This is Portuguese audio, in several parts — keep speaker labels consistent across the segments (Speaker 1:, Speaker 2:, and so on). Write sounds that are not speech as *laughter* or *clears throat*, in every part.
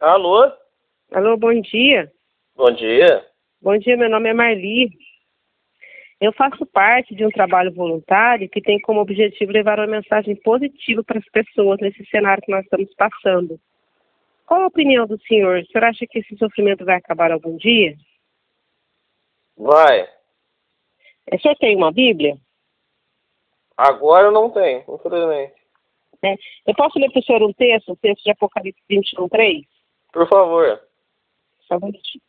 Speaker 1: Alô?
Speaker 2: Alô, bom dia.
Speaker 1: Bom dia.
Speaker 2: Bom dia, meu nome é Marli. Eu faço parte de um trabalho voluntário que tem como objetivo levar uma mensagem positiva para as pessoas nesse cenário que nós estamos passando. Qual a opinião do senhor? O senhor acha que esse sofrimento vai acabar algum dia?
Speaker 1: Vai.
Speaker 2: O senhor tem uma Bíblia?
Speaker 1: Agora eu não tenho, infelizmente.
Speaker 2: É. Eu posso ler para o senhor um texto, o texto de Apocalipse 21, 3?
Speaker 1: Por favor.
Speaker 2: Só um minutinho.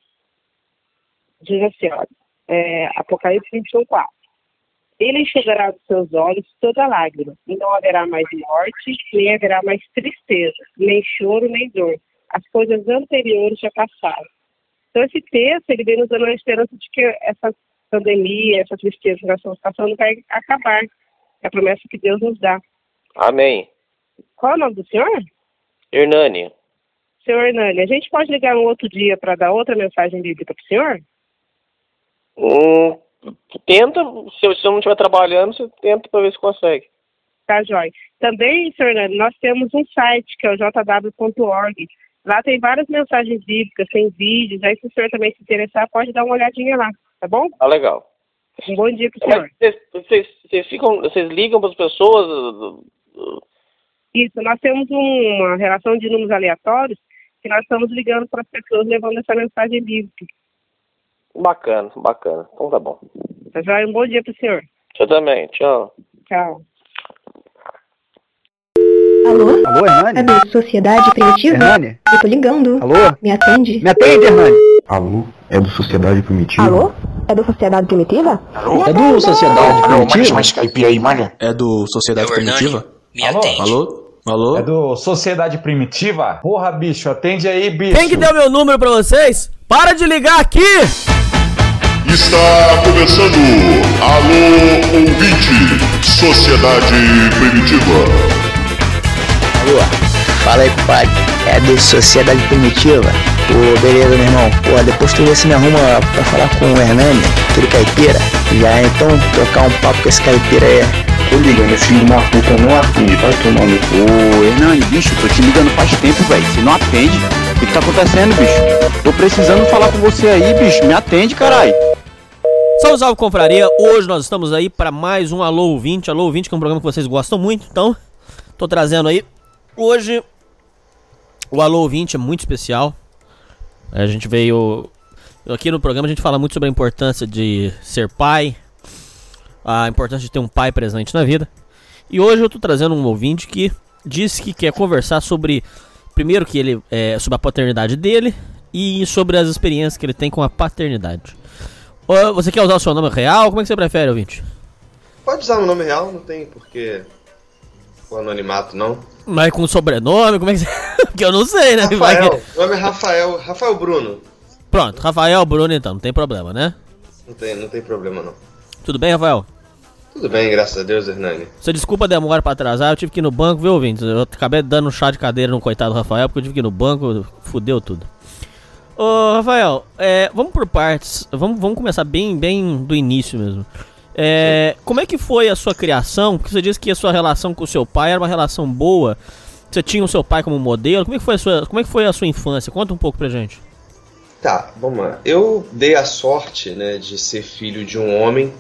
Speaker 2: Diz assim, olha, é, Apocalipse 21, 4. Ele enxugará dos seus olhos toda lágrima, e não haverá mais morte, nem haverá mais tristeza, nem choro, nem dor. As coisas anteriores já passaram. Então, esse texto, ele vem nos dando a esperança de que essa pandemia, essa tristeza que nós estamos passando vai acabar. É a promessa que Deus nos dá.
Speaker 1: Amém.
Speaker 2: Qual é o nome do senhor?
Speaker 1: Hernani.
Speaker 2: Senhor Hernani, a gente pode ligar um outro dia para dar outra mensagem bíblica para o senhor?
Speaker 1: Hum, tenta, se eu, se eu não estiver trabalhando, você tenta para ver se consegue.
Speaker 2: Tá, Joy. Também, senhor Hernani, nós temos um site que é o jw.org. Lá tem várias mensagens bíblicas, tem vídeos. Aí, se o senhor também se interessar, pode dar uma olhadinha lá, tá bom?
Speaker 1: Ah, legal.
Speaker 2: Um bom dia pro senhor.
Speaker 1: Vocês, vocês, vocês ficam, vocês ligam para as pessoas?
Speaker 2: Isso, nós temos uma relação de números aleatórios que nós estamos ligando para as pessoas levando essa mensagem bíblica.
Speaker 1: Bacana, bacana. Então tá bom.
Speaker 2: Tá joia? Um bom dia pro senhor.
Speaker 1: Você também, tchau.
Speaker 2: Tchau.
Speaker 3: Alô?
Speaker 4: Alô, Hernani?
Speaker 3: É do Sociedade Primitiva?
Speaker 4: Hernani?
Speaker 3: Eu tô ligando.
Speaker 4: Alô?
Speaker 3: Me atende?
Speaker 4: Me atende, Hernani?
Speaker 5: Alô? É do Sociedade Primitiva?
Speaker 3: Alô? É do Sociedade Primitiva?
Speaker 4: É do Sociedade
Speaker 5: Alô,
Speaker 4: Primitiva?
Speaker 5: chama Skype aí, malha.
Speaker 6: É do Sociedade
Speaker 7: É o.
Speaker 6: Primitiva?
Speaker 7: Me
Speaker 6: Alô?
Speaker 7: atende.
Speaker 6: Alô? Alô?
Speaker 8: É do Sociedade Primitiva? Porra, bicho, atende aí, bicho.
Speaker 9: Quem que deu meu número pra vocês? Para de ligar aqui!
Speaker 10: Está começando Alô Ouvinte, Sociedade Primitiva.
Speaker 11: Alô, fala aí, compadre. É do Sociedade Primitiva? Pô, beleza, meu irmão. Pô, depois tu vê se me arruma pra falar com o Hernani, aquele caipira. Já então trocar um papo com esse caipira aí.
Speaker 5: Tô ligando, esse filho uma puta não atende, vai tomar no cu.
Speaker 4: Ô, Hernani, bicho, tô te ligando faz tempo, velho. Se não atende, o que, que tá acontecendo, bicho? Tô precisando falar com você aí, bicho. Me atende, caralho.
Speaker 9: Salve, salve, confraria! Hoje nós estamos aí para mais um Alô Ouvinte. Alô Ouvinte, que é um programa que vocês gostam muito, então tô trazendo aí. Hoje o Alô Ouvinte é muito especial. A gente veio. Aqui no programa a gente fala muito sobre a importância de ser pai, a importância de ter um pai presente na vida. E hoje eu tô trazendo um ouvinte que disse que quer conversar sobre. Primeiro que ele. É, sobre a paternidade dele e sobre as experiências que ele tem com a paternidade. Você quer usar o seu nome real? Como é que você prefere, ouvinte?
Speaker 12: Pode usar meu nome real, não tem porque o anonimato não.
Speaker 9: Mas com sobrenome, como é que você. *laughs* Porque eu não sei, né? Vai que-
Speaker 12: Rafael, meu nome é Rafael, Rafael Bruno.
Speaker 9: Pronto, Rafael Bruno então, não tem problema, né?
Speaker 12: Não tem, não tem problema não.
Speaker 9: Tudo bem, Rafael?
Speaker 12: Tudo bem, graças a Deus, Hernani.
Speaker 9: Você desculpa a demora pra atrasar, eu tive que ir no banco, viu, ouvinte? Eu acabei dando um chá de cadeira no coitado Rafael, porque eu tive que ir no banco, fudeu tudo. Ô, Rafael, é, vamos por partes, vamos, vamos começar bem, bem do início mesmo. É, como é que foi a sua criação? Porque você disse que a sua relação com o seu pai era uma relação boa. Você tinha o seu pai como modelo. Como é que foi a sua, como é que foi a sua infância? Conta um pouco pra gente.
Speaker 12: Tá, vamos lá. Eu dei a sorte né, de ser filho de um homem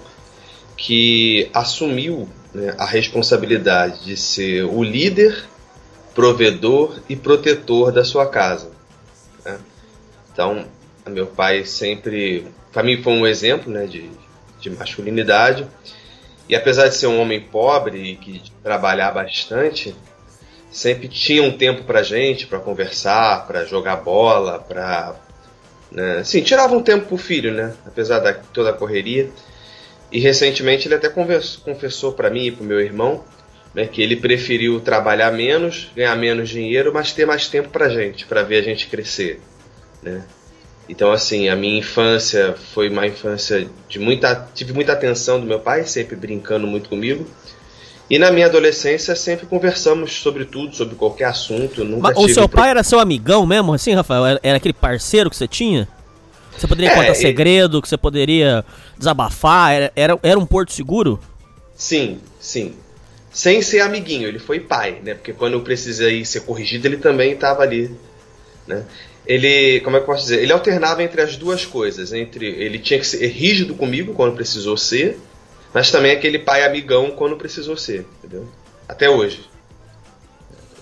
Speaker 12: que assumiu né, a responsabilidade de ser o líder, provedor e protetor da sua casa. né? Então, meu pai sempre, para mim, foi um exemplo né, de, de masculinidade. E apesar de ser um homem pobre e que trabalhar bastante, sempre tinha um tempo pra gente, pra conversar, pra jogar bola, pra né? Assim, tirava um tempo pro filho, né? Apesar da toda a correria. E recentemente ele até confessou para mim e pro meu irmão né, que ele preferiu trabalhar menos, ganhar menos dinheiro, mas ter mais tempo pra gente, pra ver a gente crescer, né? Então, assim, a minha infância foi uma infância de muita. Tive muita atenção do meu pai, sempre brincando muito comigo. E na minha adolescência sempre conversamos sobre tudo, sobre qualquer assunto. Nunca
Speaker 9: Mas o seu
Speaker 12: pro-
Speaker 9: pai era seu amigão mesmo, assim, Rafael? Era aquele parceiro que você tinha? Você poderia
Speaker 12: É,
Speaker 9: contar
Speaker 12: ele-
Speaker 9: segredo, que você poderia desabafar? Era, era, era um porto seguro?
Speaker 12: Sim, sim. Sem ser amiguinho, ele foi pai, né? Porque quando eu precisei ser corrigido, ele também estava ali. né? Ele, como é que eu posso dizer? Ele alternava entre as duas coisas, entre ele tinha que ser rígido comigo quando precisou ser, mas também aquele pai amigão quando precisou ser, entendeu? Até hoje.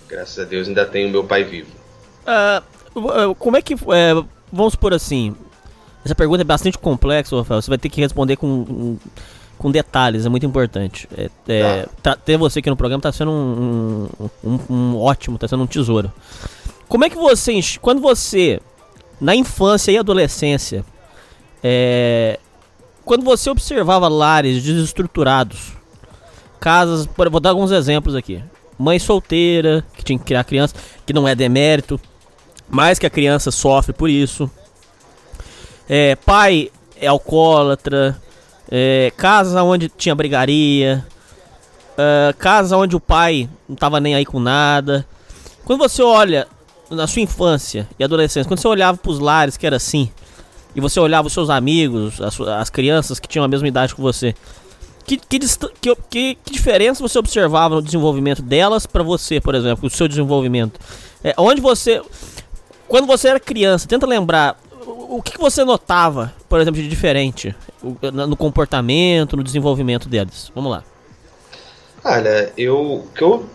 Speaker 12: Graças a Deus ainda tenho meu pai vivo.
Speaker 9: Uh, como é que. É, vamos supor assim. Essa pergunta é bastante complexa, Rafael. Você vai ter que responder com, com detalhes, é muito importante. É, é, tá, ter você aqui no programa tá sendo um, um, um, um ótimo, tá sendo um tesouro. Como é que você. Quando você. Na infância e adolescência. É, quando você observava lares desestruturados, casas. Vou dar alguns exemplos aqui. Mãe solteira, que tinha que criar criança, que não é demérito, mas que a criança sofre por isso. É, pai é alcoólatra, é, casa onde tinha brigaria, é, casa onde o pai não tava nem aí com nada. Quando você olha na sua infância e adolescência, quando você olhava para os lares que era assim, e você olhava os seus amigos, as, as crianças que tinham a mesma idade que você, que, que, que, que, que diferença você observava no desenvolvimento delas para você, por exemplo, o seu desenvolvimento? É, onde você. Quando você era criança, tenta lembrar o que, você notava, por exemplo, de diferente no comportamento, no desenvolvimento deles? Vamos lá.
Speaker 12: Olha, eu, o que eu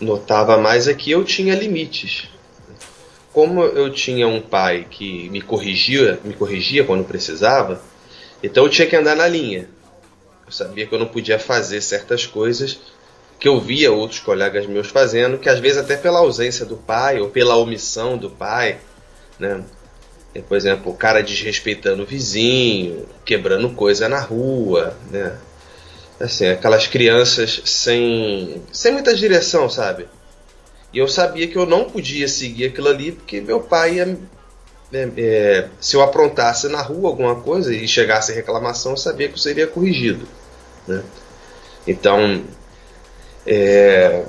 Speaker 12: notava mais é que eu tinha limites. Como eu tinha um pai que me corrigia, me corrigia quando precisava, então eu tinha que andar na linha. Eu sabia que eu não podia fazer certas coisas que eu via outros colegas meus fazendo, que às vezes até pela ausência do pai ou pela omissão do pai, né? Por exemplo, o cara desrespeitando o vizinho, quebrando coisa na rua, né? Assim, aquelas crianças sem, sem muita direção, sabe? E eu sabia que eu não podia seguir aquilo ali porque meu pai ia. É, é, se eu aprontasse na rua alguma coisa e chegasse reclamação, eu sabia que eu seria corrigido. Né? Então, é,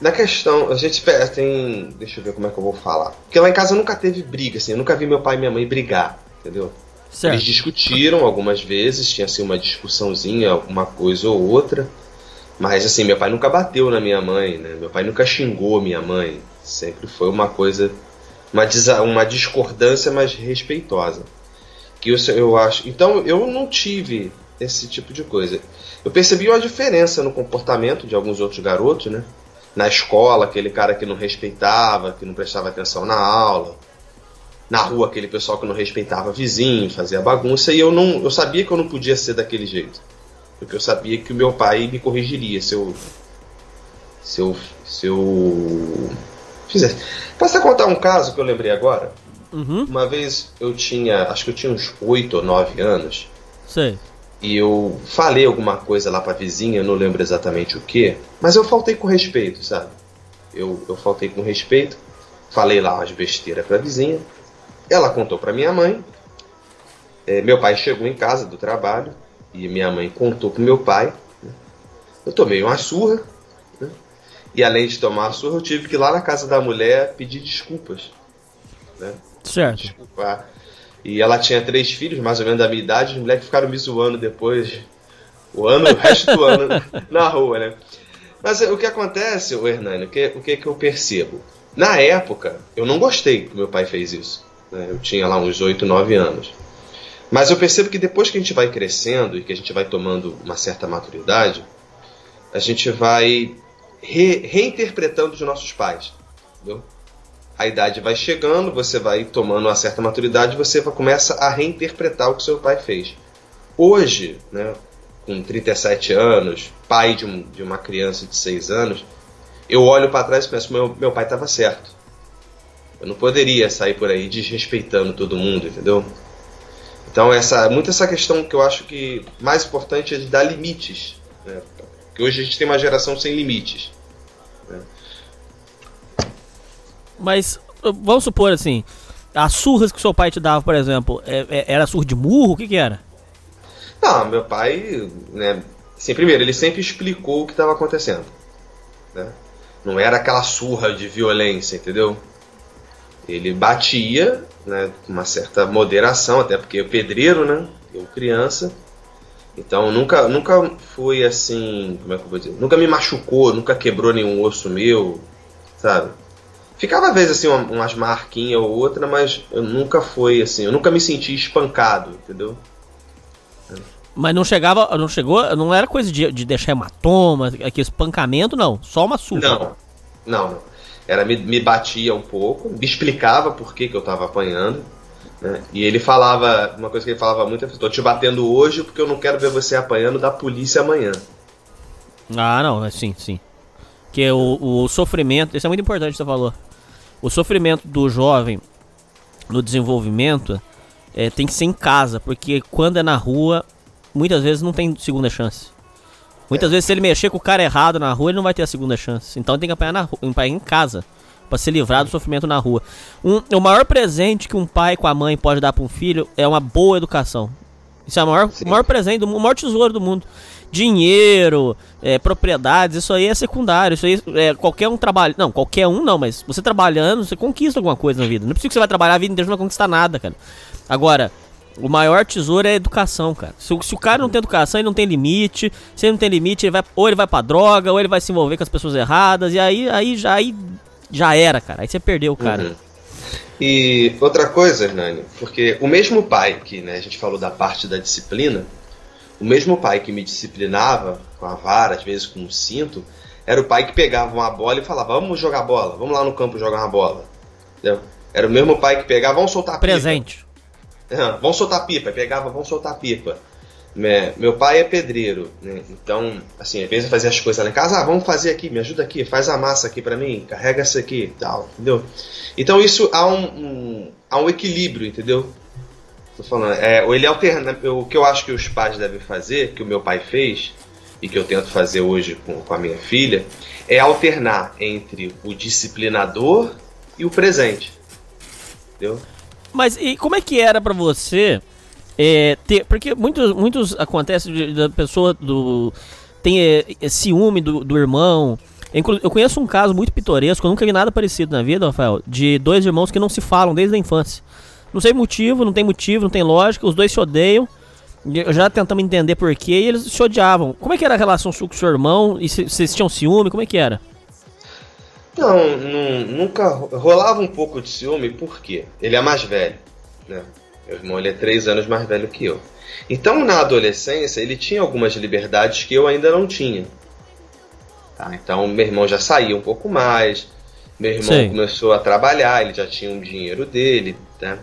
Speaker 12: na questão, a gente tem. Deixa eu ver como é que eu vou falar. Porque lá em casa nunca teve briga, assim, eu nunca vi meu pai e minha mãe brigar, entendeu? Certo. Eles discutiram algumas vezes, tinha assim uma discussãozinha, alguma coisa ou outra. Mas assim, meu pai nunca bateu na minha mãe, né? Meu pai nunca xingou minha mãe. Sempre foi uma coisa, uma, uma discordância, mas respeitosa. Que eu, eu acho. Então eu não tive esse tipo de coisa. Eu percebi uma diferença no comportamento de alguns outros garotos, né? Na escola, aquele cara que não respeitava, que não prestava atenção na aula. Na rua, aquele pessoal que não respeitava vizinho, fazia bagunça, e eu não, eu sabia que eu não podia ser daquele jeito. Porque eu sabia que o meu pai me corrigiria se eu se eu se eu fizesse. Posso contar um caso que eu lembrei agora?
Speaker 9: Uhum.
Speaker 12: Uma vez eu tinha, acho que eu tinha uns 8 ou 9 anos.
Speaker 9: Sei
Speaker 12: e eu falei alguma coisa lá pra vizinha, eu não lembro exatamente o que, mas eu faltei com respeito, sabe? Eu, eu faltei com respeito, falei lá umas besteiras pra vizinha, ela contou pra minha mãe, é, meu pai chegou em casa do trabalho e minha mãe contou pro meu pai, né? eu tomei uma surra, né? e além de tomar a surra, eu tive que ir lá na casa da mulher pedir desculpas. Né?
Speaker 9: Certo.
Speaker 12: Desculpar e ela tinha três filhos, mais ou menos da minha idade. Os moleques ficaram me zoando depois. O ano, o resto do ano *laughs* na rua, né? Mas o que acontece, o Hernani, o que, o que, que eu percebo? Na época, eu não gostei que meu pai fez isso. Né? Eu tinha lá uns 8, 9 anos. Mas eu percebo que depois que a gente vai crescendo e que a gente vai tomando uma certa maturidade, a gente vai re reinterpretando os nossos pais. Entendeu? A idade vai chegando, você vai tomando uma certa maturidade, você começa a reinterpretar o que seu pai fez. Hoje, né, com 37 anos, pai de, um, de uma criança de 6 anos, eu olho para trás e penso: meu, meu pai estava certo. Eu não poderia sair por aí desrespeitando todo mundo, entendeu? Então, essa, muito essa questão que eu acho que mais importante é de dar limites. Né? Porque hoje a gente tem uma geração sem limites. Né?
Speaker 9: Mas vamos supor assim, as surras que seu pai te dava, por exemplo, é, é, era surra de murro? O que que era?
Speaker 12: Não, meu pai, né, assim, primeiro, ele sempre explicou o que estava acontecendo. Né? Não era aquela surra de violência, entendeu? Ele batia, né, com uma certa moderação, até porque eu pedreiro, né? Eu criança. Então nunca, nunca foi assim, como é que eu vou dizer? Nunca me machucou, nunca quebrou nenhum osso meu, sabe? Ficava às vezes assim uma- umas marquinhas ou outra, mas eu nunca fui assim, eu nunca me senti espancado, entendeu?
Speaker 9: Mas não chegava, não chegou, não era coisa de, de deixar hematoma, aquele espancamento, não. Só uma surra.
Speaker 12: Não, não. Era me, me batia um pouco, me explicava por que, que eu tava apanhando. Né? E ele falava, uma coisa que ele falava muito é: tô te batendo hoje porque eu não quero ver você apanhando da polícia amanhã.
Speaker 9: Ah, não, sim, sim. Que o, o sofrimento, isso é muito importante que você falou. O sofrimento do jovem no desenvolvimento é, tem que ser em casa, porque quando é na rua, muitas vezes não tem segunda chance. Muitas vezes, se ele mexer com o cara errado na rua, ele não vai ter a segunda chance. Então tem que apanhar, na, apanhar em casa, pra se livrar do sofrimento na rua. Um, o maior presente que um pai com a mãe pode dar pra um filho é uma boa educação. Isso é o maior, maior presente, do, o maior tesouro do mundo. Dinheiro, é, propriedades, isso aí é secundário. Isso aí é qualquer um trabalho. Não, qualquer um não, mas você trabalhando, você conquista alguma coisa na vida. Não é possível que você vai trabalhar a vida inteira e não vai conquistar nada, cara. Agora, o maior tesouro é a educação, cara. Se, se o cara não tem educação, ele não tem limite. Se ele não tem limite, ele vai, ou ele vai pra droga, ou ele vai se envolver com as pessoas erradas. E aí, aí, já, aí já era, cara. Aí você perdeu o cara.
Speaker 12: Uhum. E outra coisa, Hernani, porque o mesmo pai que né, a gente falou da parte da disciplina, o mesmo pai que me disciplinava com a vara, às vezes com um cinto, era o pai que pegava uma bola e falava: Vamos jogar bola, vamos lá no campo jogar uma bola. Entendeu? Era o mesmo pai que pegava: Vamos soltar pipa.
Speaker 9: Presente. *laughs*
Speaker 12: Vamos soltar pipa. Pegava: Vamos soltar pipa. Meu pai é pedreiro, né? então, assim, às vezes eu fazia as coisas lá em casa, ah, vamos fazer aqui, me ajuda aqui, faz a massa aqui pra mim, carrega isso aqui e tal, entendeu? Então isso há um, um- há um equilíbrio, entendeu? Tô falando, é, ele alterna, o que eu acho que os pais devem fazer, que o meu pai fez, e que eu tento fazer hoje com, com a minha filha, é alternar entre o disciplinador e o presente, entendeu?
Speaker 9: Mas e como é que era pra você é, ter. Porque muitos, muitos acontece da pessoa do. tem é, é, ciúme do, do irmão. Eu conheço um caso muito pitoresco, eu nunca vi nada parecido na vida, Rafael, de dois irmãos que não se falam desde a infância. Não sei motivo, não tem motivo, não tem lógica, os dois se odeiam. Eu já tentamos entender porquê e eles se odiavam. Como é que era a relação sua com o seu irmão? E se- vocês tinham ciúme? Como é que era?
Speaker 12: Não, nu- nunca ro- rolava um pouco de ciúme, por quê? Ele é mais velho, né? Meu irmão ele é três anos mais velho que eu. Então, na adolescência, ele tinha algumas liberdades que eu ainda não tinha. Tá? Então, meu irmão já saía um pouco mais, meu irmão
Speaker 9: Sei.
Speaker 12: começou a trabalhar, ele já tinha um dinheiro dele, né?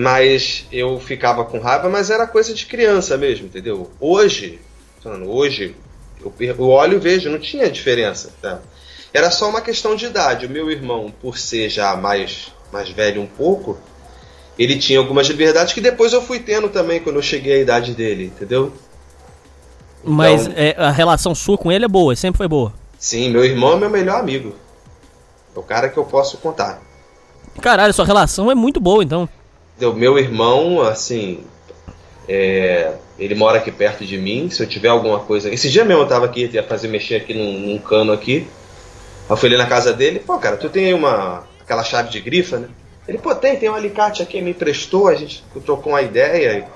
Speaker 12: Mas eu ficava com raiva, mas era coisa de criança mesmo, entendeu? Hoje, falando, hoje, eu, eu olho e vejo, não tinha diferença, tá? Era só uma questão de idade. O meu irmão, por ser já mais, mais velho um pouco, ele tinha algumas liberdades que depois eu fui tendo também quando eu cheguei à idade dele, entendeu?
Speaker 9: Mas
Speaker 12: Então-
Speaker 9: é, a relação sua com ele é boa, sempre foi boa.
Speaker 12: Sim, meu irmão é meu melhor amigo. É o cara que eu posso contar.
Speaker 9: Caralho, sua relação é muito boa, então.
Speaker 12: O meu irmão, assim, é, ele mora aqui perto de mim. Se eu tiver alguma coisa. Esse dia mesmo eu tava aqui, ia fazer mexer aqui num, num cano aqui. Eu fui ali na casa dele, pô, cara, tu tem uma. aquela chave de grifa, né? Ele, pô, tem, tem um alicate aqui, me emprestou, a gente trocou uma ideia.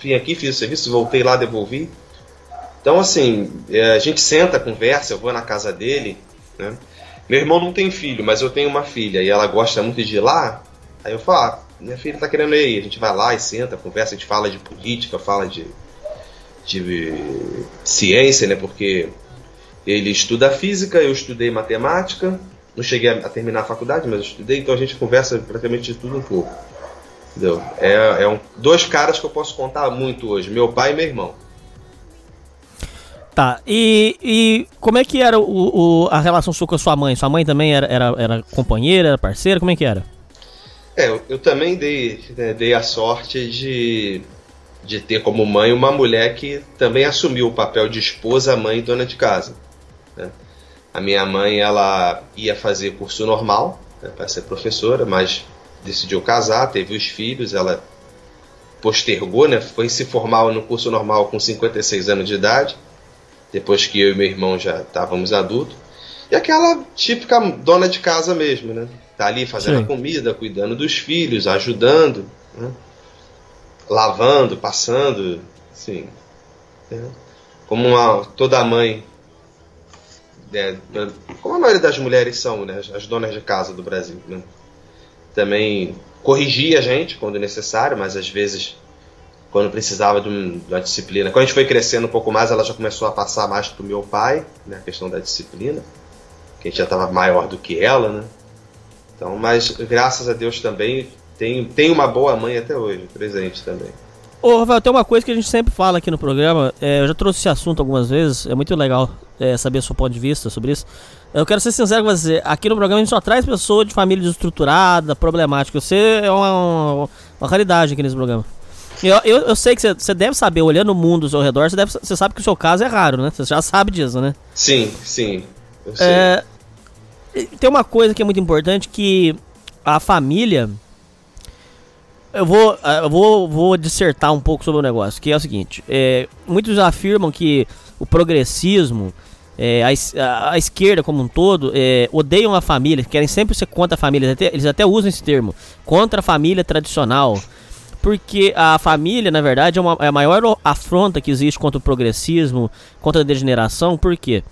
Speaker 12: Vim aqui, fiz o serviço, voltei lá, devolvi. Então, assim, é, a gente senta, conversa, eu vou na casa dele, né? Meu irmão não tem filho, mas eu tenho uma filha e ela gosta muito de ir lá. Aí eu falo, ah, minha filha tá querendo ir. A gente vai lá e senta, conversa, a gente fala de política, fala de, de ciência, né? Porque ele estuda física, eu estudei matemática. Não cheguei a terminar a faculdade, mas eu estudei, então a gente conversa praticamente de tudo um pouco. Entendeu? É, é um, dois caras que eu posso contar muito hoje, meu pai e meu irmão.
Speaker 9: Tá, e, e como é que era o, o- a relação sua com a sua mãe? Sua mãe também era, era, era companheira, era parceira? Como é que era?
Speaker 12: É, eu, também dei, né, dei a sorte de, de ter como mãe uma mulher que também assumiu o papel de esposa, mãe e dona de casa. né? A minha mãe ela ia fazer curso normal né, para ser professora, mas decidiu casar, teve os filhos, ela postergou, né, foi se formar no curso normal com 56 anos de idade, depois que eu e meu irmão já estávamos adultos. E aquela típica dona de casa mesmo, né? Tá ali fazendo
Speaker 9: Sim.
Speaker 12: a comida, cuidando dos filhos, ajudando, né? lavando, passando, assim, né? como uma, toda mãe é, como a maioria das mulheres são, né, as, as donas de casa do Brasil, né? Também corrigia a gente quando necessário, mas às vezes quando precisava de, um- uma disciplina. Quando a gente foi crescendo um pouco mais, ela já começou a passar mais pro meu pai, né, a questão da disciplina, que a gente já estava maior do que ela, né? Então, mas graças a Deus também tem, tem uma boa mãe até hoje, presente também.
Speaker 9: Ô, Rafael, tem uma coisa que a gente sempre fala aqui no programa. é, eu já trouxe esse assunto algumas vezes. É muito legal é, saber o seu ponto de vista sobre isso. Eu quero ser sincero com você. Aqui no programa a gente só traz pessoa de família desestruturada, problemática. Você é uma, uma, uma raridade aqui nesse programa. Eu, eu, eu sei que você, deve saber, olhando o mundo ao seu redor, você, sabe que o seu caso é raro, né? Você já sabe disso, né?
Speaker 12: Sim, sim. Eu sei.
Speaker 9: É, tem uma coisa que é muito importante que a família. Eu vou, ah, eu vou, vou dissertar um pouco sobre o negócio, que é o seguinte: é, muitos afirmam que o progressismo, é, a, a- esquerda como um todo, é, odeiam a família, querem sempre ser contra a família. Eles até, eles até usam esse termo: contra a família tradicional. Porque a família, na verdade, é, uma, é a maior afronta que existe contra o progressismo, contra a degeneração. Por quê?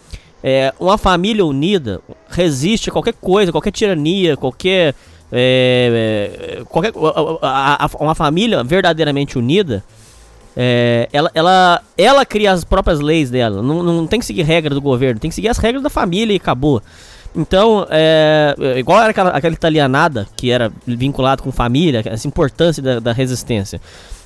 Speaker 9: É, uma família unida resiste a qualquer coisa, qualquer tirania, qualquer. é, é, qualquer a- a- uma família verdadeiramente unida, é, ela, ela, ela cria as próprias leis dela. Não, não tem que seguir regra do governo, tem que seguir as regras da família e acabou. Então, é, é, igual era aquela, aquela italianada que era vinculado com família, essa importância da, da resistência.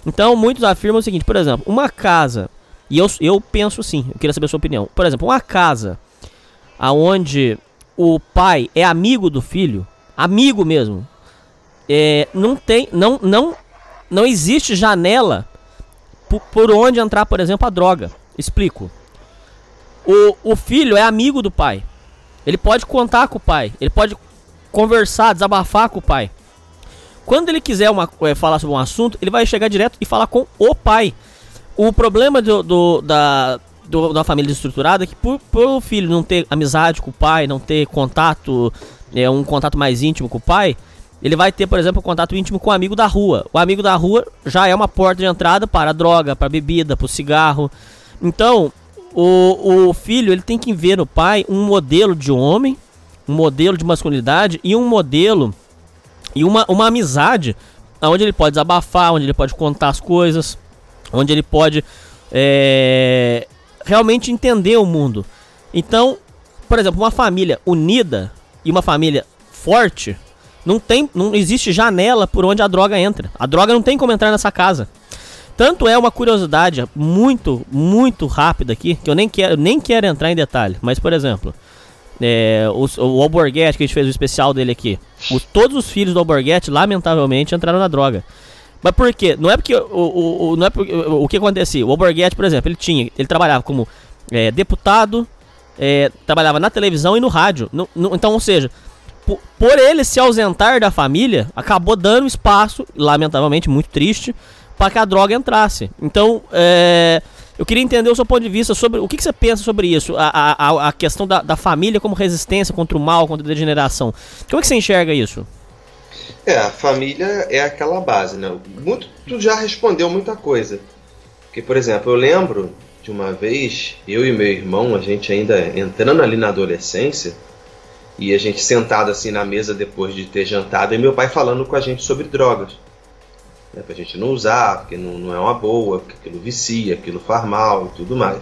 Speaker 9: Então, muitos afirmam o seguinte, por exemplo, uma casa, e eu, eu penso sim, eu queria saber a sua opinião. Por exemplo, uma casa aonde o pai é amigo do filho, amigo mesmo, é, não tem, não, não, não existe janela por, por onde entrar, por exemplo, a droga. Explico. O, o filho é amigo do pai. Ele pode contar com o pai. Ele pode conversar, desabafar com o pai. Quando ele quiser uma, eh, falar sobre um assunto, ele vai chegar direto e falar com o pai. O problema do, do- da, do- da família estruturada que por, por o filho não ter amizade com o pai, não ter contato, é, um contato mais íntimo com o pai, ele vai ter, por exemplo, um contato íntimo com o amigo da rua. O amigo da rua já é uma porta de entrada para a droga, para a bebida, para o cigarro. Então, o, o filho ele tem que ver no pai um modelo de homem, um modelo de masculinidade e um modelo e uma, uma amizade onde ele pode desabafar, onde ele pode contar as coisas, onde ele pode é, realmente entender o mundo. Então, por exemplo, uma família unida e uma família forte não tem, não existe janela por onde a droga entra. A droga não tem como entrar nessa casa. Tanto é uma curiosidade muito, muito rápida aqui, que eu nem quero, nem quero entrar em detalhe. Mas, por exemplo, é, os- o, Alborguete, que a gente fez o especial dele aqui. os- todos os filhos do Alborguete, lamentavelmente, entraram na droga. Mas por quê? Não é porque o, o, o- não é porque, o, o que acontecia? O Alborguete, por exemplo, ele tinha, ele trabalhava como é, deputado, é, trabalhava na televisão e no rádio. No- no- então, ou seja, po- por ele se ausentar da família, acabou dando espaço, lamentavelmente muito triste, para que a droga entrasse. Então, é, eu queria entender o seu ponto de vista sobre o que, que você pensa sobre isso, a, a- a questão da, da família como resistência contra o mal, contra a degeneração. Como é que você enxerga isso?
Speaker 12: É, a família é aquela base, né? Muito, tu já respondeu muita coisa. Porque, por exemplo, eu lembro de uma vez, eu e meu irmão, a gente ainda entrando ali na adolescência, e a gente sentado assim na mesa depois de ter jantado, e meu pai falando com a gente sobre drogas. Né, pra gente não usar, porque não, não é uma boa, porque aquilo vicia, aquilo faz mal e tudo mais.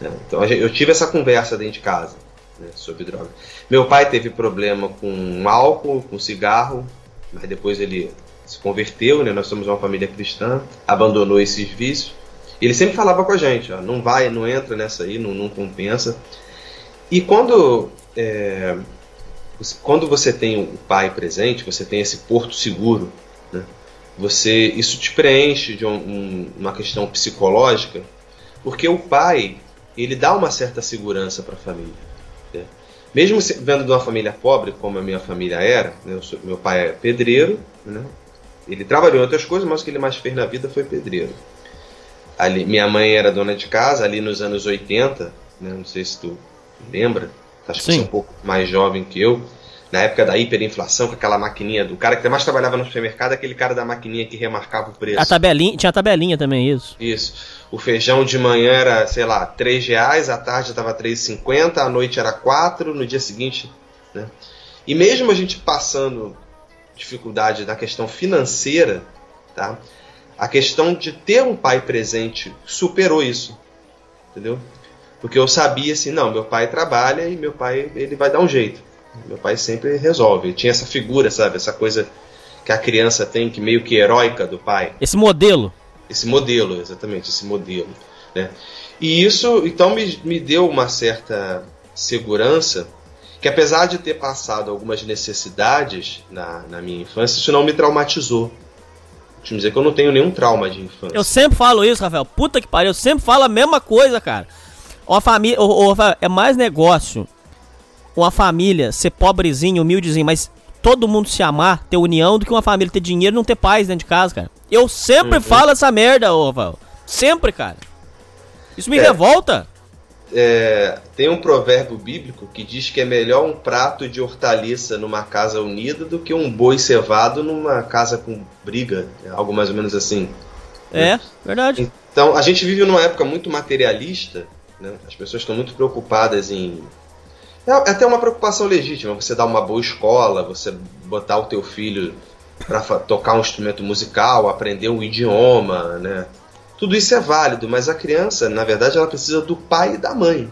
Speaker 12: né? Então gente- eu tive essa conversa dentro de casa né, sobre droga. Meu pai teve problema com álcool, com cigarro, mas depois ele se converteu, né? Nós somos uma família cristã, abandonou esses vícios. Ele sempre falava com a gente, ó, não vai, não entra nessa aí, não, não compensa. E quando é, quando você tem o pai presente, você tem esse porto seguro, né? Você isso te preenche de um- um- uma questão psicológica, porque o pai ele dá uma certa segurança para a família. Mesmo vendo de uma família pobre, como a minha família era, né, sou- meu pai é pedreiro, né, ele trabalhou em outras coisas, mas o que ele mais fez na vida foi pedreiro. Ali, minha mãe era dona de casa, ali nos anos 80, né, não sei se tu lembra, acho que você é
Speaker 9: Sim.
Speaker 12: um pouco mais jovem que eu. Na época da hiperinflação, com aquela maquininha do cara que mais trabalhava no supermercado, aquele cara da maquininha que remarcava o preço.
Speaker 9: A tabelinha, tinha a tabelinha também, isso.
Speaker 12: Isso. O feijão de manhã era, sei lá, 3 reais, à tarde estava 3,50, à noite era 4, no dia seguinte. Né? E mesmo a gente passando dificuldade na questão financeira, tá? a questão de ter um pai presente superou isso. Entendeu? Porque eu sabia assim, não, meu pai trabalha e meu pai ele vai dar um jeito. Meu pai sempre resolve. Tinha essa figura, sabe? Essa coisa que a criança tem, que meio que heróica do pai.
Speaker 9: Esse modelo.
Speaker 12: Esse modelo, exatamente, esse modelo. Né? E isso, então, me, me deu uma certa segurança que apesar de ter passado algumas necessidades na, na minha infância, isso não me traumatizou. Deixa eu dizer que eu não tenho nenhum trauma de infância.
Speaker 9: Eu sempre falo isso, Rafael. Puta que pariu, eu sempre falo a mesma coisa, cara. Uma família. Ô, Rafael, é mais negócio uma família ser pobrezinho, humildezinho, mas todo mundo se amar, ter união, do que uma família ter dinheiro e não ter paz dentro de casa, cara. Eu sempre
Speaker 12: Uhum.
Speaker 9: falo essa merda, ô, Rafael. Sempre, cara. Isso me
Speaker 12: É.
Speaker 9: revolta.
Speaker 12: É, tem um provérbio bíblico que diz que é melhor um prato de hortaliça numa casa unida do que um boi cevado numa casa com briga, né? algo mais ou menos assim.
Speaker 9: É, verdade.
Speaker 12: Então, a gente vive numa época muito materialista, né? as pessoas estão muito preocupadas em. É até uma preocupação legítima, você dar uma boa escola, você botar o teu filho para tocar um instrumento musical, aprender um idioma, né? Tudo isso é válido, mas a criança, na verdade, ela precisa do pai e da mãe.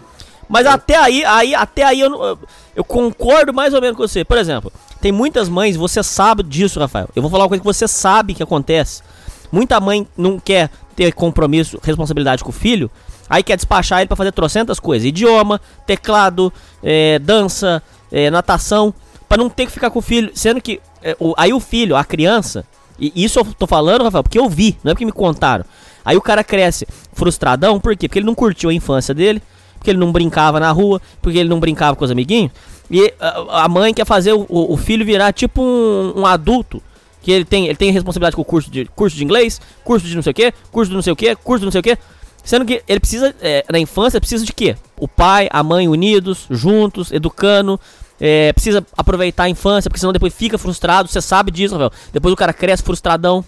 Speaker 9: Mas até aí, aí até aí eu, eu concordo mais ou menos com você. Por exemplo, tem muitas mães, você sabe disso, Rafael. Eu vou falar uma coisa que você sabe que acontece. Muita mãe não quer ter compromisso, responsabilidade com o filho, aí quer despachar ele pra fazer trocentas coisas. Idioma, teclado, é, dança, é, natação, pra não ter que ficar com o filho. Sendo que é, o- aí o filho, a criança, e isso eu tô falando, Rafael, porque eu vi, não é porque me contaram. Aí o cara cresce frustradão, por quê? Porque ele não curtiu a infância dele, porque ele não brincava na rua, porque ele não brincava com os amiguinhos. E a, a mãe quer fazer o, o filho virar tipo um, um adulto. Que ele tem, ele tem responsabilidade com o curso de, curso de inglês, curso de não sei o que, curso de não sei o que, curso de não sei o que. Sendo que ele precisa, é, na infância, precisa de quê? O pai, a mãe unidos, juntos, educando. é, precisa aproveitar a infância, porque senão depois fica frustrado. Você sabe disso, Rafael. Depois o cara cresce frustradão.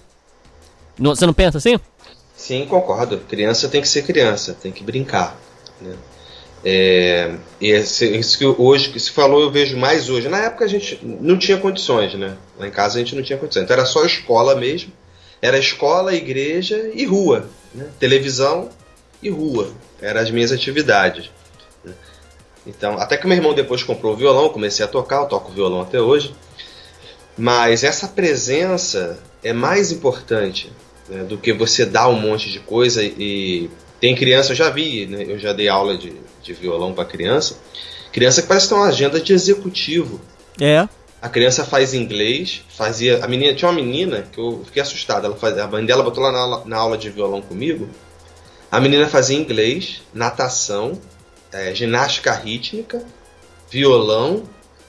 Speaker 9: Você não pensa assim?
Speaker 12: Sim, concordo. Criança tem que ser criança, tem que brincar. Né? É, isso que hoje que se falou eu vejo mais hoje. Na época a gente não tinha condições, né? Lá em casa a gente não tinha condições. Então era só escola mesmo. Era escola, igreja e rua. né? Televisão e rua. Eram as minhas atividades. né? Então, até que meu irmão depois comprou o violão, comecei a tocar, eu toco violão até hoje. Mas essa presença é mais importante né, do que você dar um monte de coisa e tem criança, eu já vi, né, eu já dei aula de, de violão para criança, criança que parece ter uma agenda de executivo.
Speaker 9: É.
Speaker 12: A criança faz inglês, fazia. A menina tinha uma menina que eu fiquei assustado. Ela fazia, a mãe dela botou lá na na aula de violão comigo. A menina fazia inglês, natação, eh, ginástica rítmica, violão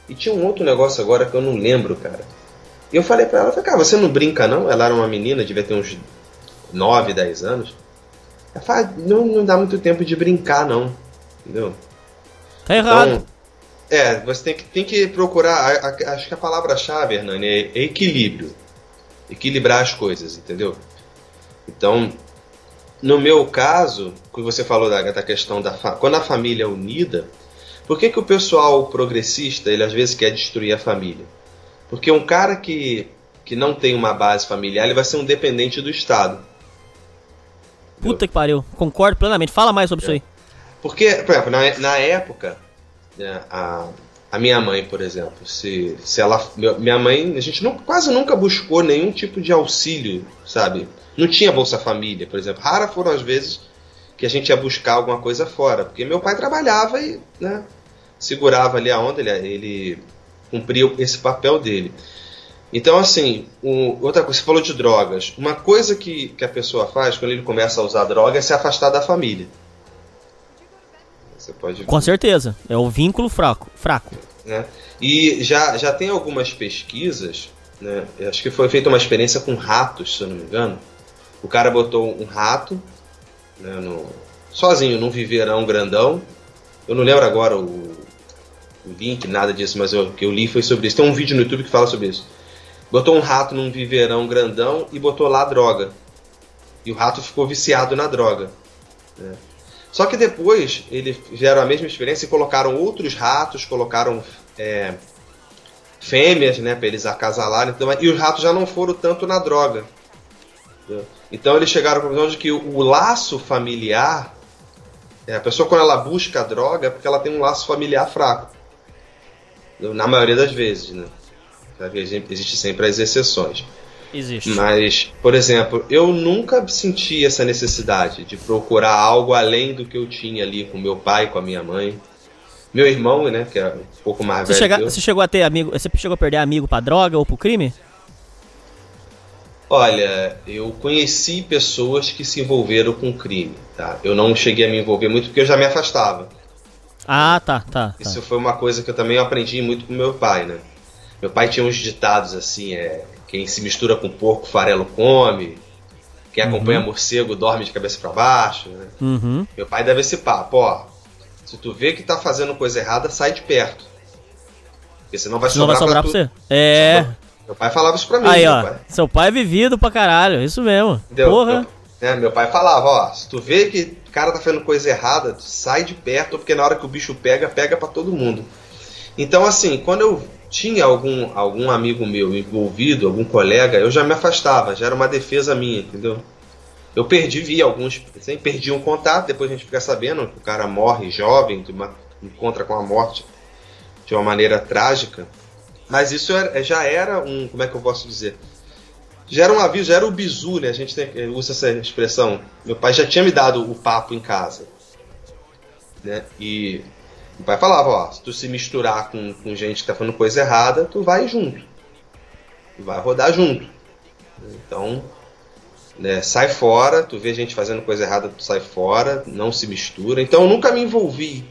Speaker 12: e tinha um outro negócio agora que eu não lembro, cara. E eu falei pra ela, falei, cara, você não brinca não? Ela era uma menina, devia ter uns 9, 10 anos. Ela fala, não, não dá muito tempo de brincar não, entendeu?
Speaker 9: Tá errado.
Speaker 12: Então, é, você tem que, tem que procurar. a- a- acho que a palavra-chave, Hernani, é, é equilíbrio. Equilibrar as coisas, entendeu? Então, no meu caso, que você falou da, da questão da. Quando a família é unida, por que, que o pessoal progressista ele às vezes quer destruir a família? Porque um cara que, que não tem uma base familiar, ele vai ser um dependente do Estado.
Speaker 9: Puta que pariu. Concordo plenamente. Fala mais sobre isso aí.
Speaker 12: Porque, por exemplo, na, na época, né, a, a minha mãe, por exemplo, se, se ela. Minha mãe, a gente não, quase nunca buscou nenhum tipo de auxílio, sabe? Não tinha Bolsa Família, por exemplo. Raras foram as vezes que a gente ia buscar alguma coisa fora. Porque meu pai trabalhava e né, segurava ali a onda, ele, ele cumpria esse papel dele. Então, assim, o- outra coisa, você falou de drogas. Uma coisa que, que a pessoa faz quando ele começa a usar droga é se afastar da família. Você pode
Speaker 9: Com certeza. É o vínculo fraco. fraco.
Speaker 12: né? E já, já tem algumas pesquisas, né? Acho que foi feita uma experiência com ratos, se eu não me engano. O cara botou um rato né, no, sozinho num viveirão grandão. Eu não lembro agora o, o link, nada disso, mas o que eu li foi sobre isso. Tem um vídeo no YouTube que fala sobre isso. Botou um rato num viveirão grandão e botou lá droga. E o rato ficou viciado na droga. né? Só que depois eles fizeram a mesma experiência e colocaram outros ratos, colocaram é, fêmeas, né, para eles acasalarem, então, e os ratos já não foram tanto na droga. entendeu? Então eles chegaram à conclusão de que o, o laço familiar, é, a pessoa quando ela busca a droga é porque ela tem um laço familiar fraco. Na maioria das vezes, né? Claro que exi- Existe sempre as exceções.
Speaker 9: Existe.
Speaker 12: Mas, por exemplo, eu nunca senti essa necessidade de procurar algo além do que eu tinha ali com meu pai, com a minha mãe. Meu irmão, né, que é um pouco mais
Speaker 9: Você,
Speaker 12: velho
Speaker 9: chega- você chegou a ter amigo. Você chegou a perder amigo pra droga ou pro crime?
Speaker 12: Olha, eu conheci pessoas que se envolveram com crime, tá? Eu não cheguei a me envolver muito porque eu já me afastava.
Speaker 9: Ah, tá, tá. tá.
Speaker 12: Isso foi uma coisa que eu também aprendi muito com meu pai, né? Meu pai tinha uns ditados assim, é... Quem se mistura com porco, farelo come. Quem acompanha morcego, dorme de cabeça para baixo, né?
Speaker 9: Uhum.
Speaker 12: Meu pai dava esse papo, ó. Se tu vê que tá fazendo coisa errada, sai de perto. Porque senão vai
Speaker 9: Senão vai
Speaker 12: sobrar,
Speaker 9: sobrar pra
Speaker 12: pra,
Speaker 9: você. É.
Speaker 12: Meu pai falava isso pra mim,
Speaker 9: Aí, ó.
Speaker 12: pai.
Speaker 9: Seu pai é vivido pra caralho. Isso mesmo.
Speaker 12: Entendeu?
Speaker 9: Porra.
Speaker 12: Meu, né, meu pai falava, ó, se tu vê que o cara tá fazendo coisa errada, tu sai de perto, porque na hora que o bicho pega, pega pra todo mundo. Então, assim, quando eu tinha algum, algum amigo meu envolvido, algum colega, eu já me afastava, já era uma defesa minha, entendeu? Eu perdi, vi alguns, sempre perdi um contato, depois a gente fica sabendo que o cara morre jovem, de uma- encontra com a morte de uma maneira trágica. Mas isso era- já era um, como é que eu posso dizer? Já era um aviso, já era o bizu, né? A gente tem- usa essa expressão. Meu pai já tinha me dado o papo em casa. Né? E meu pai falava, ó, se tu se misturar com, com gente que tá fazendo coisa errada, tu vai junto. Tu vai rodar junto. Então, né, sai fora, tu vê gente fazendo coisa errada, tu sai fora, não se mistura. Então eu nunca me envolvi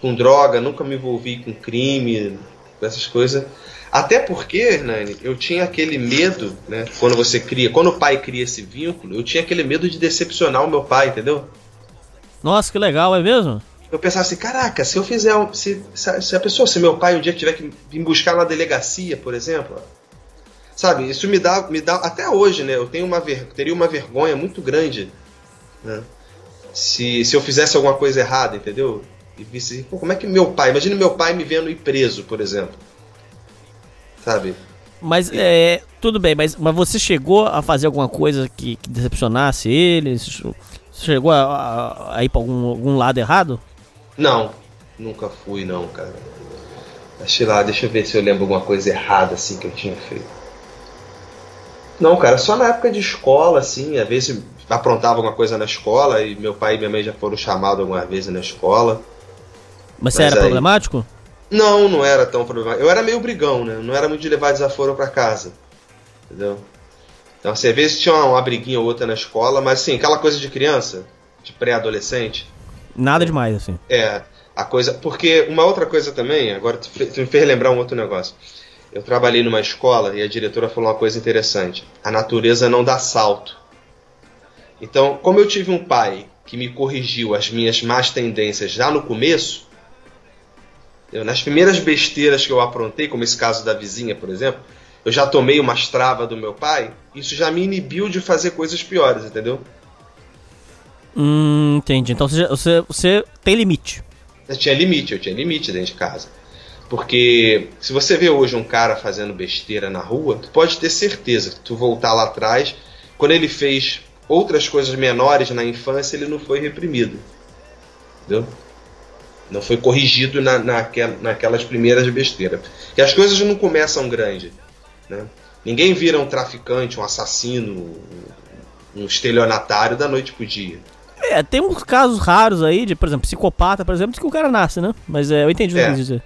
Speaker 12: com droga, nunca me envolvi com crime, essas coisas. Até porque, Hernani, eu tinha aquele medo, né? Quando você cria, quando o pai cria esse vínculo, eu tinha aquele medo de decepcionar o meu pai, entendeu?
Speaker 9: Nossa, que legal, é mesmo?
Speaker 12: Eu pensava assim, caraca, se eu fizer. um- Se, se, a- se a pessoa, se meu pai um dia tiver que me buscar na delegacia, por exemplo. Sabe, isso me dá. Me dá até hoje, né? Eu tenho uma ver, teria uma vergonha muito grande. Né? Se, se eu fizesse alguma coisa errada, entendeu? E visse, pô, como é que meu pai. Imagine meu pai me vendo ir preso, por exemplo. Sabe?
Speaker 9: Mas é. Tudo bem, mas, mas você chegou a fazer alguma coisa que, que decepcionasse ele? Você chegou a, a- a ir pra algum, algum lado errado?
Speaker 12: Não, nunca fui não, cara. Deixa lá, deixa eu ver se eu lembro alguma coisa errada assim que eu tinha feito. Não, cara, só na época de escola, assim, às vezes aprontava alguma coisa na escola e meu pai e minha mãe já foram chamados algumas vezes na escola.
Speaker 9: Mas você
Speaker 12: Mas
Speaker 9: era
Speaker 12: aí-
Speaker 9: problemático?
Speaker 12: Não, não era tão problemático. Eu era meio brigão, né? Não era muito de levar desaforo pra casa. Entendeu? Então, assim, às vezes tinha uma, uma briguinha ou outra na escola, mas assim, aquela coisa de criança, de pré-adolescente.
Speaker 9: Nada demais, assim.
Speaker 12: É, a coisa. Porque uma outra coisa também, agora tu, tu me fez lembrar um outro negócio. Eu trabalhei numa escola e a diretora falou uma coisa interessante. A natureza não dá salto. Então, como eu tive um pai que me corrigiu as minhas más tendências já no começo, eu, nas primeiras besteiras que eu aprontei, como esse caso da vizinha, por exemplo, eu já tomei umas travas do meu pai, isso já me inibiu de fazer coisas piores, entendeu?
Speaker 9: Hum, entendi. Então você, você, você tem limite.
Speaker 12: Eu tinha limite, eu tinha limite dentro de casa. Porque se você vê hoje um cara fazendo besteira na rua, tu pode ter certeza que tu voltar lá atrás, quando ele fez outras coisas menores na infância, ele não foi reprimido. Entendeu? Não foi corrigido na, naquel- naquelas primeiras besteiras. Que as coisas não começam grande. Né? Ninguém vira um traficante, um assassino, um estelionatário da noite pro dia.
Speaker 9: É, tem uns casos raros aí, de, por exemplo, psicopata, por exemplo, que o cara nasce, né? Mas é, eu entendi o que
Speaker 12: É.
Speaker 9: você quis dizer.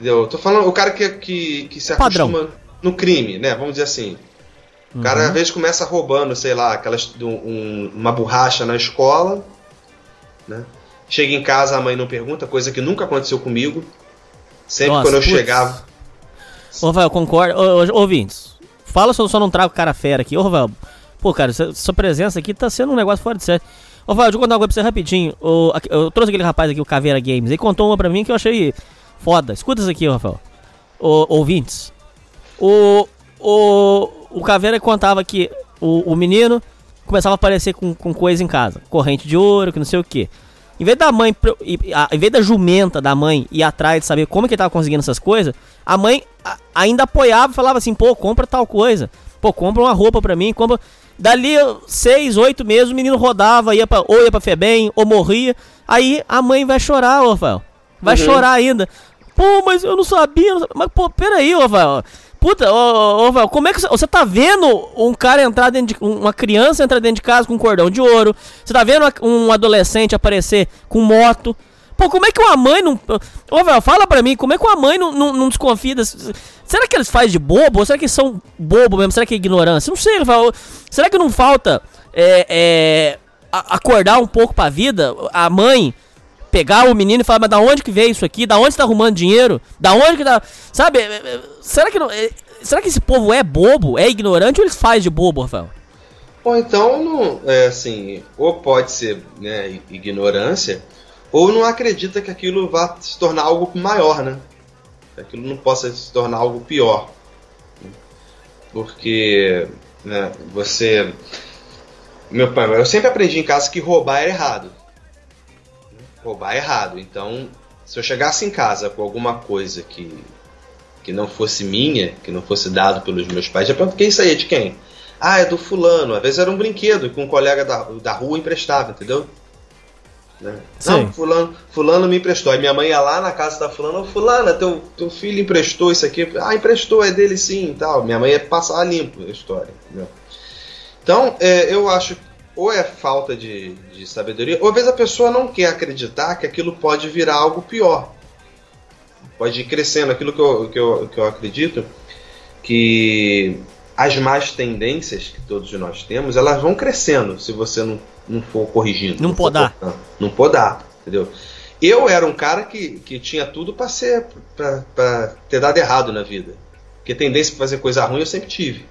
Speaker 12: Eu tô falando o cara que, que, que se
Speaker 9: Padrão.
Speaker 12: acostuma no crime, né? Vamos dizer assim. O cara
Speaker 9: Uhum.
Speaker 12: às vezes começa roubando, sei lá, aquelas, um- uma borracha na escola, né? Chega em casa, a mãe não pergunta, coisa que nunca aconteceu comigo. Sempre
Speaker 9: Nossa,
Speaker 12: quando eu
Speaker 9: putz.
Speaker 12: chegava.
Speaker 9: Ô, Rafael, concordo. Ô, ô, ouvintes, fala se eu só não trago o cara fera aqui. Ô, Rafael, pô, cara, sua, presença aqui tá sendo um negócio fora de série. Ô, Rafael, deixa eu contar uma coisa pra você rapidinho. O, eu trouxe aquele rapaz aqui, o Caveira Games, ele contou uma pra mim que eu achei foda. Escuta isso aqui, Rafael. Ô, ouvintes. O, o, o Caveira contava que o, o menino começava a aparecer com, com coisa em casa. Corrente de ouro, que não sei o que. Em vez da mãe, em vez da jumenta da mãe ir atrás de saber como que ele tava conseguindo essas coisas, a mãe ainda apoiava e falava assim, pô, compra tal coisa. Pô, compra uma roupa pra mim, compra... Dali seis, oito meses, o menino rodava, ia pra, ou ia pra Febem, ou morria. Aí a mãe vai chorar, ô Rafael. Vai
Speaker 1: Uhum.
Speaker 9: chorar ainda. Pô, mas eu não sabia. não sabia. Mas, pô, peraí, ô Rafael. Puta, ô, ô, como é que você, tá vendo um cara entrar dentro de. Uma criança entrar dentro de casa com um cordão de ouro? Você tá vendo um adolescente aparecer com moto? Pô, como é que uma mãe não. Ô, fala pra mim, como é que uma mãe não, não, não desconfia das... Será que eles fazem de bobo? Ou será que são bobo mesmo? Será que é ignorância? Não sei, Rafael. Será que não falta é, é, acordar um pouco pra vida? A mãe pegar o menino e falar, mas da onde que veio isso aqui? Da onde tá arrumando dinheiro? Da onde que tá. Sabe? é, é, Será que não. é, Será que esse povo é bobo? É ignorante ou eles fazem de bobo, Rafael?
Speaker 12: Ou então, não, é assim, ou pode ser né, ignorância, ou não acredita que aquilo vá se tornar algo maior, né? Que aquilo não possa se tornar algo pior. Porque né, você. Meu pai, eu sempre aprendi em casa que roubar era errado. Roubar é errado. Então, se eu chegasse em casa com alguma coisa que, que não fosse minha, que não fosse dado pelos meus pais, já pergunto, quem isso aí é de quem? Ah, é do fulano. Às vezes era um brinquedo que um colega da, da rua emprestava, entendeu? Né? Não, fulano, fulano me emprestou. Aí minha mãe ia lá na casa da fulana, "Ô, fulana, teu, teu filho emprestou isso aqui. Ah, emprestou, é dele sim e tal. Minha mãe ia passar limpo a história. Entendeu? Então, é, eu acho ou é falta de, de sabedoria, ou às vezes a pessoa não quer acreditar que aquilo pode virar algo pior. Pode ir crescendo. Aquilo que eu, que eu, que eu acredito, que as más tendências que todos nós temos, elas vão crescendo se você não, não for corrigindo.
Speaker 9: Não
Speaker 12: for
Speaker 9: podar.
Speaker 12: cortando. Não podar, entendeu? Eu era um cara que, que tinha tudo para ser pra ter dado errado na vida. Porque tendência para fazer coisa ruim eu sempre tive.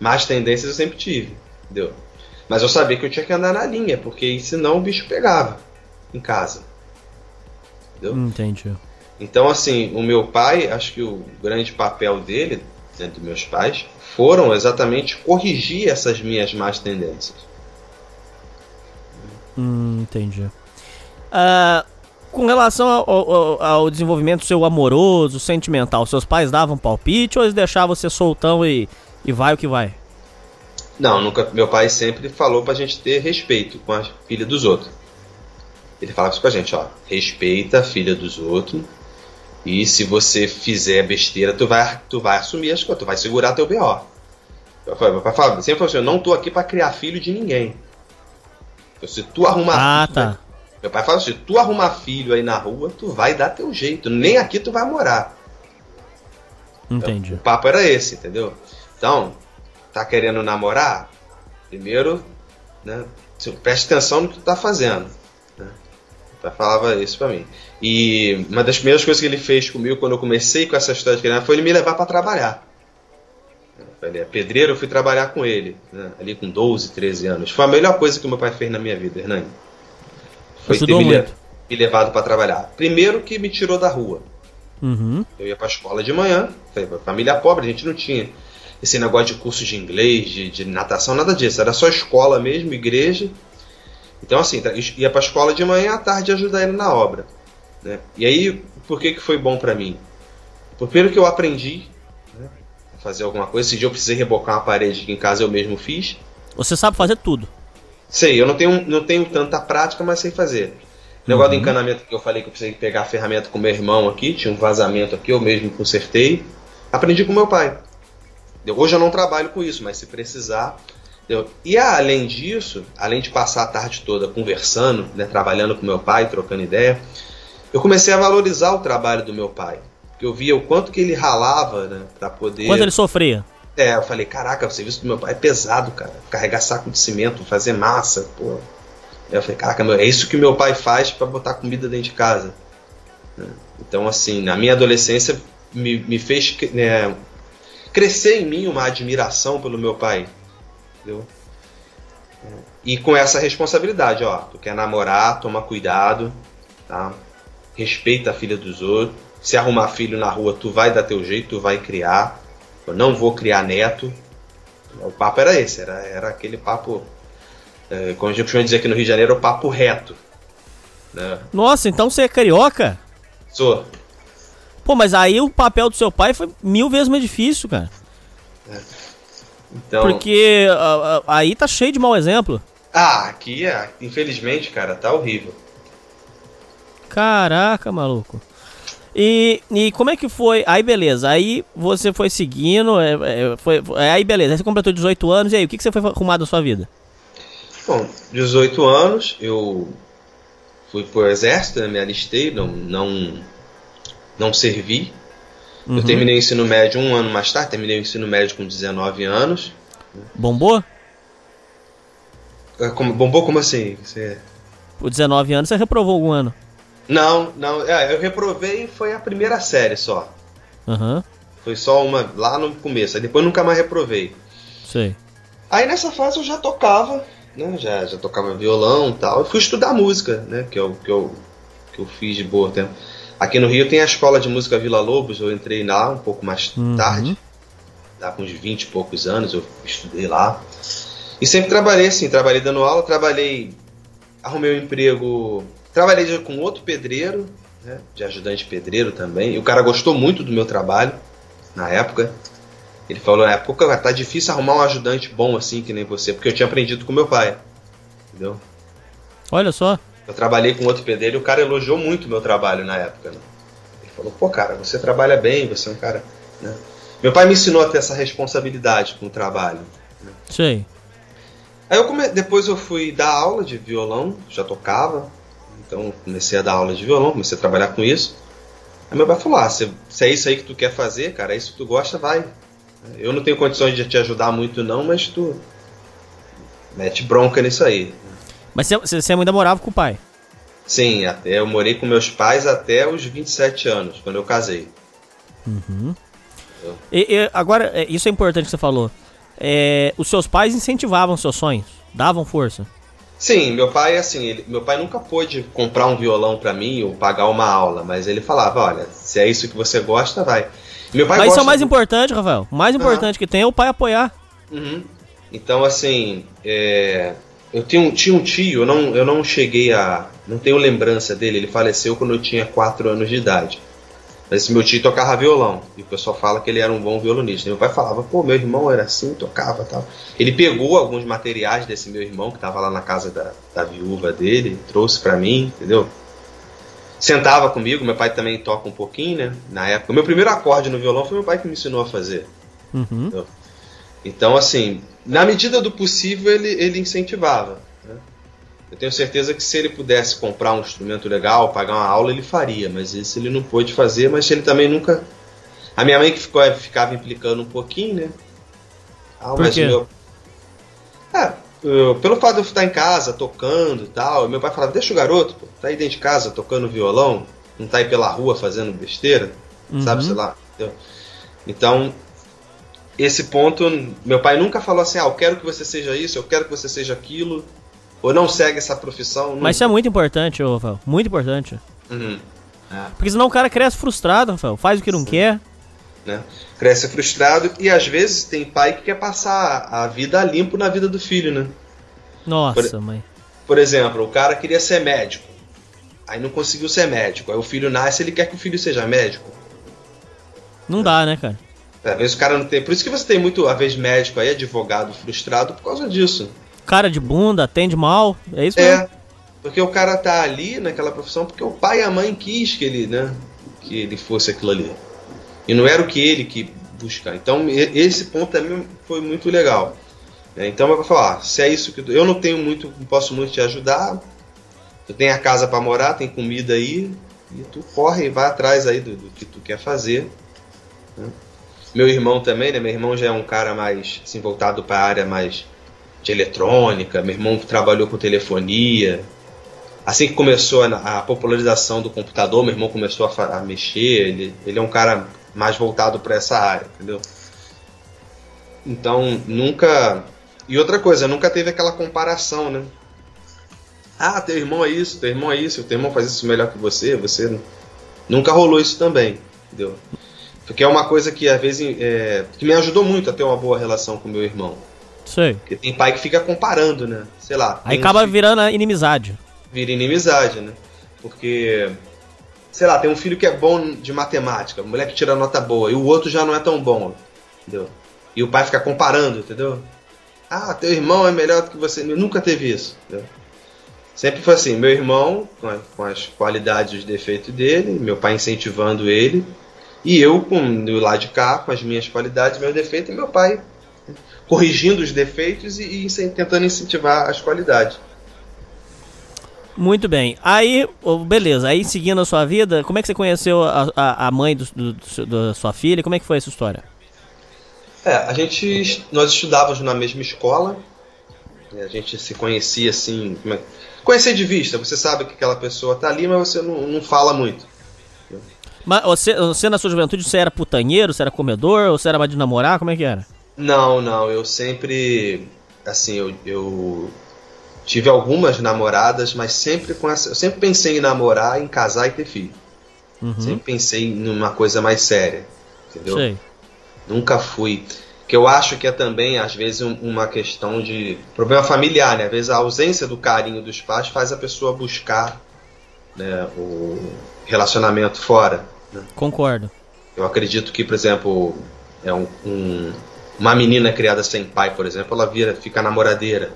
Speaker 12: Más tendências eu sempre tive, entendeu? Mas eu sabia que eu tinha que andar na linha, porque senão o bicho pegava em casa. Entendeu?
Speaker 9: Entendi.
Speaker 12: Então, assim, o meu pai, acho que o grande papel dele, dentro dos meus pais, foram exatamente corrigir essas minhas más tendências.
Speaker 9: Hum, entendi. Ah, com relação ao, ao- ao desenvolvimento seu amoroso, sentimental, seus pais davam palpite ou eles deixavam você soltão e, e vai o que vai?
Speaker 12: Não, nunca. Meu pai sempre falou pra gente ter respeito com a filha dos outros. Ele falava isso pra gente, ó, respeita a filha dos outros. E se você fizer besteira, tu vai, tu vai assumir as coisas, tu vai segurar teu B.O. Eu falei, Meu pai falava, sempre falou assim, eu não tô aqui pra criar filho de ninguém. Então, se tu arrumar
Speaker 9: Ah,
Speaker 12: filho,
Speaker 9: tá.
Speaker 12: Meu pai fala assim, se tu arrumar filho aí na rua, tu vai dar teu jeito. Nem aqui tu vai morar.
Speaker 9: Entendi.
Speaker 12: O papo era esse, entendeu? Então, tá querendo namorar? Primeiro, né, preste atenção no que tu tá fazendo. Né? Falava isso pra mim. E uma das primeiras coisas que ele fez comigo quando eu comecei com essa história de criança foi ele me levar para trabalhar. Ele é pedreiro, eu fui trabalhar com ele, né, ali com 12, 13 anos. Foi a melhor coisa que meu pai fez na minha vida, Hernani. Foi ter me,
Speaker 9: muito.
Speaker 12: me levado para trabalhar. Primeiro que me tirou da rua.
Speaker 9: Uhum.
Speaker 12: Eu ia pra escola de manhã, família pobre, a gente não tinha esse negócio de curso de inglês, de, de natação, nada disso. Era só escola mesmo, igreja. Então, assim, tá, ia pra escola de manhã, à tarde ajudar ele na obra. né? E aí, por que, que foi bom pra mim? Primeiro que eu aprendi né, a fazer alguma coisa. Esse dia eu precisei rebocar uma parede que em casa eu mesmo fiz.
Speaker 9: Você sabe fazer tudo.
Speaker 12: Sei, eu não tenho, não tenho tanta prática, mas sei fazer. Negócio do encanamento que eu falei que eu precisei pegar a ferramenta com meu irmão aqui, tinha um vazamento aqui, eu mesmo consertei. Aprendi com meu pai. Hoje eu não trabalho com isso, mas se precisar. entendeu? E além disso, além de passar a tarde toda conversando, né, trabalhando com meu pai, trocando ideia, eu comecei a valorizar o trabalho do meu pai. Porque eu via o quanto que ele ralava né, para poder.
Speaker 9: Quanto ele sofria?
Speaker 12: É, eu falei, caraca, o serviço do meu pai é pesado, cara. Carregar saco de cimento, fazer massa, pô. Aí eu falei, caraca, meu, é isso que meu pai faz para botar comida dentro de casa. Né? Então, assim, na minha adolescência me, me fez né, crescer em mim uma admiração pelo meu pai. Entendeu? E com essa responsabilidade, ó, tu quer namorar, toma cuidado, tá? respeita a filha dos outros. Se arrumar filho na rua, tu vai dar teu jeito, tu vai criar. Eu não vou criar neto. O papo era esse, era, era aquele papo. É, como a gente costuma dizer aqui no Rio de Janeiro, o papo reto. Né?
Speaker 9: Nossa, então você é carioca?
Speaker 12: Sou.
Speaker 9: Pô, mas aí o papel do seu pai foi mil vezes mais difícil, cara.
Speaker 12: Então,
Speaker 9: Porque ah, ah, aí tá cheio de mau exemplo.
Speaker 12: Ah, aqui, é, infelizmente, cara, tá horrível.
Speaker 9: Caraca, maluco. E, e como é que foi? Aí beleza, aí você foi seguindo, é, é, foi, é, aí beleza, aí você completou 18 anos, e aí, o que, que você foi arrumar da sua vida?
Speaker 12: Bom, 18 anos, eu fui pro exército, né, me alistei, não, não, não servi.
Speaker 9: Uhum.
Speaker 12: Eu terminei o ensino médio um ano mais tarde, terminei o ensino médio com 19 anos.
Speaker 9: Bombou?
Speaker 12: Ah, como- bombou como assim? Você...
Speaker 9: Por 19 anos você reprovou algum ano.
Speaker 12: Não, não, é, eu reprovei foi a primeira série só.
Speaker 9: Aham,
Speaker 12: Foi só uma lá no começo, aí depois nunca mais reprovei.
Speaker 9: sei.
Speaker 12: Aí nessa fase eu já tocava, né? Já, já tocava violão e tal. Eu fui estudar música, né? Que eu, que eu, que eu fiz de boa tempo. Aqui no Rio tem a escola de música Vila Lobos, eu entrei lá um pouco mais
Speaker 9: Uhum.
Speaker 12: tarde. Dá com uns 20 e poucos anos, eu estudei lá. E sempre trabalhei assim, trabalhei dando aula, trabalhei. Arrumei um emprego. Trabalhei com outro pedreiro, né? De ajudante pedreiro também. E o cara gostou muito do meu trabalho na época. Ele falou na época, "Cara, tá difícil arrumar um ajudante bom assim que nem você, porque eu tinha aprendido com meu pai. Entendeu?
Speaker 9: Olha só.
Speaker 12: Eu trabalhei com outro pedreiro e o cara elogiou muito o meu trabalho na época. Né? Ele falou, pô, cara, você trabalha bem, você é um cara. né?" Meu pai me ensinou a ter essa responsabilidade com o trabalho.
Speaker 9: Sei.
Speaker 12: Aí eu come... depois eu fui dar aula de violão, já tocava. Então comecei a dar aula de violão, comecei a trabalhar com isso. Aí meu pai falou: ah, se, se é isso aí que tu quer fazer, cara, é isso que tu gosta, vai. Eu não tenho condições de te ajudar muito, não, mas tu mete bronca nisso aí.
Speaker 9: Mas você, você ainda morava com o pai.
Speaker 12: Sim, até eu morei com meus pais até os 27 anos, quando eu casei.
Speaker 9: Uhum. E, e agora, é, isso é importante que você falou. É, os seus pais incentivavam seus sonhos, davam força.
Speaker 12: Sim, meu pai, assim, ele- meu pai nunca pôde comprar um violão pra mim ou pagar uma aula, mas ele falava, olha, se é isso que você gosta, vai. Meu pai
Speaker 9: Mas isso é o mais importante, Rafael. O mais importante que tem é o pai apoiar.
Speaker 12: Uhum. Então, assim, é, eu tenho, tinha um tio, eu não, eu não cheguei a. Não tenho lembrança dele, ele faleceu quando eu tinha 4 anos de idade. Mas esse meu tio tocava violão, e o pessoal fala que ele era um bom violonista. Meu pai falava, pô, meu irmão era assim, tocava tal. Ele pegou alguns materiais desse meu irmão, que estava lá na casa da, da viúva dele, trouxe pra mim, entendeu? Sentava comigo, meu pai também toca um pouquinho, né? Na época. O meu primeiro acorde no violão foi meu pai que me ensinou a fazer.
Speaker 9: Uhum.
Speaker 12: Então, assim, na medida do possível, ele, ele incentivava. né? Eu tenho certeza que se ele pudesse comprar um instrumento legal, pagar uma aula, ele faria, mas isso ele não pôde fazer, mas ele também nunca. A minha mãe que ficou, ficava implicando um pouquinho, né? Ah,
Speaker 9: Por
Speaker 12: mas
Speaker 9: quê?
Speaker 12: meu. É, eu- pelo fato de eu estar em casa tocando e tal, meu pai falava: Deixa o garoto, pô, tá aí dentro de casa tocando violão, não tá aí pela rua fazendo besteira, sabe,
Speaker 9: Uhum.
Speaker 12: sei lá. entendeu? Então, esse ponto, meu pai nunca falou assim: ah, eu quero que você seja isso, eu quero que você seja aquilo, ou não segue essa profissão.
Speaker 9: Mas isso é muito importante, ô, Rafael. Muito importante.
Speaker 12: Uhum.
Speaker 9: Porque senão o cara cresce frustrado, Rafael. Faz o que não quer.
Speaker 12: né? Cresce frustrado e às vezes tem pai que quer passar a vida limpo na vida do filho, né?
Speaker 9: Nossa, mãe.
Speaker 12: Por exemplo, o cara queria ser médico, aí não conseguiu ser médico, aí o filho nasce ele quer que o filho seja médico.
Speaker 9: Não dá, né, cara?
Speaker 12: Às vezes o cara não tem. Por isso que você tem muito, às vezes, médico aí, advogado frustrado por causa disso.
Speaker 9: Cara de bunda, atende mal. É isso mesmo.
Speaker 12: É, porque o cara tá ali naquela profissão porque o pai e a mãe quis que ele, né, que ele fosse aquilo ali. E não era o que ele que buscar. Então, esse ponto também foi muito legal. né? Então, eu vou falar, se é isso que eu não tenho muito, não posso muito te ajudar. Tu tem a casa para morar, tem comida aí, e tu corre e vai atrás aí do, do que tu quer fazer. né? Meu irmão também, né? Meu irmão já é um cara mais assim, voltado para a área mais de eletrônica. Meu irmão trabalhou com telefonia. Assim que começou a, a popularização do computador, meu irmão começou a, a mexer. Ele, ele é um cara mais voltado para essa área, entendeu? Então, nunca. E outra coisa, nunca teve aquela comparação, né? Ah, teu irmão é isso, teu irmão é isso, teu irmão faz isso melhor que você, você. Nunca rolou isso também, entendeu? Porque é uma coisa que às vezes é, que me ajudou muito a ter uma boa relação com meu irmão.
Speaker 9: Sei.
Speaker 12: Porque tem pai que fica comparando, né? Sei lá.
Speaker 9: Aí acaba
Speaker 12: que
Speaker 9: virando a inimizade.
Speaker 12: Vira inimizade, né? Porque, sei lá, tem um filho que é bom de matemática, o moleque tira nota boa, e o outro já não é tão bom, entendeu? E o pai fica comparando, entendeu? Ah, teu irmão é melhor do que você. Nunca teve isso, entendeu? Sempre foi assim, meu irmão, com as qualidades e os defeitos dele, meu pai incentivando ele, e eu com do lado de cá, com as minhas qualidades, meus defeitos, e meu pai corrigindo os defeitos e, e tentando incentivar as qualidades.
Speaker 9: Muito bem. Aí, beleza. Aí, seguindo a sua vida, como é que você conheceu a, a, a mãe do, do- do da sua filha? Como é que foi essa história?
Speaker 12: É, a gente. Nós estudávamos na mesma escola. A gente se conhecia assim. é- Conhecer de vista, você sabe que aquela pessoa tá ali, mas você não, não fala muito.
Speaker 9: Mas você, você, na sua juventude, você era putanheiro, você era comedor, ou você era mais de namorar? Como é que era?
Speaker 12: Não, não, eu sempre. Assim, eu, eu tive algumas namoradas, mas sempre com essa. Eu sempre pensei em namorar, em casar e ter filho.
Speaker 9: Uhum.
Speaker 12: Sempre pensei numa coisa mais séria. Entendeu?
Speaker 9: Sei.
Speaker 12: Nunca fui. Que eu acho que é também, às vezes, um- uma questão de problema familiar, né? Às vezes a ausência do carinho dos pais faz a pessoa buscar né, o relacionamento fora. né?
Speaker 9: Concordo.
Speaker 12: Eu acredito que, por exemplo, é um, um- uma menina criada sem pai, por exemplo, ela vira, fica namoradeira.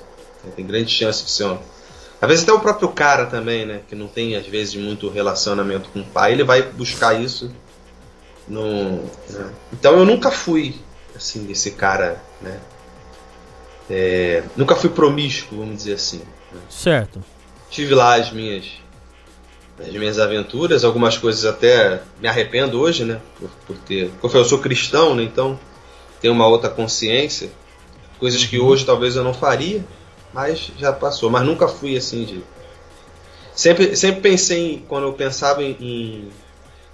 Speaker 12: né? Tem grande chance de ser um. Às vezes até o próprio cara também, né? Que não tem, às vezes, muito relacionamento com o pai, ele vai buscar isso no. né? Então eu nunca fui assim, desse cara, né? É, nunca fui promíscuo, vamos dizer assim. né?
Speaker 9: Certo.
Speaker 12: Tive lá as minhas as minhas aventuras, algumas coisas até me arrependo hoje, né? Por, por ter. Porque eu sou cristão, né? Então tenho uma outra consciência. Coisas que hoje talvez eu não faria, mas já passou. Mas nunca fui assim de. Sempre, sempre pensei em, quando eu pensava em. em-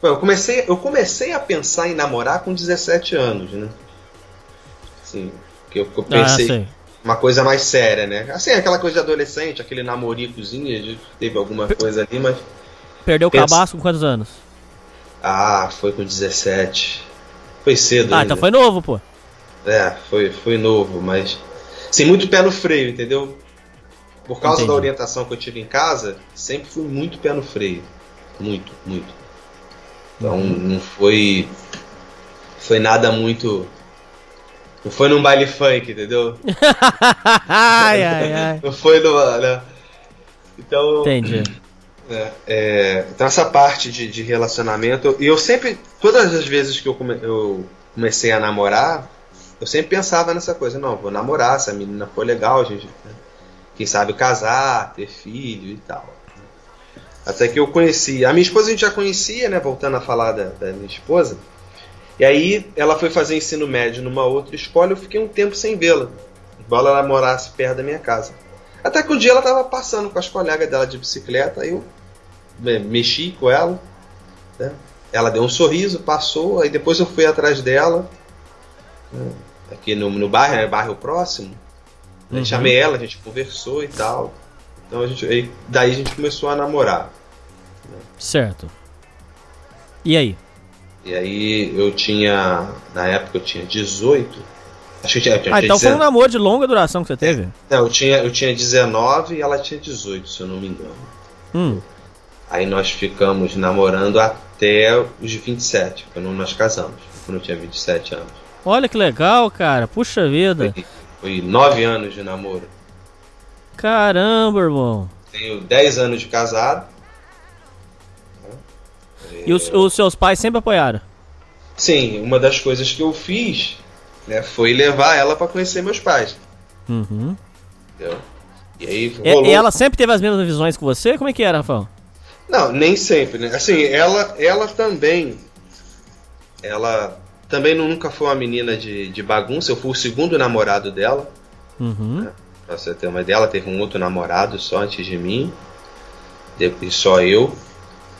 Speaker 12: Bom, eu comecei, eu comecei a pensar em namorar com 17 anos, né? Assim, que eu, eu
Speaker 9: Ah,
Speaker 12: pensei
Speaker 9: sei.
Speaker 12: uma coisa mais séria, né? Assim, aquela coisa de adolescente, aquele namoricozinho, teve alguma coisa ali, mas.
Speaker 9: Perdeu o
Speaker 12: Pensa-
Speaker 9: cabaço com quantos anos?
Speaker 12: Ah, foi com 17. Foi cedo,
Speaker 9: Ah,
Speaker 12: ainda.
Speaker 9: então foi novo, pô.
Speaker 12: É, foi, foi novo, mas. Sem muito pé no freio, entendeu? Por causa
Speaker 9: Entendi.
Speaker 12: da orientação que eu tive em casa, sempre fui muito pé no freio. Muito, muito. Então
Speaker 9: Uhum.
Speaker 12: não foi. Foi nada muito. Não foi num baile funk, entendeu? *laughs*
Speaker 9: ai, ai, ai.
Speaker 12: Não foi numa. Né? Então.
Speaker 9: Entendi.
Speaker 12: É, é, então essa parte de, de relacionamento, e eu sempre, todas as vezes que eu, come- eu comecei a namorar, eu sempre pensava nessa coisa, não, vou namorar, se a menina for legal, gente, né, quem sabe casar, ter filho e tal. Até que eu conheci, a minha esposa a gente já conhecia, né, voltando a falar da, da minha esposa, e aí ela foi fazer ensino médio numa outra escola, eu fiquei um tempo sem vê-la, embora ela morasse perto da minha casa. Até que um dia ela tava passando com as colegas dela de bicicleta, eu mexi com ela, né? Ela deu um sorriso, passou, aí depois eu fui atrás dela, né? aqui no, no bairro, né? bairro próximo. Aí
Speaker 9: Uhum.
Speaker 12: Chamei ela, a gente conversou e tal. Então a gente, aí, daí a gente começou a namorar.
Speaker 9: Certo. E aí?
Speaker 12: E aí eu tinha, na época eu tinha 18. Acho que eu tinha, eu tinha
Speaker 9: Ah, então foi um
Speaker 12: 19.
Speaker 9: namoro de longa duração que você teve?
Speaker 12: Não, eu tinha, eu tinha 19 e ela tinha 18, se eu não me engano.
Speaker 9: Hum.
Speaker 12: Aí nós ficamos namorando até os 27, quando nós casamos, quando eu tinha 27 anos.
Speaker 9: Olha que legal, cara. Puxa vida.
Speaker 12: Foi, foi 9 anos de namoro.
Speaker 9: Caramba, irmão.
Speaker 12: Tenho 10 anos de casado.
Speaker 9: E os, os seus pais sempre apoiaram?
Speaker 12: Sim, uma das coisas que eu fiz né, foi levar ela para conhecer meus pais.
Speaker 9: Uhum.
Speaker 12: Entendeu? E aí rolou...
Speaker 9: e ela sempre teve as mesmas visões que você? Como é que era, Rafael?
Speaker 12: Não, nem sempre, né? Assim, ela, ela também. Ela também nunca foi uma menina de, de bagunça. Eu fui o segundo namorado dela.
Speaker 9: Uhum.
Speaker 12: Pra você ter uma ideia, ela teve um outro namorado só antes de mim. Depois só eu.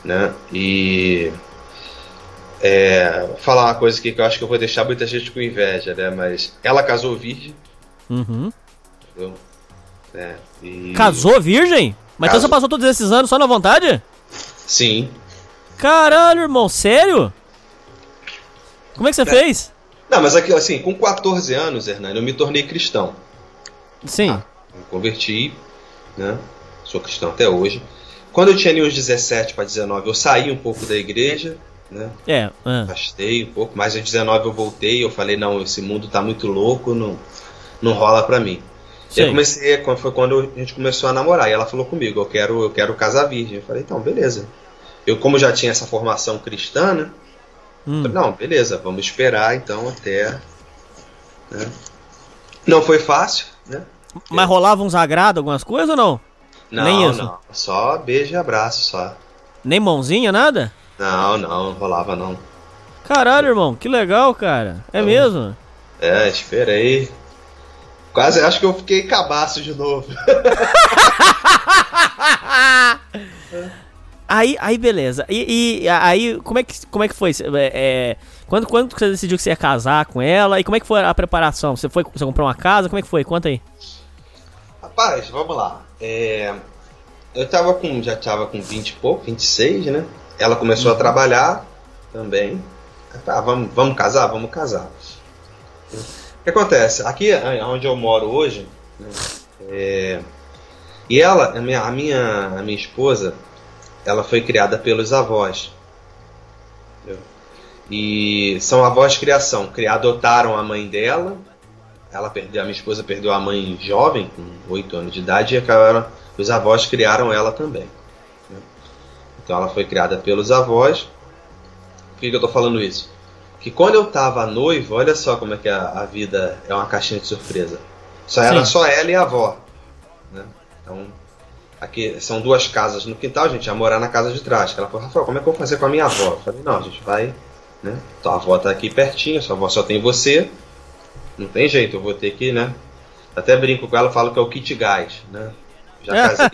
Speaker 12: Né? E. É, falar uma coisa aqui que eu acho que eu vou deixar muita gente com inveja, né? Mas ela casou virgem,
Speaker 9: Uhum.
Speaker 12: entendeu? É, e-
Speaker 9: Casou virgem? Mas então você passou todos esses anos só na vontade?
Speaker 12: Sim.
Speaker 9: Caralho, irmão, sério? Como é que você fez?
Speaker 12: Não, mas aqui, assim, com 14 anos, Hernani, eu me tornei cristão.
Speaker 9: Sim.
Speaker 12: Me converti, né? Sou cristão até hoje. Quando eu tinha ali uns 17 para 19, eu saí um pouco da igreja, né?
Speaker 9: É. ah.
Speaker 12: Afastei um pouco, mas aos 19 eu voltei, eu falei, não, esse mundo tá muito louco, não, não rola pra mim. E
Speaker 9: Sei.
Speaker 12: eu comecei, foi quando a gente começou a namorar, e ela falou comigo, eu quero, eu quero casar virgem. Eu falei, então, beleza. Eu, como já tinha essa formação cristã, né?
Speaker 9: Hum.
Speaker 12: falei, não, beleza, vamos esperar então até. né? Não foi fácil, né?
Speaker 9: Mas rolava uns agrado, algumas coisas ou não?
Speaker 12: Não,
Speaker 9: Nem isso.
Speaker 12: não. Só beijo e abraço, só.
Speaker 9: Nem mãozinha, nada?
Speaker 12: Não, não, não rolava não.
Speaker 9: Caralho, irmão, que legal, cara. É mesmo?
Speaker 12: É, esperei. Quase acho que eu fiquei cabaço de novo. *laughs*
Speaker 9: Aí, aí beleza. E, e aí, como é que, como é que foi? É, é, quando, quando você decidiu que você ia casar com ela? E como é que foi a preparação? Você foi você comprou uma casa? Como é que foi? Conta aí.
Speaker 12: Rapaz, vamos lá. É, eu tava com. Já tava com 20 e pouco, 26, né? Ela começou a trabalhar também. Tá, vamos, vamos casar? Vamos casar. O que acontece? Aqui onde eu moro hoje, né, é, e ela, a minha, a, minha, a minha esposa, ela foi criada pelos avós. entendeu? E são avós de criação. Cri- Adotaram a mãe dela, ela perdeu, a minha esposa perdeu a mãe jovem, com 8 anos de idade, e acabaram, os avós criaram ela também. Então ela foi criada pelos avós. Por que, que eu tô falando isso? Que quando eu tava noivo, olha só como é que a, a vida é uma caixinha de surpresa. Só era
Speaker 9: Sim.
Speaker 12: só ela e a avó. né? Então, aqui são duas casas no quintal, a gente ia morar na casa de trás. Ela falou, Rafael, como é que eu vou fazer com a minha avó? Eu falei, não, a gente vai, né? Tua avó tá aqui pertinho, sua avó só tem você. Não tem jeito, eu vou ter que, né? Até brinco com ela, falo que é o kit gás, né? Já *laughs* casei,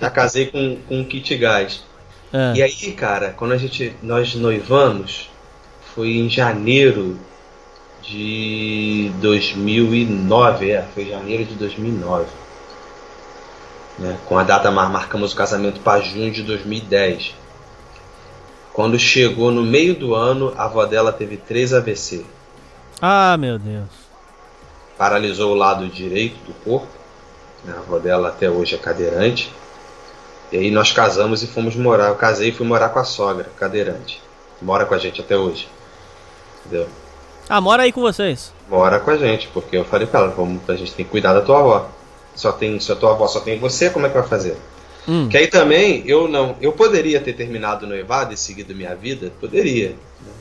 Speaker 12: já casei com, com um kit gás.
Speaker 9: É.
Speaker 12: E aí, cara, quando a gente nós noivamos, foi em janeiro de 2009, é, foi janeiro de 2009. Né? Com a data mar- marcamos o casamento para junho de 2010. Quando chegou no meio do ano, a avó dela teve três AVC.
Speaker 9: Ah, meu Deus.
Speaker 12: Paralisou o lado direito do corpo. né? A avó dela até hoje é cadeirante. E aí nós casamos e fomos morar. Eu casei e fui morar com a sogra, cadeirante. Mora com a gente até hoje. Entendeu?
Speaker 9: Ah, mora aí com vocês.
Speaker 12: Mora com a gente, porque eu falei pra ela, vamos, a gente tem que cuidar da tua avó. Só tem, se a tua avó só tem você, como é que vai fazer?
Speaker 9: Hum.
Speaker 12: Que aí também eu não, eu poderia ter terminado noivado e seguido minha vida, poderia. né?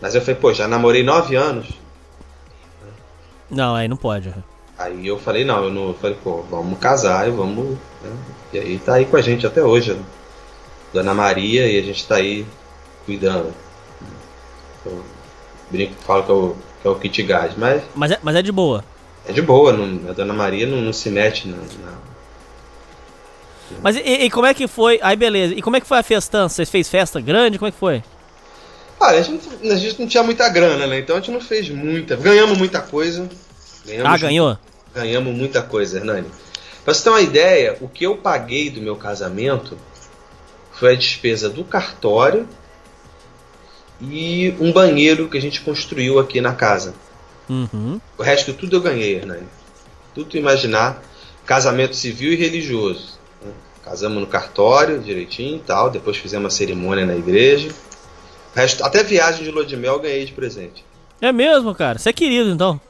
Speaker 12: Mas eu falei, pô, já namorei nove anos.
Speaker 9: Não, aí não pode.
Speaker 12: Aí eu falei, não, eu não, eu falei, pô, vamos casar e vamos. né? E aí tá aí com a gente até hoje, né? Dona Maria, e a gente tá aí cuidando. Eu brinco, falo que é o, que é o kit gás, mas
Speaker 9: Mas é, mas é de boa.
Speaker 12: É de boa, não, a Dona Maria não, não se mete na, na-
Speaker 9: Mas e, e como é que foi? Aí beleza. E como é que foi a festança? Vocês fez festa grande? Como é que foi?
Speaker 12: Olha, a gente, não- a gente não tinha muita grana, né? Então a gente não fez muita. Ganhamos muita coisa. Ganhamos,
Speaker 9: Ah, ganhou?
Speaker 12: Ganhamos muita coisa, Hernani. Pra você ter uma ideia, o que eu paguei do meu casamento foi a despesa do cartório e um banheiro que a gente construiu aqui na casa.
Speaker 9: Uhum.
Speaker 12: O resto tudo eu ganhei, Hernani. Tudo tu imaginar. Casamento civil e religioso. né? Casamos no cartório direitinho e tal. Depois fizemos uma cerimônia na igreja. O resto, até viagem de lua de mel eu ganhei de presente.
Speaker 9: É mesmo, cara. Você é querido, então.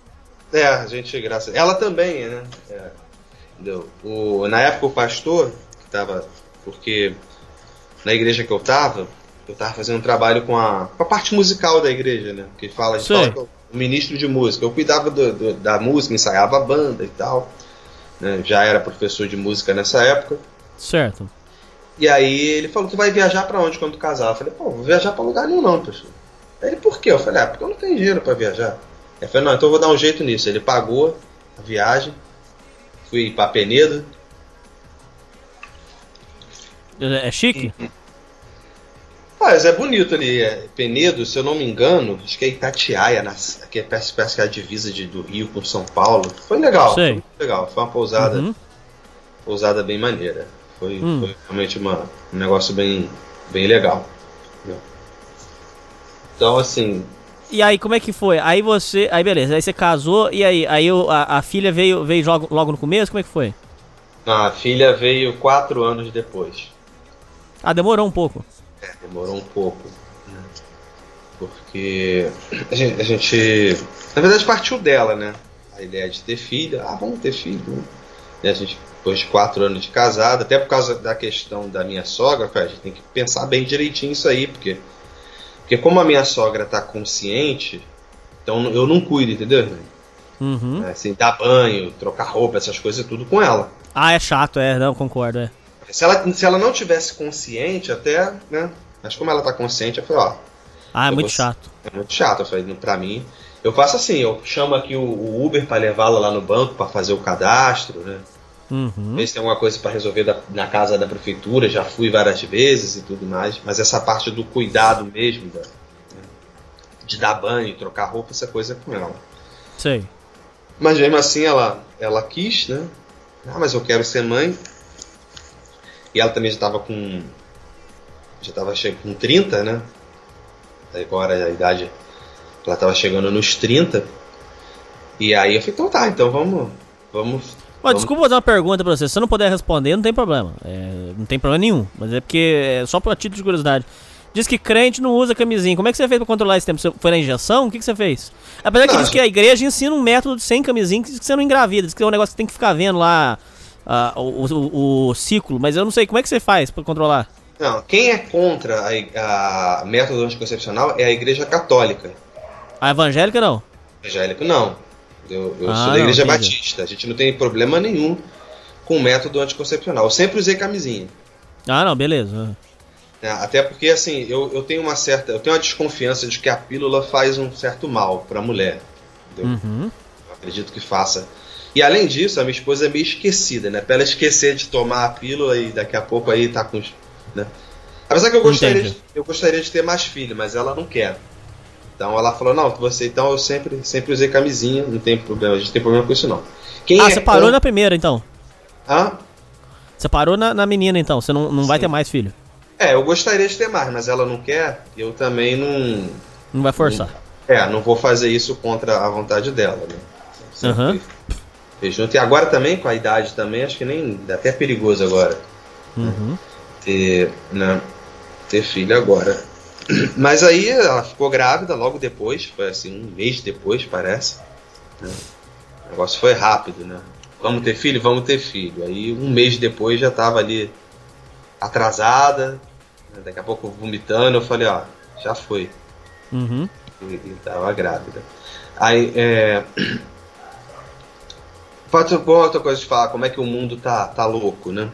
Speaker 12: É, a gente, graças Ela também, né? É, entendeu? O, na época o pastor, que tava. Porque na igreja que eu tava, eu tava fazendo um trabalho com a, com a parte musical da igreja, né? Que fala, a gente
Speaker 9: Sei.
Speaker 12: fala o ministro de música. Eu cuidava do- do- da música, ensaiava a banda e tal. né? Já era professor de música nessa época.
Speaker 9: Certo.
Speaker 12: E aí ele falou, tu vai viajar pra onde quando tu casar? Eu falei, pô, vou viajar pra lugar nenhum não, pessoal. Aí ele, por quê? Eu falei, ah, porque eu não tenho dinheiro pra viajar. Ele falou, não, então eu vou dar um jeito nisso. Ele pagou a viagem, fui pra Penedo.
Speaker 9: É é chique?
Speaker 12: Mas é bonito ali, é Penedo, se eu não me engano, acho que é Itatiaia, na, que é, parece, parece que é a divisa de, do Rio com São Paulo. Foi legal,
Speaker 9: Sei.
Speaker 12: foi muito legal, foi uma pousada
Speaker 9: Uhum.
Speaker 12: ousada bem maneira. Foi,
Speaker 9: Hum.
Speaker 12: foi realmente uma, um negócio bem, bem legal. Então, assim,
Speaker 9: E aí, como é que foi? Aí você. Aí beleza, aí você casou e aí, aí a, a filha veio, veio logo, logo no começo? Como é que foi?
Speaker 12: a filha veio quatro anos depois.
Speaker 9: Ah, demorou um pouco.
Speaker 12: É, demorou um pouco. né? Porque a gente, a gente- Na verdade, partiu dela, né? A ideia de ter filha. Ah, vamos ter filho. E a gente, depois de quatro anos de casado, até por causa da questão da minha sogra, cara, a gente tem que pensar bem direitinho isso aí, porque. Porque como a minha sogra tá consciente, então eu não cuido, entendeu?
Speaker 9: Uhum.
Speaker 12: Assim, dar banho, trocar roupa, essas coisas, tudo com ela.
Speaker 9: Ah, é chato, é, não, concordo, é.
Speaker 12: Se ela, se ela não tivesse consciente, até, né? Mas como ela tá consciente, eu falei, ó,
Speaker 9: Ah, é muito
Speaker 12: vou-
Speaker 9: chato.
Speaker 12: é muito chato. Eu falei, pra mim, eu faço assim, eu chamo aqui o, o Uber pra levá-la lá no banco pra fazer o cadastro, né?
Speaker 9: Uhum.
Speaker 12: Ver se tem alguma coisa pra resolver da- na casa da prefeitura, já fui várias vezes e tudo mais, mas essa parte do cuidado mesmo, da- né, de dar banho, trocar roupa, essa coisa é com ela.
Speaker 9: Sei.
Speaker 12: Mas mesmo assim ela, ela quis, né? Ah, mas eu quero ser mãe. E ela também já estava com. Já estava chegando com 30, né? Agora a idade. Ela estava chegando nos 30. E aí eu falei, então tá, então vamos. Vamos.
Speaker 9: Ó,
Speaker 12: vamos-
Speaker 9: desculpa fazer uma pergunta pra você. Se você não puder responder, não tem problema. É, não tem problema nenhum. Mas é porque é só pra título de curiosidade. Diz que crente não usa camisinha. Como é que você fez pra controlar esse tempo? Você foi na injeção? O que, que você fez? Apesar que
Speaker 12: Não,
Speaker 9: diz que a igreja ensina um método sem camisinha que diz que você não engravida. Diz que é um negócio que tem que ficar vendo lá ah, o, o- o ciclo. Mas eu não sei. Como é que você faz pra controlar?
Speaker 12: Não, quem é contra a, a método anticoncepcional é a igreja católica.
Speaker 9: A evangélica não.
Speaker 12: Evangélico não. Eu, eu
Speaker 9: Ah,
Speaker 12: sou da
Speaker 9: não,
Speaker 12: igreja
Speaker 9: entendi.
Speaker 12: batista. A gente não tem problema nenhum com o método anticoncepcional. Eu sempre usei camisinha.
Speaker 9: Ah, não, beleza.
Speaker 12: né? Até porque assim, eu, eu tenho uma certa. Eu tenho uma desconfiança de que a pílula faz um certo mal para a mulher. entendeu?
Speaker 9: Uhum.
Speaker 12: Acredito que faça. E além disso, a minha esposa é meio esquecida, né? Pra ela esquecer de tomar a pílula e daqui a pouco aí tá com. os- Né? Apesar que eu gostaria,
Speaker 9: Entendi.
Speaker 12: de, eu gostaria de ter mais filho, mas ela não quer. Então ela falou, não, você então eu sempre, sempre usei camisinha, não tem problema, a gente não tem problema com isso não. Quem
Speaker 9: Ah,
Speaker 12: é
Speaker 9: você parou
Speaker 12: contra-
Speaker 9: na primeira então.
Speaker 12: Hã?
Speaker 9: Você parou na, na menina então. Você não, não vai ter mais filho.
Speaker 12: É, eu gostaria de ter mais, mas ela não quer, eu também não.
Speaker 9: Não vai forçar.
Speaker 12: É, não vou fazer isso contra a vontade dela, né? Fez junto. E agora também, com a idade também, acho que nem. até perigoso agora
Speaker 9: Uhum.
Speaker 12: ter, né, ter filho agora. Mas aí ela ficou grávida logo depois, foi assim, um mês depois, parece. né? O negócio foi rápido, né? Vamos ter filho? Vamos ter filho. Aí um mês depois já tava ali atrasada, né, daqui a pouco vomitando, eu falei, ó, já foi.
Speaker 9: Uhum.
Speaker 12: E, e tava grávida. Aí, é. Pode boa outra coisa de falar, como é que o mundo tá, tá louco, né?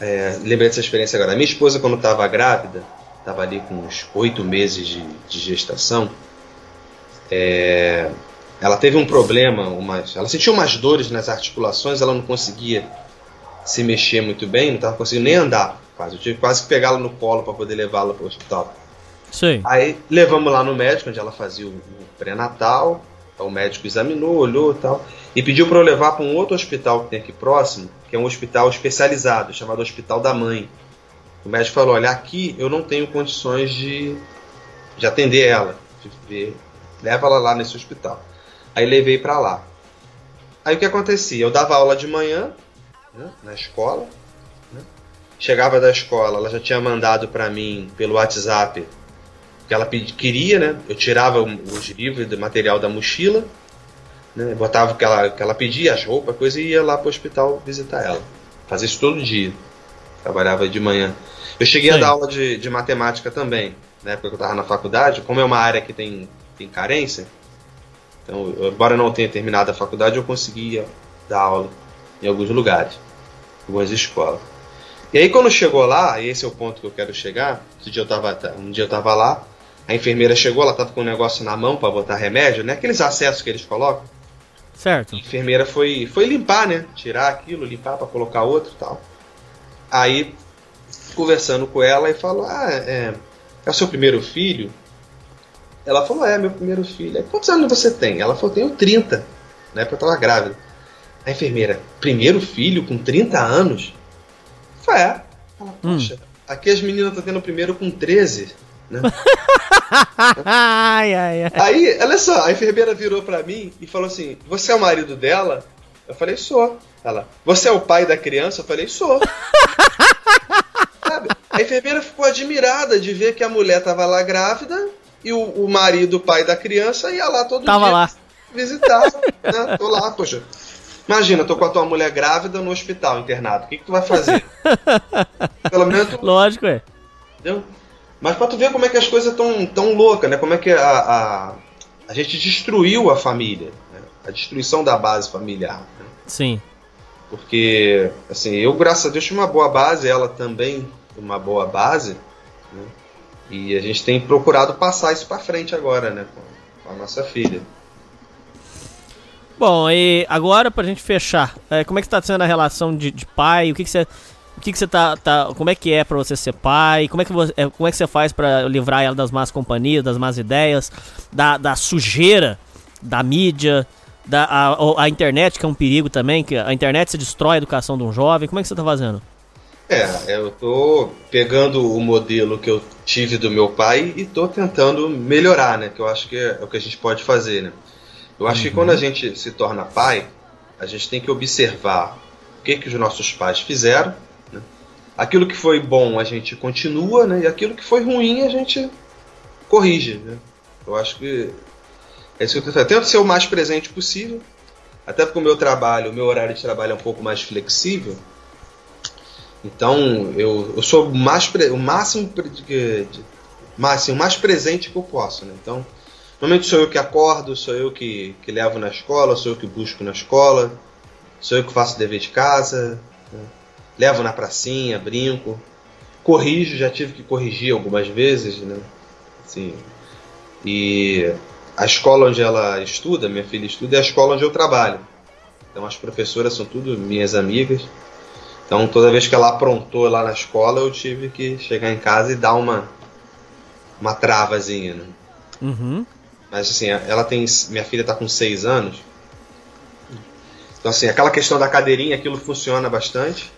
Speaker 12: É, lembrei dessa experiência agora. A minha esposa, quando estava grávida, estava ali com uns oito meses de, de gestação, é, ela teve um problema, umas, ela sentiu umas dores nas articulações, ela não conseguia se mexer muito bem, não estava conseguindo nem andar. Quase. Eu tive quase que pegá-la no colo para poder levá-la para o hospital.
Speaker 9: Sei.
Speaker 12: Aí levamos lá no médico, onde ela fazia o, o pré-natal. O médico examinou, olhou e tal. E pediu para eu levar para um outro hospital que tem aqui próximo, que é um hospital especializado, chamado Hospital da Mãe. O médico falou: Olha, aqui eu não tenho condições de, de atender ela. de. Leva ela lá nesse hospital. Aí levei para lá. Aí o que acontecia? Eu dava aula de manhã né, na escola. né. Chegava da escola, ela já tinha mandado para mim pelo WhatsApp que ela pedi- queria, né? Eu tirava o- os livros do material da mochila, né? Botava o que ela, que ela pedia, as roupas, coisa, e ia lá pro hospital visitar ela. Fazia isso todo dia. Trabalhava de manhã. Eu cheguei a
Speaker 9: Sei.
Speaker 12: dar aula de, de matemática também, na época que eu estava na faculdade, como é uma área que tem, tem carência, então, eu- embora eu não tenha terminado a faculdade, eu conseguia dar aula em alguns lugares, em algumas escolas. E aí quando chegou lá, e esse é o ponto que eu quero chegar, um dia eu tava lá, a enfermeira chegou, ela tava com um negócio na mão para botar remédio, né? Aqueles acessos que eles colocam.
Speaker 9: Certo.
Speaker 12: A enfermeira foi, foi limpar, né? Tirar aquilo, limpar para colocar outro e tal. Aí, conversando com ela, e falou: Ah, é, é o seu primeiro filho? Ela falou: É, meu primeiro filho. Aí, quantos anos você tem? Ela falou: Tenho 30. Na época eu tava grávida. A enfermeira, primeiro filho com 30 anos? Eu Falei, é. Ela, Poxa, aqui as meninas estão tendo o primeiro com 13. Né? *laughs*
Speaker 9: ai, ai, ai.
Speaker 12: Aí, olha só, a enfermeira virou pra mim e falou assim: Você é o marido dela? Eu falei, sou. Ela, você é o pai da criança? Eu falei, sou. *laughs* Sabe? A enfermeira ficou admirada de ver que a mulher tava lá grávida e o, o marido, o pai da criança, ia lá todo
Speaker 9: Tava
Speaker 12: dia
Speaker 9: lá.
Speaker 12: visitar. Né? Tô lá, poxa. Imagina, tô com a tua mulher grávida no hospital, internado. O que, que tu vai fazer? *laughs* Pelo menos tu
Speaker 9: Lógico, é.
Speaker 12: Entendeu? Mas pra tu ver como é que as coisas estão tão loucas, né? Como é que a, a, a gente destruiu a família, né? a destruição da base familiar. né?
Speaker 9: Sim.
Speaker 12: Porque, assim, eu, graças a Deus, tive uma boa base, ela também uma boa base, né? E a gente tem procurado passar isso pra frente agora, né? Com, com a nossa filha.
Speaker 9: Bom, e agora pra gente fechar, é, como é que tá sendo a relação de, de pai? O que que você. O que que você tá, tá. Como é que é pra você ser pai? Como é que você, é, como é que você faz pra livrar ela das más companhias, das más ideias, da, da sujeira, da mídia, da a, a internet, que é um perigo também, que a internet se destrói a educação de um jovem. Como é que você tá fazendo?
Speaker 12: É, eu tô pegando o modelo que eu tive do meu pai e tô tentando melhorar, né? Que eu acho que é o que a gente pode fazer, né? Eu acho que quando a gente se torna pai, a gente tem que observar o que que os nossos pais fizeram? Aquilo que foi bom a gente continua, né? E aquilo que foi ruim a gente corrige, né? Eu acho que é isso que eu tento fazer. Tento ser o mais presente possível, até porque o meu trabalho, o meu horário de trabalho é um pouco mais flexível. Então eu, eu sou o mais o máximo de, de, mas, assim, mais presente que eu posso, né? Então normalmente sou eu que acordo, sou eu que, que levo na escola, sou eu que busco na escola, sou eu que faço dever de casa? Levo na pracinha, brinco, corrijo, já tive que corrigir algumas vezes, né? Assim, e a escola onde ela estuda, minha filha estuda, é a escola onde eu trabalho. Então as professoras são tudo minhas amigas. Então toda vez que ela aprontou lá na escola, eu tive que chegar em casa e dar uma uma travazinha, né?
Speaker 9: Uhum.
Speaker 12: Mas assim, ela tem. Minha filha tá com 6 anos. Então assim, aquela questão da cadeirinha, aquilo funciona bastante.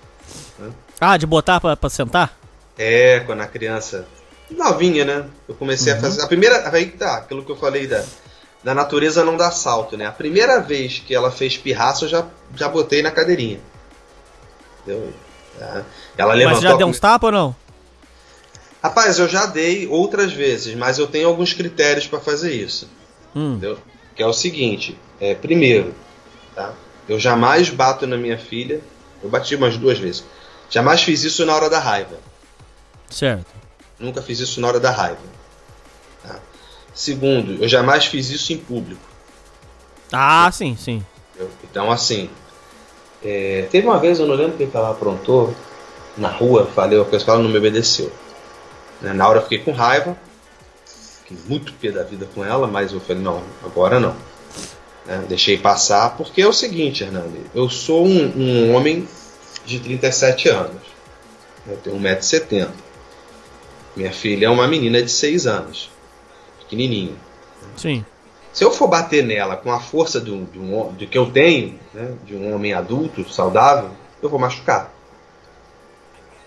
Speaker 9: Ah, de botar pra, pra sentar?
Speaker 12: É, quando a criança. Novinha, né? Eu comecei a fazer. A primeira. Aí que tá, aquilo que eu falei da, da natureza não dá salto, né? A primeira vez que ela fez pirraça, eu já, já botei na cadeirinha. Entendeu? É. Ela
Speaker 9: Mas
Speaker 12: levantou.
Speaker 9: já
Speaker 12: a
Speaker 9: deu uns tapas ou não?
Speaker 12: Rapaz, eu já dei outras vezes, mas eu tenho alguns critérios para fazer isso.
Speaker 9: Hum.
Speaker 12: Entendeu? Que é o seguinte: é, primeiro, tá? eu jamais bato na minha filha. Eu bati umas duas vezes. Jamais fiz isso na hora da raiva.
Speaker 9: Certo.
Speaker 12: Nunca fiz isso na hora da raiva. tá? Segundo, eu jamais fiz isso em público.
Speaker 9: Ah, sim, sim.
Speaker 12: Então, assim, é, teve uma vez, eu não lembro quem que ela aprontou, na rua, falei, o pessoal não me obedeceu. Né, Na hora eu fiquei com raiva, fiquei muito pé da vida com ela, mas eu falei, não, agora não. Né, Deixei passar, porque é o seguinte, Hernani, eu sou um, um homem de 37 anos. Eu tenho 1,70m. Minha filha é uma menina de 6 anos. Pequenininha.
Speaker 9: Sim.
Speaker 12: Se eu for bater nela com a força do, de que eu tenho, né, de um homem adulto, saudável, eu vou machucar.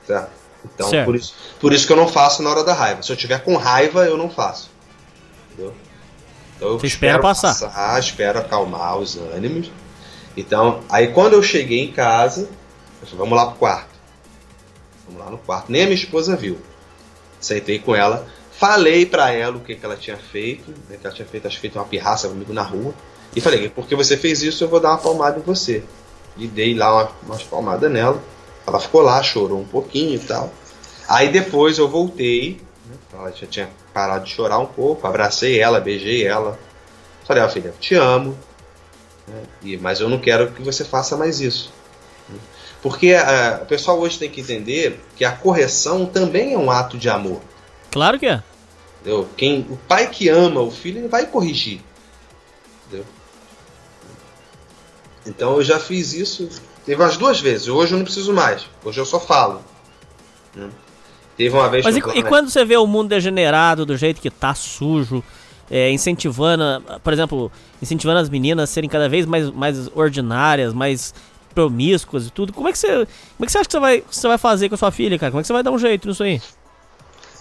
Speaker 12: Certo? Então,
Speaker 9: Certo.
Speaker 12: Por, isso, por isso que eu não faço na hora da raiva. Se eu tiver com raiva, eu não faço. Entendeu? Então, eu
Speaker 9: Você espera
Speaker 12: espero
Speaker 9: passar.
Speaker 12: espero acalmar os ânimos. Então, aí quando eu cheguei em casa, eu falei, vamos lá pro quarto. Vamos lá no quarto. Nem a minha esposa viu. Sentei com ela, falei pra ela o que, que ela tinha feito, né, que ela tinha feito, acho que feito uma pirraça comigo na rua. E falei, porque você fez isso, eu vou dar uma palmada em você. E dei lá uma, umas palmadas nela. Ela ficou lá, chorou um pouquinho e tal. Aí depois eu voltei, né, ela já tinha parado de chorar um pouco, abracei ela, beijei ela. Falei, ó filha, te amo, né, e, mas eu não quero que você faça mais isso. Porque ah, o pessoal hoje tem que entender que a correção também é um ato de amor.
Speaker 9: Claro que é.
Speaker 12: Entendeu? Quem, o pai que ama o filho, ele vai corrigir. Entendeu? Então eu já fiz isso. Teve umas duas vezes. Hoje eu não preciso mais. Hoje eu só falo. né? Teve uma vez
Speaker 9: Mas e, e quando você vê o mundo degenerado do jeito que tá sujo, é, incentivando, por exemplo, incentivando as meninas a serem cada vez mais, mais ordinárias, mais promíscuas e tudo. Como é que você, como é que você acha que você vai, você vai fazer com a sua filha, cara? Como é que você vai dar um jeito nisso aí?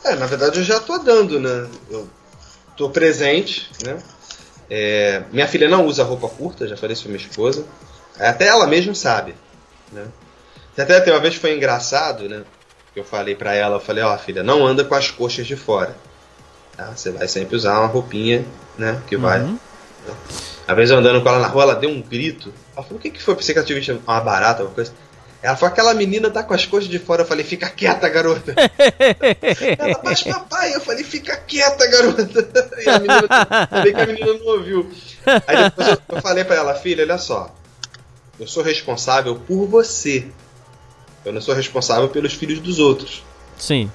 Speaker 12: É, na verdade eu já tô dando, né? Eu tô presente, né? É, minha filha não usa roupa curta, já falei isso pra minha esposa. Até ela mesma sabe, né? Até tem uma vez foi engraçado, né? Que eu falei pra ela, eu falei, ó filha, não anda com as coxas de fora. Tá? Você vai sempre usar uma roupinha, né? Que vai.
Speaker 9: Uhum.
Speaker 12: Às vezes eu andando com ela na rua, ela deu um grito. Ela falou, o que, que foi? Pensei que ela tinha visto uma barata, alguma coisa. Ela falou, aquela menina tá com as coxas de fora. Eu falei, fica quieta, garota. *laughs* ela, mas papai, eu falei, fica quieta, garota. *laughs* E a menina, falei que a menina não ouviu. Aí depois eu, eu falei pra ela, filha, olha só. Eu sou responsável por você. Eu não sou responsável pelos filhos dos outros.
Speaker 9: Sim.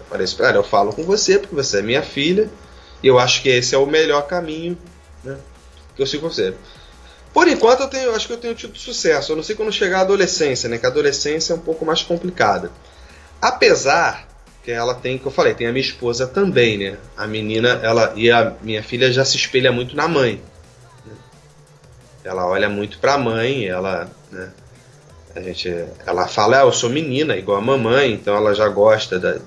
Speaker 12: Eu falei isso pra ela, eu falo com você porque você é minha filha. E eu acho que esse é o melhor caminho, né? Que eu sigo com você. Por enquanto eu tenho, acho que eu tenho tido sucesso. Eu não sei quando chegar a adolescência, né? Que a adolescência é um pouco mais complicada. Apesar que ela tem, que eu falei, tem a minha esposa também, né? A menina, ela e a minha filha já se espelha muito na mãe. né? Ela olha muito pra mãe, ela, né? A gente, ela fala, ah, eu sou menina, igual a mamãe, então ela já gosta da,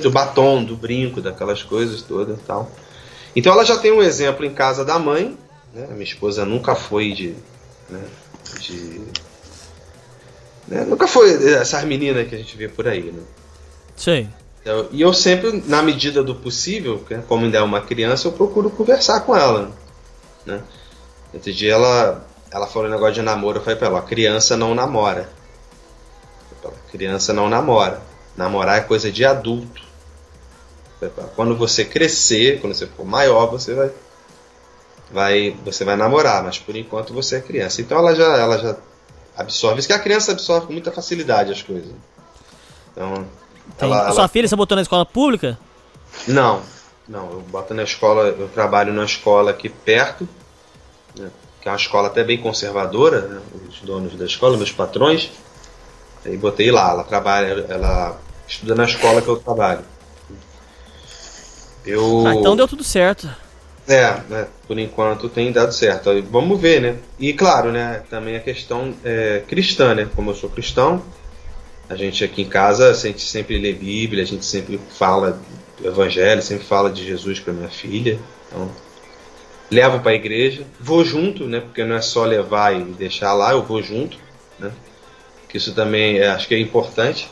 Speaker 12: do batom, do brinco, daquelas coisas todas e tal. Então ela já tem um exemplo em casa da mãe, né? Minha esposa nunca foi de. Né? de né? Nunca foi essas meninas que a gente vê por aí, né?
Speaker 9: Sei.
Speaker 12: Eu- e eu sempre, na medida do possível, né, como ainda é uma criança, eu procuro conversar com ela. Né? Outro dia ela, ela falou um negócio de namoro, eu falei pra ela, criança não namora. Ela, criança não namora. Namorar é coisa de adulto. Quando você crescer, quando você for maior, você vai, vai, você vai namorar, mas por enquanto você é criança. Então ela já, ela já absorve. Isso que a criança absorve com muita facilidade as coisas. Então, ela-
Speaker 9: sua filha você botou na escola pública?
Speaker 12: não, não, eu boto na escola, eu trabalho numa escola aqui perto, né, que é uma escola até bem conservadora, né, os donos da escola, meus patrões, aí botei lá, ela trabalha, ela estuda na escola que eu trabalho. Eu,
Speaker 9: Ah, então deu tudo certo.
Speaker 12: É, né, por enquanto tem dado certo. Vamos ver, né? E claro, né, também a questão é, cristã, né? Como eu sou cristão, a gente aqui em casa, a gente sempre lê Bíblia, a gente sempre fala do Evangelho, sempre fala de Jesus para minha filha. Então, levo para a igreja, vou junto, né? Porque não é só levar e deixar lá, eu vou junto, né? Que isso também é, acho que é importante.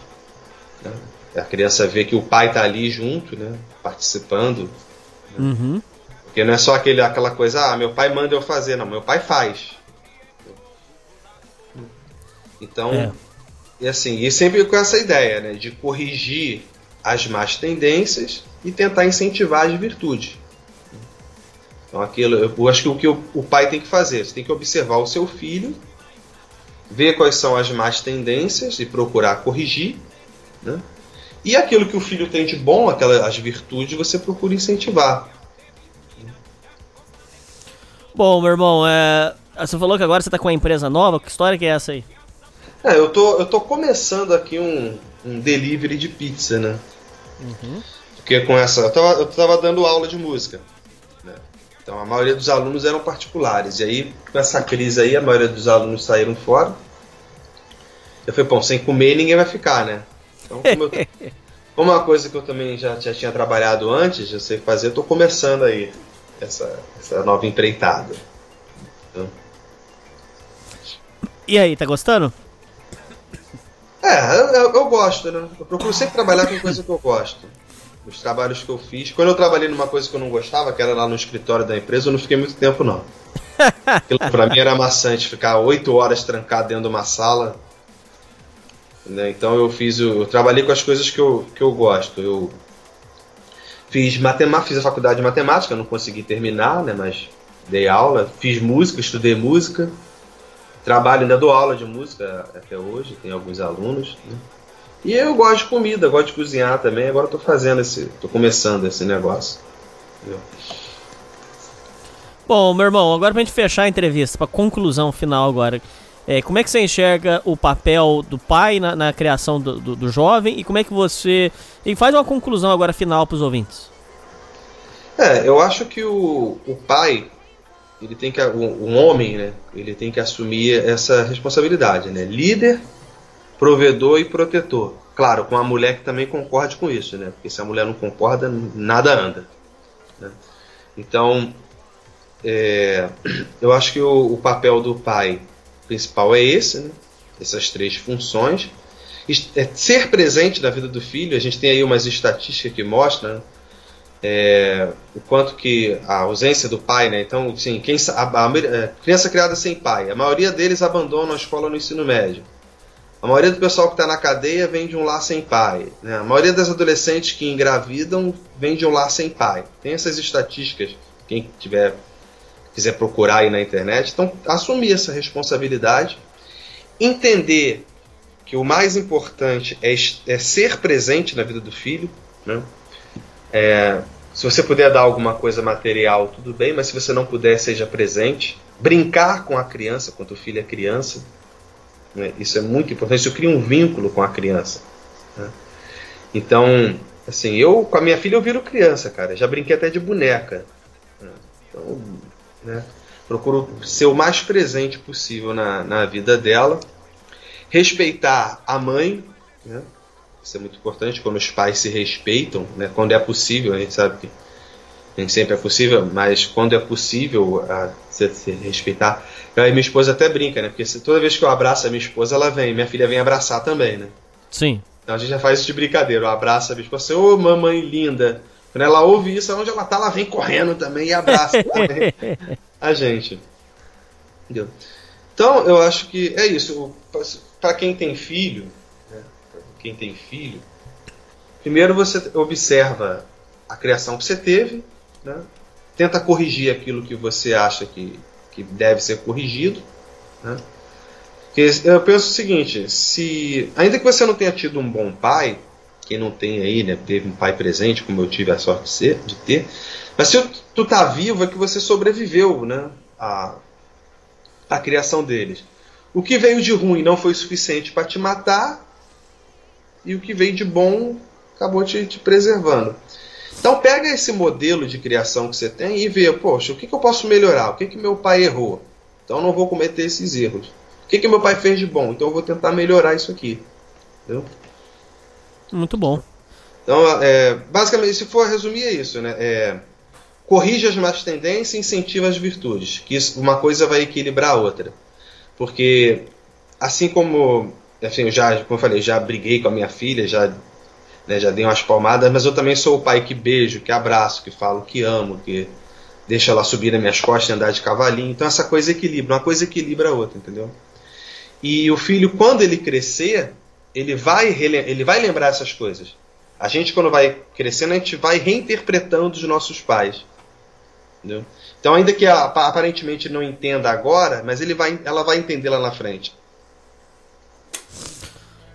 Speaker 12: Né? A criança vê que o pai está ali junto, né? Participando.
Speaker 9: Uhum.
Speaker 12: Porque não é só aquele, aquela coisa, ah, meu pai manda eu fazer, não, meu pai faz. Então,
Speaker 9: É.
Speaker 12: e assim, e sempre com essa ideia, né, de corrigir as más tendências e tentar incentivar as virtudes. Então, aquilo, eu acho que o que o, o pai tem que fazer, você tem que observar o seu filho, ver quais são as más tendências e procurar corrigir, né? E aquilo que o filho tem de bom, aquelas as virtudes, você procura incentivar.
Speaker 9: Bom, meu irmão, é... você falou que agora você tá com uma empresa nova. Que história que é essa aí?
Speaker 12: É, eu tô, eu tô começando aqui um, um delivery de pizza, né? Porque com essa. Eu tava, eu tava dando aula de música. né? Então a maioria dos alunos eram particulares. E aí, com essa crise aí, a maioria dos alunos saíram fora. Eu falei, bom, sem comer ninguém vai ficar, né? Então, como, eu, *laughs* como é uma coisa que eu também já, já tinha trabalhado antes, já sei fazer, eu tô começando aí essa, essa nova empreitada. Então,
Speaker 9: E aí, tá gostando?
Speaker 12: É, eu, eu- eu gosto, né? Eu procuro sempre trabalhar com coisa que eu gosto. Os trabalhos que eu fiz. Quando eu trabalhei numa coisa que eu não gostava, que era lá no escritório da empresa, eu não fiquei muito tempo, não. Aquilo *laughs* pra mim era maçante, ficar oito horas trancado dentro de uma sala. né? Então eu fiz. o- Eu trabalhei com as coisas que eu, que eu gosto. Eu fiz matemática, fiz a faculdade de matemática, não consegui terminar, né? Mas dei aula, fiz música, estudei música. Trabalho, ainda dou aula de música até hoje, tem alguns alunos. né? E eu gosto de comida, gosto de cozinhar também. Agora estou fazendo esse, estou começando esse negócio. entendeu?
Speaker 9: Bom, meu irmão, agora pra gente fechar a entrevista, pra conclusão final agora. É, como é que você enxerga o papel do pai na, na criação do, do, do jovem e como é que você. E faz uma conclusão agora final pros ouvintes.
Speaker 12: É, eu acho que o, o pai, ele tem que, o homem, né, ele tem que assumir essa responsabilidade, né, líder, provedor e protetor. Claro, com a mulher que também concorde com isso, né, porque se a mulher não concorda, nada anda. né. Então, é, *clears throat* eu acho que o, o papel do pai principal é esse, né, essas três funções. É ser presente na vida do filho, a gente tem aí umas estatísticas que mostram né, é, o quanto que a ausência do pai, né? Então, assim, quem, sa- a, a, é, criança criada sem pai, a maioria deles abandonam a escola no ensino médio. A maioria do pessoal que está na cadeia vem de um lar sem pai. Né? A maioria das adolescentes que engravidam vem de um lar sem pai. Tem essas estatísticas, quem tiver quiser procurar aí na internet. Então, assumir essa responsabilidade, entender que o mais importante é, é ser presente na vida do filho. Né? É, se você puder dar alguma coisa material, tudo bem, mas se você não puder, seja presente. Brincar com a criança, quando o filho é criança. né? Isso é muito importante. Isso cria um vínculo com a criança. né? Então, assim, eu com a minha filha eu viro criança, cara. Já brinquei até de boneca. né? Então, né? Procuro ser o mais presente possível na, na vida dela. Respeitar a mãe, né? Isso é muito importante quando os pais se respeitam, né? Quando é possível, a gente sabe que nem sempre é possível, mas quando é possível a, se, se respeitar. E minha esposa até brinca, né? Porque se, toda vez que eu abraço a minha esposa, ela vem. Minha filha vem abraçar também, né?
Speaker 9: Sim.
Speaker 12: Então a gente já faz isso de brincadeira. Eu abraço a minha esposa, assim, ô mamãe linda. Quando ela ouve isso, onde ela tá, ela vem correndo também e abraça também *laughs* a gente. Entendeu? Então eu acho que é isso. Para quem tem filho, né, quem tem filho, primeiro você observa a criação que você teve, né, tenta corrigir aquilo que você acha que, que deve ser corrigido. Né, eu penso o seguinte: se ainda que você não tenha tido um bom pai, quem não tem aí, né, teve um pai presente, como eu tive a sorte de, ser, de ter, mas se tu tá vivo é que você sobreviveu, né, a, a criação deles. O que veio de ruim não foi suficiente para te matar, e o que veio de bom acabou te, te preservando. Então pega esse modelo de criação que você tem e vê, poxa, o que, que eu posso melhorar? O que, que meu pai errou? Então eu não vou cometer esses erros. O que, que meu pai fez de bom? Então eu vou tentar melhorar isso aqui. Entendeu?
Speaker 9: Muito bom.
Speaker 12: Então, é, basicamente, se for resumir, é isso, né? É, corrige as más tendências e incentiva as virtudes, que isso, uma coisa vai equilibrar a outra. Porque, assim como, assim, eu já, como eu falei, já briguei com a minha filha, já, né, já dei umas palmadas, mas eu também sou o pai que beijo, que abraço, que falo que amo, que deixa ela subir nas minhas costas e andar de cavalinho. Então, essa coisa equilibra, uma coisa equilibra a outra, entendeu? E o filho, quando ele crescer, ele vai, ele vai lembrar essas coisas. A gente, quando vai crescendo, a gente vai reinterpretando os nossos pais. Entendeu? Então, ainda que aparentemente não entenda agora, mas ele vai, ela vai entender lá na frente.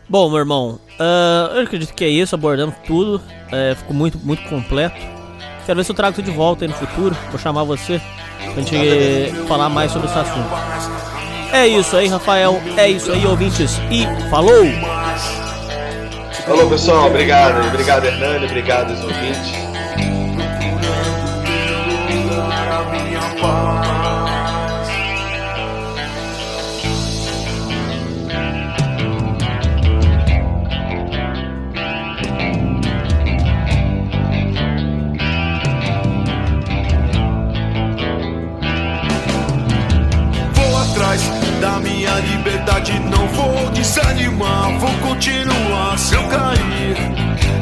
Speaker 9: Bom, meu irmão, ah, eu acredito que é isso, abordamos tudo. É, ficou muito, muito completo. Quero ver se eu trago tudo de volta aí no futuro. Vou chamar você pra gente falar mais sobre esse assunto. É isso aí, Rafael. É isso aí, ouvintes. E falou!
Speaker 12: Falou, pessoal. Obrigado. Obrigado, Hernani. Obrigado, os ouvintes.
Speaker 6: Liberdade, não vou desanimar, vou continuar. Se eu cair,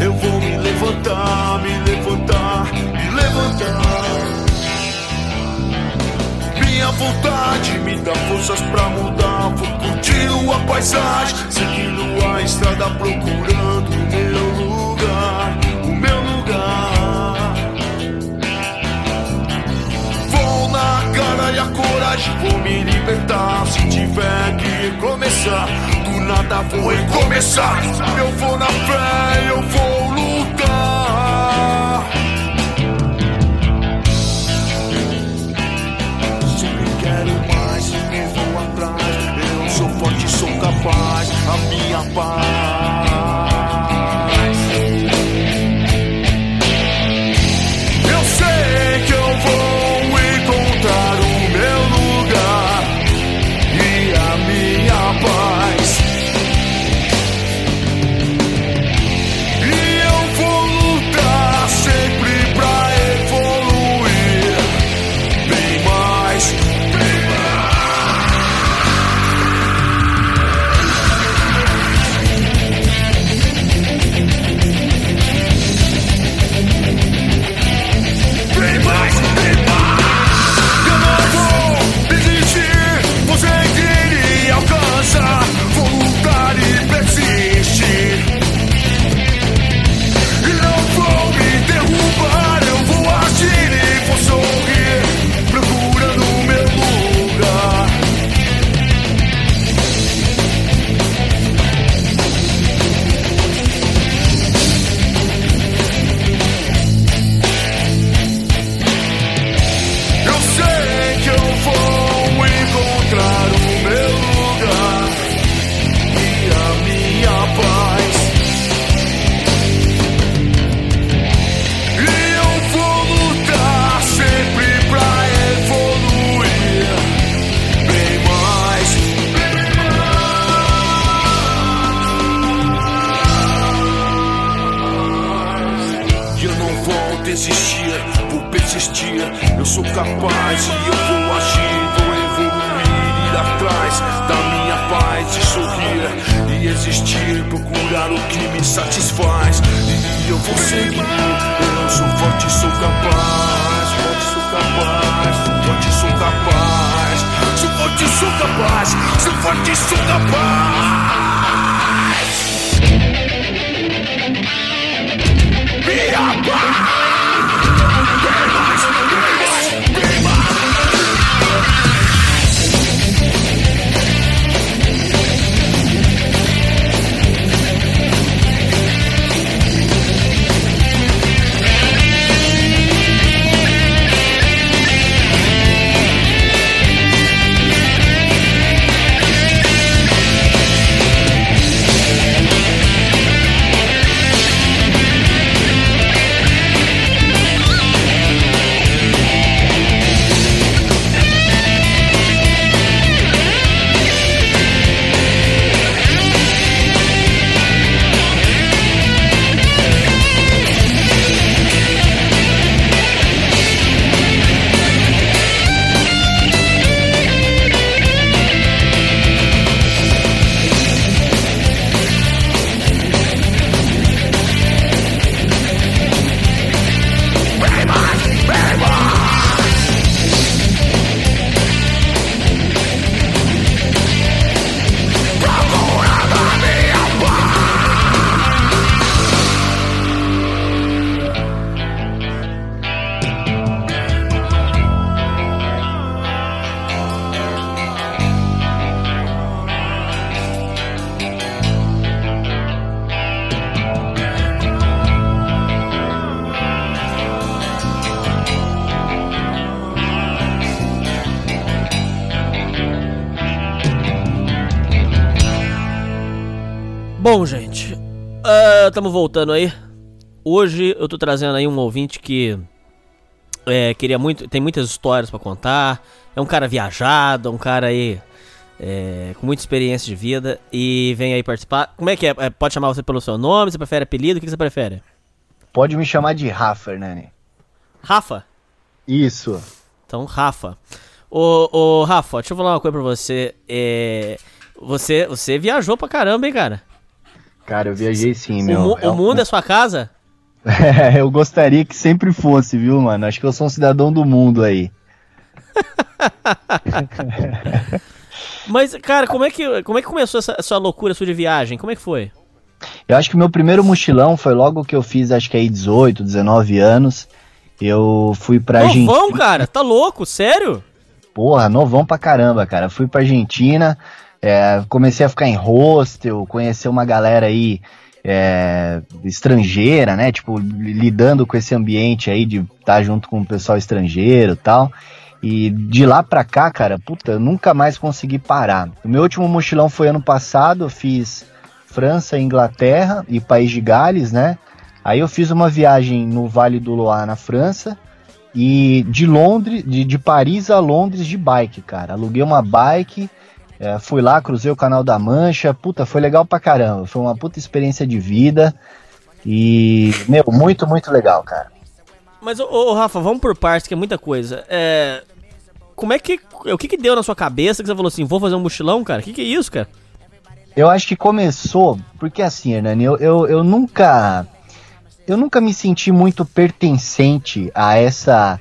Speaker 6: eu vou me levantar, me levantar, me levantar. Minha vontade me dá forças pra mudar. Vou curtindo a paisagem, seguindo a estrada, procurando o meu lugar, coragem, vou me libertar. Se tiver que começar, do nada vou recomeçar. Eu vou na fé, eu vou lutar. Sempre quero mais, sempre vou atrás. Eu sou forte, sou capaz. A minha paz. Capaz. E eu vou agir, vou evoluir, ir atrás da minha paz e sorrir e existir, procurar o que me satisfaz. E eu vou seguir, eu sou forte, sou capaz, forte, sou capaz, forte, sou capaz, sou forte, sou capaz, sou forte, sou capaz. Minha paz.
Speaker 9: Estamos voltando aí. Hoje eu tô trazendo aí um ouvinte que é, queria muito, tem muitas histórias pra contar. É um cara viajado, é um cara aí é, com muita experiência de vida e vem aí participar. Como é que é? É, Pode chamar você pelo seu nome? Você prefere apelido? O que você prefere?
Speaker 7: Pode me chamar de Rafa, Hernani.
Speaker 9: Rafa?
Speaker 7: Isso.
Speaker 9: Então, Rafa. Ô, ô, Rafa, deixa eu falar uma coisa pra você. É, você, você viajou pra caramba, hein, cara?
Speaker 7: Cara, eu viajei sim,
Speaker 9: O,
Speaker 7: meu.
Speaker 9: mu-
Speaker 7: É
Speaker 9: o mundo é sua casa?
Speaker 7: É, *laughs* eu gostaria que sempre fosse, viu, mano? Acho que eu sou um cidadão do mundo aí. *laughs*
Speaker 9: Mas, cara, como é que, como é que começou essa, essa loucura sua de viagem? Como é que foi?
Speaker 7: Eu acho que o meu primeiro mochilão foi logo que eu fiz, acho que aí 18, 19 anos. Eu fui pra Argentina.
Speaker 9: Novão, cara? Tá louco? Sério?
Speaker 7: Porra, novão pra caramba, cara. Fui pra Argentina, é, comecei a ficar em hostel, conhecer uma galera aí é, estrangeira, né? Tipo, li- lidando com esse ambiente aí de estar junto com o pessoal estrangeiro e tal. E de lá pra cá, cara, puta, eu nunca mais consegui parar. O meu último mochilão foi ano passado, eu fiz França, Inglaterra e País de Gales, né? Aí eu fiz uma viagem no Vale do Loire, na França, e de Londres, de, de Paris a Londres de bike, cara. Aluguei uma bike, é, fui lá, cruzei o Canal da Mancha, puta, foi legal pra caramba. Foi uma puta experiência de vida. E, meu, muito, muito legal, cara.
Speaker 9: Mas, ô, ô, Rafa, vamos por partes, que é muita coisa. É. Como é que. O que que deu na sua cabeça que você falou assim, vou fazer um mochilão, cara? O que que é isso, cara?
Speaker 7: Eu acho que começou, porque assim, Hernani, eu, eu, eu nunca. Eu nunca me senti muito pertencente a essa.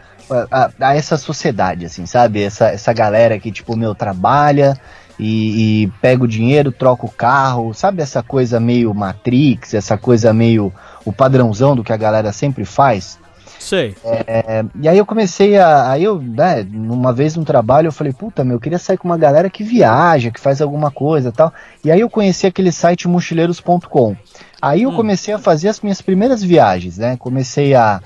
Speaker 7: A, a essa sociedade, assim, sabe? Essa, essa galera que, tipo, meu, trabalha e, e pega o dinheiro, troca o carro, sabe? Essa coisa meio Matrix, essa coisa meio. o padrãozão do que a galera sempre faz.
Speaker 9: Sei.
Speaker 7: É, e aí eu comecei a. Aí eu, né, uma vez no trabalho, eu falei, puta, meu, eu queria sair com uma galera que viaja, que faz alguma coisa e tal. E aí eu conheci aquele site mochileiros.com. Aí eu comecei a fazer as minhas primeiras viagens, né? Comecei a,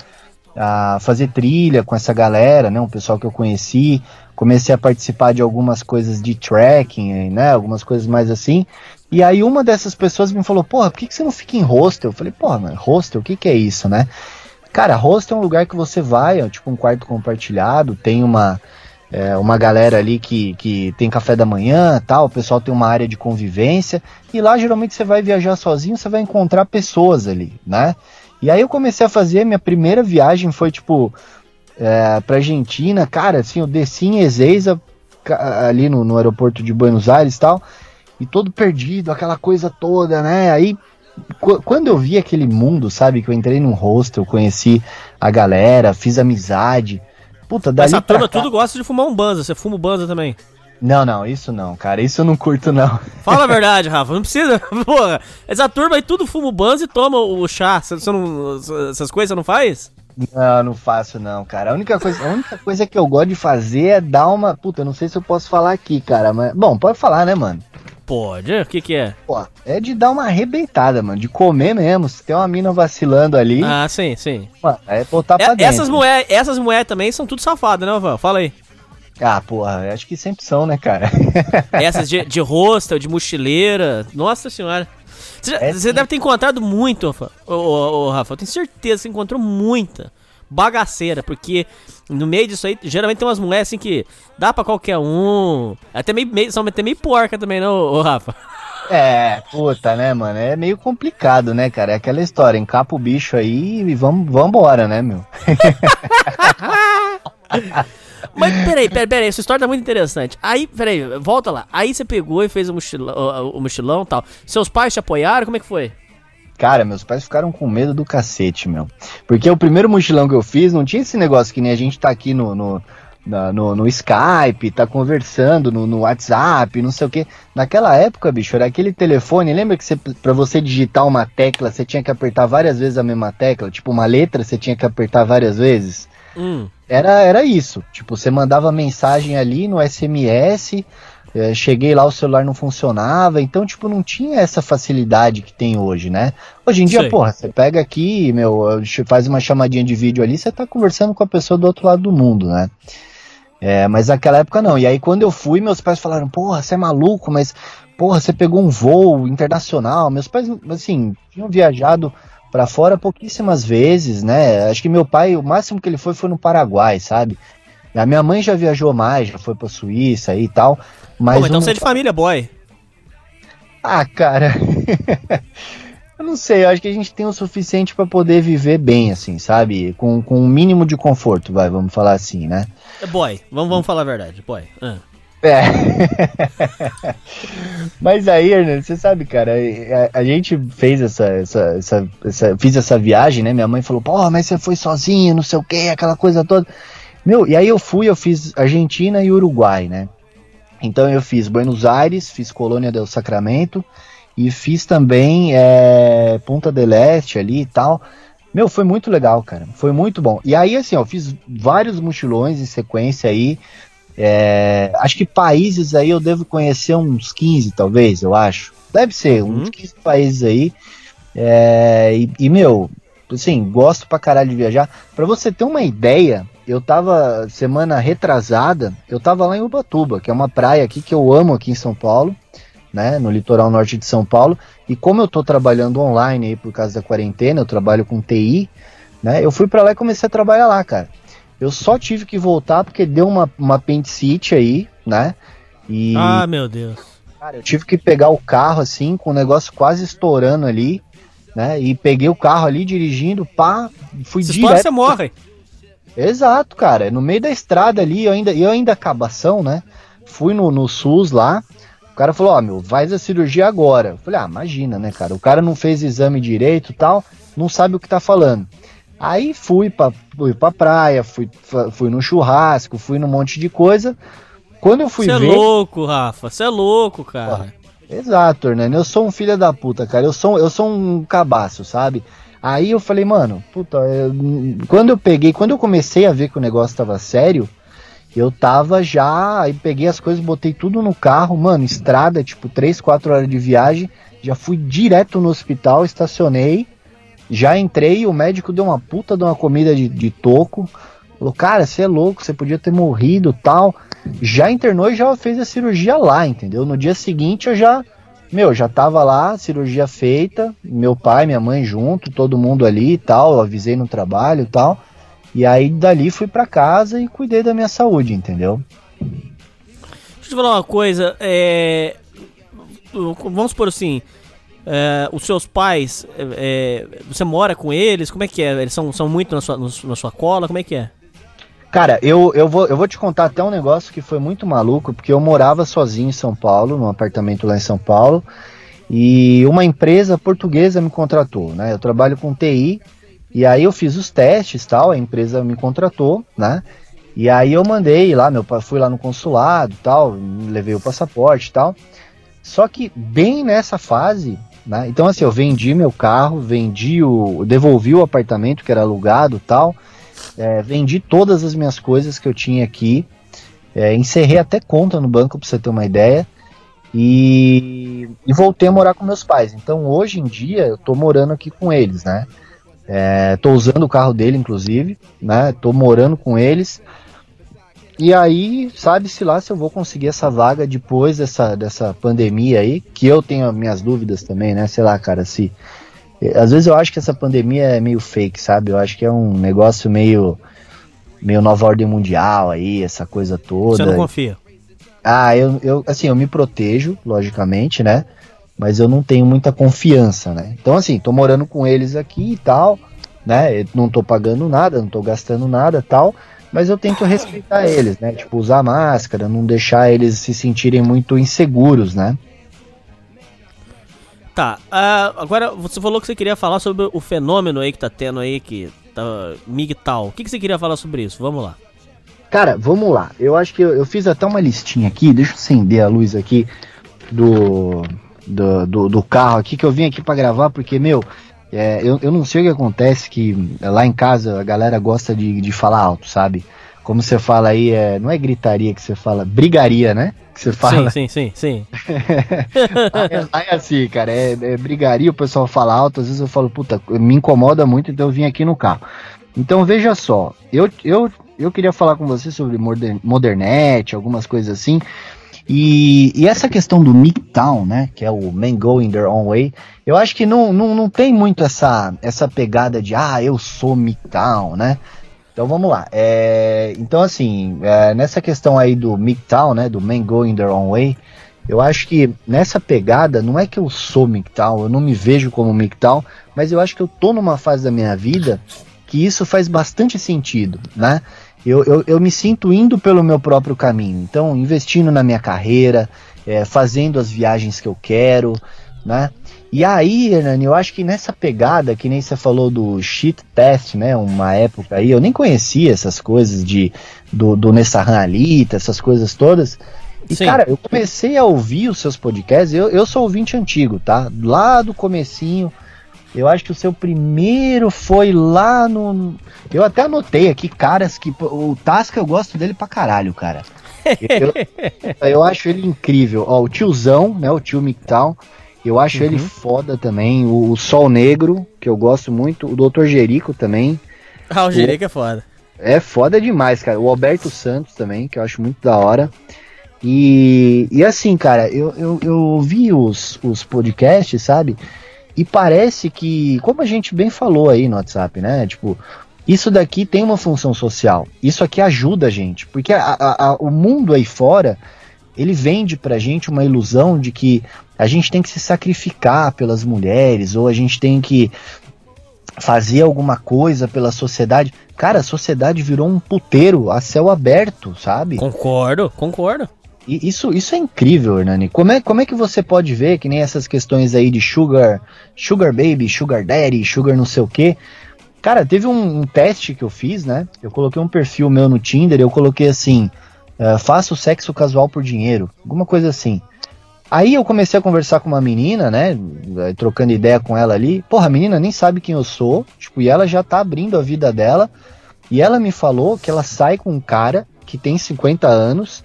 Speaker 7: a fazer trilha com essa galera, né? Um pessoal que eu conheci. Comecei a participar de algumas coisas de trekking, né? Algumas coisas mais assim. E aí uma dessas pessoas me falou, porra, por que, que você não fica em hostel? Eu falei, porra, mano, hostel, o que, que é isso, né? Cara, hostel é um lugar que você vai, é tipo um quarto compartilhado, tem uma, é, uma galera ali que, que tem café da manhã tal, o pessoal tem uma área de convivência, e lá geralmente você vai viajar sozinho, você vai encontrar pessoas ali, né? E aí eu comecei a fazer, minha primeira viagem foi tipo é, pra Argentina, cara, assim, eu desci em Ezeiza, ali no, no aeroporto de Buenos Aires e tal, e todo perdido, aquela coisa toda, né? Aí, qu- quando eu vi aquele mundo, sabe, que eu entrei num hostel, conheci a galera, fiz amizade, puta, dali
Speaker 9: Essa turma
Speaker 7: cá-
Speaker 9: tudo gosta de fumar um banza. Você fuma o banza também.
Speaker 7: Não, não, isso não, cara, isso eu não curto não.
Speaker 9: Fala a *laughs* verdade, Rafa. Não precisa. *laughs* Porra. Essa turma aí tudo fuma o banza e toma o chá. Você, você não, essas coisas você não faz?
Speaker 7: Não, não faço não, cara. A única coisa, a única coisa que eu gosto de fazer é dar uma. Puta, eu não sei se eu posso falar aqui, cara, mas. Bom, pode falar, né, mano?
Speaker 9: Pode. O que que é?
Speaker 7: Pô, é de dar uma arrebentada, mano. De comer mesmo. Se tem uma mina vacilando ali,
Speaker 9: Ah, sim, sim.
Speaker 7: mano, é botar pra
Speaker 9: É-
Speaker 7: dentro.
Speaker 9: essas mulheres essas mulher também são tudo safadas, né, Rafael? Fala aí.
Speaker 7: Ah, porra, acho que sempre são, né, cara? *laughs*
Speaker 9: Essas de, de hostel, de mochileira. Nossa senhora. Você, já-
Speaker 7: É
Speaker 9: você deve ter encontrado muito, Rafa. Ô, ô, ô, Rafa, eu tenho certeza que você encontrou muita bagaceira, porque no meio disso aí, geralmente tem umas mulheres assim que dá pra qualquer um. Até meio, meio, são até meio porca também, não, ô, ô, Rafa?
Speaker 7: É, puta, né, mano? É meio complicado, né, cara? É aquela história, encapa o bicho aí e vamos, vambora, né, meu? *laughs*
Speaker 9: Mas peraí, peraí, peraí, essa história tá muito interessante. Aí, peraí, volta lá. Aí você pegou e fez o mochilão, o, o mochilão e tal. Seus pais te apoiaram? Como é que foi?
Speaker 7: Cara, meus pais ficaram com medo do cacete, meu. Porque o primeiro mochilão que eu fiz não tinha esse negócio que nem a gente tá aqui no, no, no, no Skype, tá conversando no, no WhatsApp, não sei o que. Naquela época, bicho, era aquele telefone. Lembra que você, pra você digitar uma tecla, você tinha que apertar várias vezes a mesma tecla? Tipo, uma letra você tinha que apertar várias vezes?
Speaker 9: Hum.
Speaker 7: Era, era isso. Tipo, você mandava mensagem ali no SMS, eh, cheguei lá, o celular não funcionava. Então, tipo, não tinha essa facilidade que tem hoje, né? Hoje em dia,
Speaker 9: Sei.
Speaker 7: porra, você pega aqui, meu, ch- faz uma chamadinha de vídeo ali, você tá conversando com a pessoa do outro lado do mundo, né? É, mas naquela época não. E aí, quando eu fui, meus pais falaram: Porra, você é maluco, mas, porra, você pegou um voo internacional. Meus pais, assim, tinham viajado pra fora pouquíssimas vezes, né? Acho que meu pai, o máximo que ele foi foi no Paraguai, sabe? A minha mãe já viajou mais, já foi pra Suíça e tal. Mas
Speaker 9: Pô, mas então você é de família, boy.
Speaker 7: ah, cara. *laughs* eu não sei, eu acho que a gente tem o suficiente pra poder viver bem, assim, sabe? Com, com um mínimo de conforto, vai, vamos falar assim, né?
Speaker 9: É boy. Vamos, vamos falar a verdade, boy. Ah.
Speaker 7: É. *laughs* Mas aí, Hernando, você sabe, cara, a, a gente fez essa, essa, essa, essa- Fiz essa viagem, né? Minha mãe falou, pô, mas você foi sozinho, não sei o que, aquela coisa toda. Meu, e aí eu fui, eu fiz Argentina e Uruguai, né? Então eu fiz Buenos Aires, fiz Colônia del Sacramento e fiz também é, Punta del Este ali e tal. Meu, foi muito legal, cara. Foi muito bom. E aí, assim, ó, eu fiz vários mochilões em sequência aí. É, acho que países aí eu devo conhecer uns 15, talvez, eu acho. Deve ser, uns 15 países aí. É, e, e, meu, assim, gosto pra caralho de viajar. Pra você ter uma ideia, eu tava semana retrasada, eu tava lá em Ubatuba, que é uma praia aqui que eu amo aqui em São Paulo, né, no litoral norte de São Paulo. E como eu tô trabalhando online aí por causa da quarentena, eu trabalho com TI, né, eu fui pra lá e comecei a trabalhar lá, cara. Eu só tive que voltar porque deu uma, uma apendicite aí, né? E,
Speaker 9: Ah, meu Deus.
Speaker 7: cara, eu tive que pegar o carro assim, com o negócio quase estourando ali, né? E peguei o carro ali dirigindo, pá, fui
Speaker 9: Se
Speaker 7: direto.
Speaker 9: você morre.
Speaker 7: Exato, cara. No meio da estrada ali, eu ainda, eu ainda acabação, né? Fui no, no SUS lá. O cara falou, ó, meu, faz a cirurgia agora. Eu falei, ah, imagina, né, cara? O cara não fez exame direito e tal, não sabe o que tá falando. Aí fui pra, fui pra praia, fui, fui no churrasco, fui num monte de coisa. Quando eu fui
Speaker 9: Você é
Speaker 7: ver.
Speaker 9: louco, Rafa. Você é louco, cara.
Speaker 7: Exato, Hernani. Eu sou um filho da puta, cara. Eu sou, eu sou um cabaço, sabe? Aí eu falei, mano, puta, eu- quando eu peguei, quando eu comecei a ver que o negócio tava sério, eu tava já, aí peguei as coisas, botei tudo no carro, mano, estrada, tipo, 3, 4 horas de viagem, já fui direto no hospital, estacionei, já entrei, o médico deu uma puta de uma comida de, de toco, falou, cara, você é louco, você podia ter morrido tal, já internou e já fez a cirurgia lá, entendeu? No dia seguinte eu já, meu, já tava lá, cirurgia feita, meu pai, minha mãe junto, todo mundo ali e tal, avisei no trabalho e tal. E aí dali fui pra casa e cuidei da minha saúde, entendeu?
Speaker 9: Deixa eu te falar uma coisa. É... Vamos supor assim. É, os seus pais, é, você mora com eles? Como é que é? Eles são, são muito na sua, na sua cola? Como é que é?
Speaker 7: Cara, eu, eu, vou, eu vou te contar até um negócio que foi muito maluco, porque eu morava sozinho em São Paulo, num apartamento lá em São Paulo, e uma empresa portuguesa me contratou, né? Eu trabalho com TI, e aí eu fiz os testes tal, a empresa me contratou, né? E aí eu mandei lá, meu pai fui lá no consulado tal, levei o passaporte tal. Só que bem nessa fase, né? Então assim, eu vendi meu carro, vendi o. devolvi o apartamento que era alugado tal. É, vendi todas as minhas coisas que eu tinha aqui. É, encerrei até conta no banco para você ter uma ideia. E, e, voltei a morar com meus pais. Então hoje em dia eu tô morando aqui com eles, né? É, tô usando o carro dele, inclusive, né? Tô morando com eles. E aí, sabe-se lá se eu vou conseguir essa vaga depois dessa, dessa pandemia aí, que eu tenho minhas dúvidas também, né? Sei lá, cara, se. Às vezes eu acho que essa pandemia é meio fake, sabe? Eu acho que é um negócio meio. meio nova ordem mundial aí, essa coisa toda.
Speaker 9: Você não confia?
Speaker 7: Ah, eu, eu assim, eu me protejo, logicamente, né? Mas eu não tenho muita confiança, né? Então, assim, tô morando com eles aqui e tal, né? Eu não tô pagando nada, não tô gastando nada tal mas eu tento respeitar eles, né? Tipo, usar máscara, não deixar eles se sentirem muito inseguros, né?
Speaker 9: Tá, uh, agora você falou que você queria falar sobre o fenômeno aí que tá tendo aí, que tá MGTOW. O que, que você queria falar sobre isso? Vamos lá.
Speaker 7: Cara, vamos lá. Eu acho que eu, eu fiz até uma listinha aqui, deixa eu acender a luz aqui do, do, do, do carro aqui, que eu vim aqui para gravar, porque, meu, é, eu, eu não sei o que acontece, que lá em casa a galera gosta de, de falar alto, sabe? Como você fala aí, é, não é gritaria que você fala, brigaria, né? Que você fala.
Speaker 9: Sim, sim, sim, sim. *laughs*
Speaker 7: aí, é assim, cara, é, é, brigaria, o pessoal fala alto, às vezes eu falo, puta, me incomoda muito, então eu vim aqui no carro. Então veja só, eu, eu, eu queria falar com você sobre modern, Modernete, algumas coisas assim, e, e, essa questão do MGTOW, né, que é o Men Going Their Own Way, eu acho que não, não, não tem muito essa, essa pegada de, ah, eu sou MGTOW, né? Então vamos lá. É, então, assim, é, nessa questão aí do MGTOW, né, do Men Going Their Own Way, eu acho que nessa pegada, não é que eu sou MGTOW, eu não me vejo como MGTOW, mas eu acho que eu tô numa fase da minha vida que isso faz bastante sentido, né? Eu, eu, eu me sinto indo pelo meu próprio caminho. Então, investindo na minha carreira, é, fazendo as viagens que eu quero, né? E aí, Hernani, eu acho que nessa pegada, que nem você falou do shit test, né? Uma época aí, eu nem conhecia essas coisas de do, do Nessahan Alita, essas coisas todas. E, Sim. cara, eu comecei a ouvir os seus podcasts, eu, eu sou ouvinte antigo, tá? Lá do comecinho, eu acho que o seu primeiro foi lá no. Eu até anotei aqui caras que. O Tasca eu gosto dele pra caralho, cara. Eu, *laughs* eu acho ele incrível. Ó, o tiozão, né? O tio Mictal. Eu acho uhum. ele foda também. O, o, Sol Negro, que eu gosto muito. O Dr. Jerico também.
Speaker 9: Ah, o Jerico é foda.
Speaker 7: É foda demais, cara. O Alberto Santos também, que eu acho muito da hora. E, e assim, cara, eu, eu, eu vi os, os podcasts, sabe? E parece que, como a gente bem falou aí no WhatsApp, né? Tipo, isso daqui tem uma função social. Isso aqui ajuda a gente. Porque a, a, a, o mundo aí fora, ele vende pra gente uma ilusão de que a gente tem que se sacrificar pelas mulheres, ou a gente tem que fazer alguma coisa pela sociedade. Cara, a sociedade virou um puteiro a céu aberto, sabe?
Speaker 9: Concordo, concordo.
Speaker 7: Isso, isso é incrível, Hernani. Como é, como é que você pode ver que nem essas questões aí de sugar, sugar baby, sugar daddy, sugar não sei o quê? Cara, teve um, um teste que eu fiz, né? Eu coloquei um perfil meu no Tinder, eu coloquei assim, uh, faço sexo casual por dinheiro, alguma coisa assim. Aí eu comecei a conversar com uma menina, né? Trocando ideia com ela ali. Porra, a menina nem sabe quem eu sou, tipo, e ela já tá abrindo a vida dela. E ela me falou que ela sai com um cara que tem 50 anos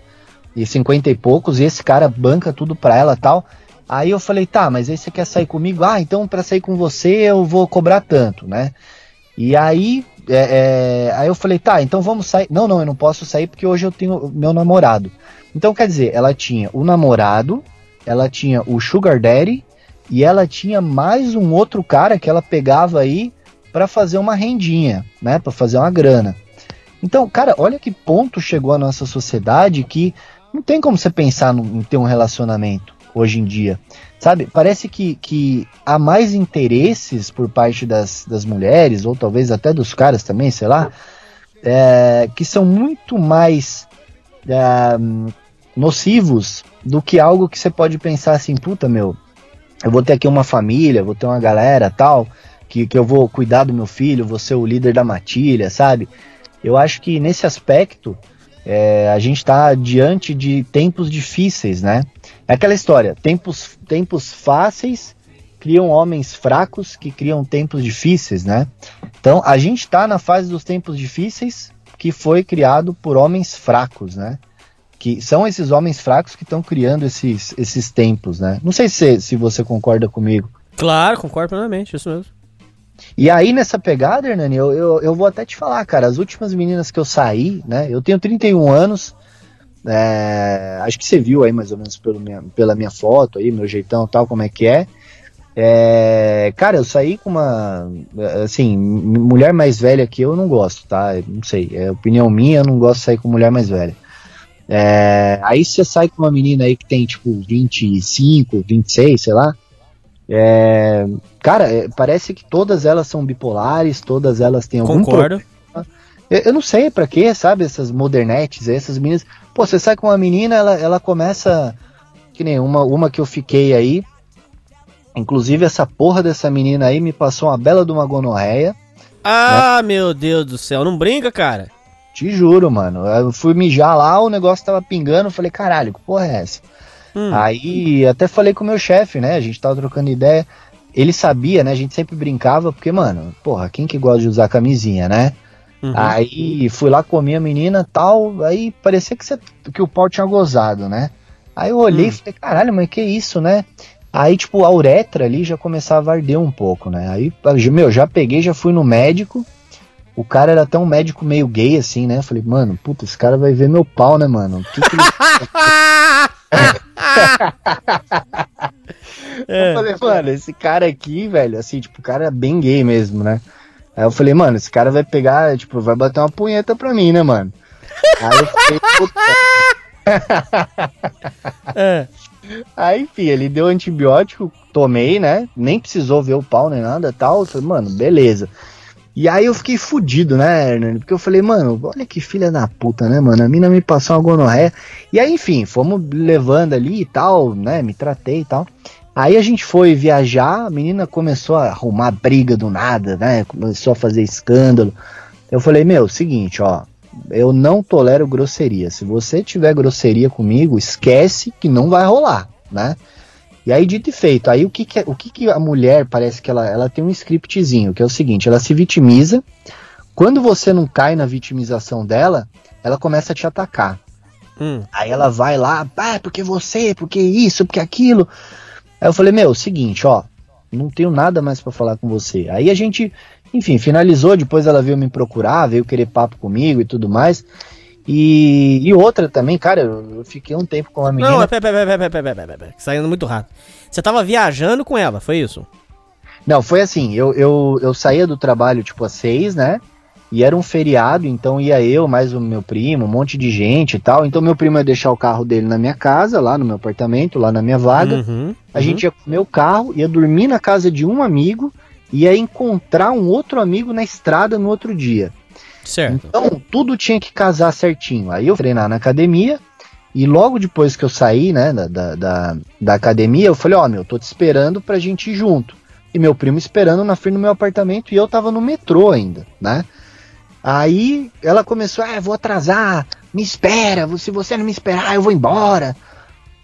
Speaker 7: e 50 e poucos, e esse cara banca tudo pra ela tal. Aí eu falei, tá, mas aí você quer sair comigo? Ah, então para sair com você eu vou cobrar tanto, né? E aí, é, é, aí eu falei, tá, então vamos sair. Não, não, eu não posso sair porque hoje eu tenho meu namorado. Então quer dizer, ela tinha o namorado, ela tinha o Sugar Daddy e ela tinha mais um outro cara que ela pegava aí para fazer uma rendinha, né? Para fazer uma grana. Então, cara, olha que ponto chegou a nossa sociedade que não tem como você pensar no, em ter um relacionamento hoje em dia. Sabe? Parece que, que há mais interesses por parte das, das mulheres, ou talvez até dos caras também, sei lá, é, que são muito mais é, nocivos do que algo que você pode pensar assim, puta meu, eu vou ter aqui uma família, vou ter uma galera tal, que, que eu vou cuidar do meu filho, vou ser o líder da matilha, sabe? Eu acho que nesse aspecto é, a gente está diante de tempos difíceis, né? É aquela história, tempos, tempos fáceis criam homens fracos que criam tempos difíceis, né? Então a gente está na fase dos tempos difíceis que foi criado por homens fracos, né? Que são esses homens fracos que estão criando esses, esses tempos, né? Não sei se, se você concorda comigo.
Speaker 9: Claro, concordo plenamente, isso mesmo.
Speaker 7: E aí, nessa pegada, Hernani, eu, eu, eu, vou até te falar, cara, as últimas meninas que eu saí, né? Eu tenho 31 anos, é, acho que você viu aí mais ou menos minha, pela minha foto aí, meu jeitão tal, como é que é. é. Cara, eu saí com uma. Assim, mulher mais velha que eu, eu não gosto, tá? Não sei, é opinião minha, eu não gosto de sair com mulher mais velha. É, aí você sai com uma menina aí que tem tipo 25, 26, sei lá. É, cara, é, parece que todas elas são bipolares, todas elas têm algum
Speaker 9: Concordo.
Speaker 7: problema. Eu, eu não sei para que, sabe, essas modernetes, essas meninas. Pô, você sai com uma menina, ela, ela começa. Que nem uma, uma que eu fiquei aí. Inclusive, essa porra dessa menina aí me passou uma bela de uma gonorreia.
Speaker 9: Ah, né? meu Deus do céu, não brinca, cara.
Speaker 7: Te juro, mano. Eu fui mijar lá, o negócio tava pingando. Falei, caralho, que porra é essa? Hum. Aí até falei com o meu chefe, né? A gente tava trocando ideia. Ele sabia, né? A gente sempre brincava, porque, mano, porra, quem que gosta de usar camisinha, né? Uhum. Aí fui lá, comi a menina tal. Aí parecia que, você, que o pau tinha gozado, né? Aí eu olhei hum. e falei, caralho, mas que isso, né? Aí, tipo, a uretra ali já começava a arder um pouco, né? Aí, meu, já peguei, já fui no médico. O cara era até um médico meio gay, assim, né? Falei, mano, puta, esse cara vai ver meu pau, né, mano? O que, que ele... *laughs* é. Eu falei, mano, esse cara aqui, velho, assim, tipo, o cara é bem gay mesmo, né? Aí eu falei, mano, esse cara vai pegar, tipo, vai bater uma punheta pra mim, né, mano? Aí eu falei, puta. é. Aí, enfim, ele deu antibiótico, tomei, né? Nem precisou ver o pau nem nada tal. Eu falei, mano, beleza. E aí eu fiquei fudido, né, Hernani? Porque eu falei, mano, olha que filha da puta, né, mano? A mina me passou uma gonorreia. E aí, enfim, fomos levando ali e tal, né? Me tratei e tal. Aí a gente foi viajar, a menina começou a arrumar briga do nada, né? Começou a fazer escândalo. Eu falei, meu, seguinte, ó, eu não tolero grosseria. Se você tiver grosseria comigo, esquece que não vai rolar, né? E aí, dito e feito, aí o que, que, o que, que a mulher parece que ela, ela tem um scriptzinho, que é o seguinte: ela se vitimiza. Quando você não cai na vitimização dela, ela começa a te atacar. Hum. Aí ela vai lá, ah, porque você, porque isso, porque aquilo. Aí eu falei, meu, seguinte, ó, não tenho nada mais para falar com você. Aí a gente, enfim, finalizou, depois ela veio me procurar, veio querer papo comigo e tudo mais. E, e outra também, cara, eu fiquei um tempo com a menina. Não,
Speaker 9: pera, pera, pera, pera, pera, pera, saindo muito rápido. Você tava viajando com ela, foi isso?
Speaker 7: Não, foi assim, eu, eu, eu saía do trabalho tipo às seis, né? E era um feriado, então ia eu, mais o meu primo, um monte de gente e tal. Então meu primo ia deixar o carro dele na minha casa, lá no meu apartamento, lá na minha vaga. Uhum, a uhum. gente ia comer o carro, ia dormir na casa de um amigo, ia encontrar um outro amigo na estrada no outro dia.
Speaker 9: Certo.
Speaker 7: Então, tudo tinha que casar certinho. Aí eu treinar na academia, e logo depois que eu saí, né, da, da, da academia, eu falei, ó, oh, meu, tô te esperando pra gente ir junto. E meu primo esperando na frente do meu apartamento e eu tava no metrô ainda, né? Aí ela começou, ah, vou atrasar, me espera, se você não me esperar, eu vou embora.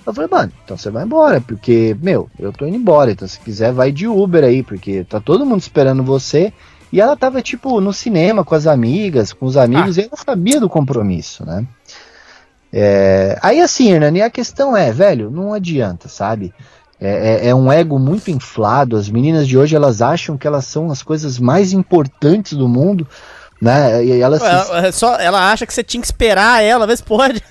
Speaker 7: Eu falei, mano, então você vai embora, porque, meu, eu tô indo embora, então se quiser vai de Uber aí, porque tá todo mundo esperando você e ela tava, tipo, no cinema com as amigas, com os amigos, ah. e ela sabia do compromisso, né? É, aí assim, Hernani, a questão é, velho, não adianta, sabe? É, é, é, um ego muito inflado. As meninas de hoje elas acham que elas são as coisas mais importantes do mundo, né? E elas
Speaker 9: Ué, se... É só, ela acha que você tinha que esperar ela, vê se pode.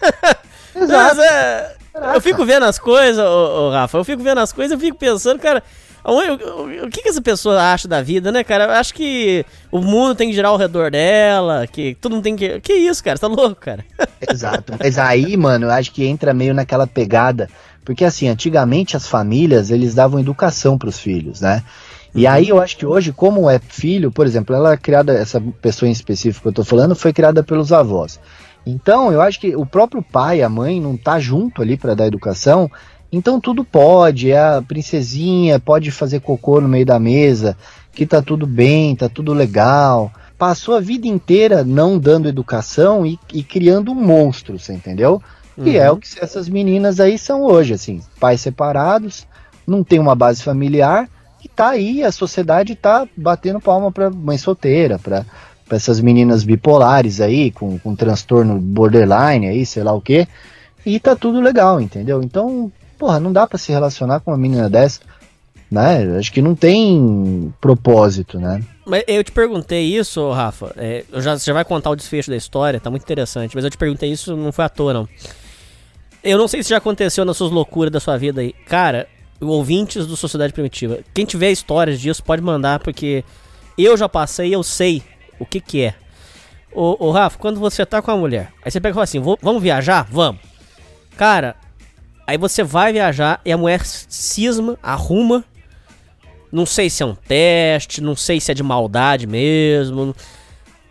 Speaker 9: Exato. Mas, é, eu fico vendo as coisas, ô, ô, Rafa, eu fico vendo as coisas, eu fico pensando, cara, o, o, que, que essa pessoa acha da vida, né, cara? Eu acho que o mundo tem que girar ao redor dela, que todo mundo tem que. Que isso, cara? Você tá louco, cara? *laughs*
Speaker 7: Exato. Mas aí, mano, eu acho que entra meio naquela pegada. Porque assim, antigamente as famílias, eles davam educação para os filhos, né? E aí eu acho que hoje, como é filho, por exemplo, ela é criada, essa pessoa em específico que eu tô falando, foi criada pelos avós. Então, eu acho que o próprio pai, a mãe, não tá junto ali para dar educação. Então tudo pode, é a princesinha pode fazer cocô no meio da mesa, que tá tudo bem, tá tudo legal. Passou a vida inteira não dando educação e, e criando um monstro, você entendeu? E é o que essas meninas aí são hoje, assim, pais separados, não tem uma base familiar, e tá aí, a sociedade tá batendo palma pra mãe solteira, pra, pra essas meninas bipolares aí, com, com transtorno borderline aí, sei lá o que, e tá tudo legal, entendeu? Então, porra, não dá pra se relacionar com uma menina dessa, né? Acho que não tem propósito, né?
Speaker 9: Mas eu te perguntei isso, Rafa. é, eu já, você já vai contar o desfecho da história, tá muito interessante. Mas eu te perguntei isso, não foi à toa, não. Eu não sei se já aconteceu nas suas loucuras da sua vida aí. Cara, ouvintes do Sociedade Primitiva, quem tiver histórias disso pode mandar, porque eu já passei eu sei o que que é. Ô, ô Rafa, quando você tá com a mulher, aí você pega e fala assim, "Vou- vamos viajar? Vamos. Cara, aí você vai viajar e a mulher cisma, arruma. Não sei se é um teste, não sei se é de maldade mesmo.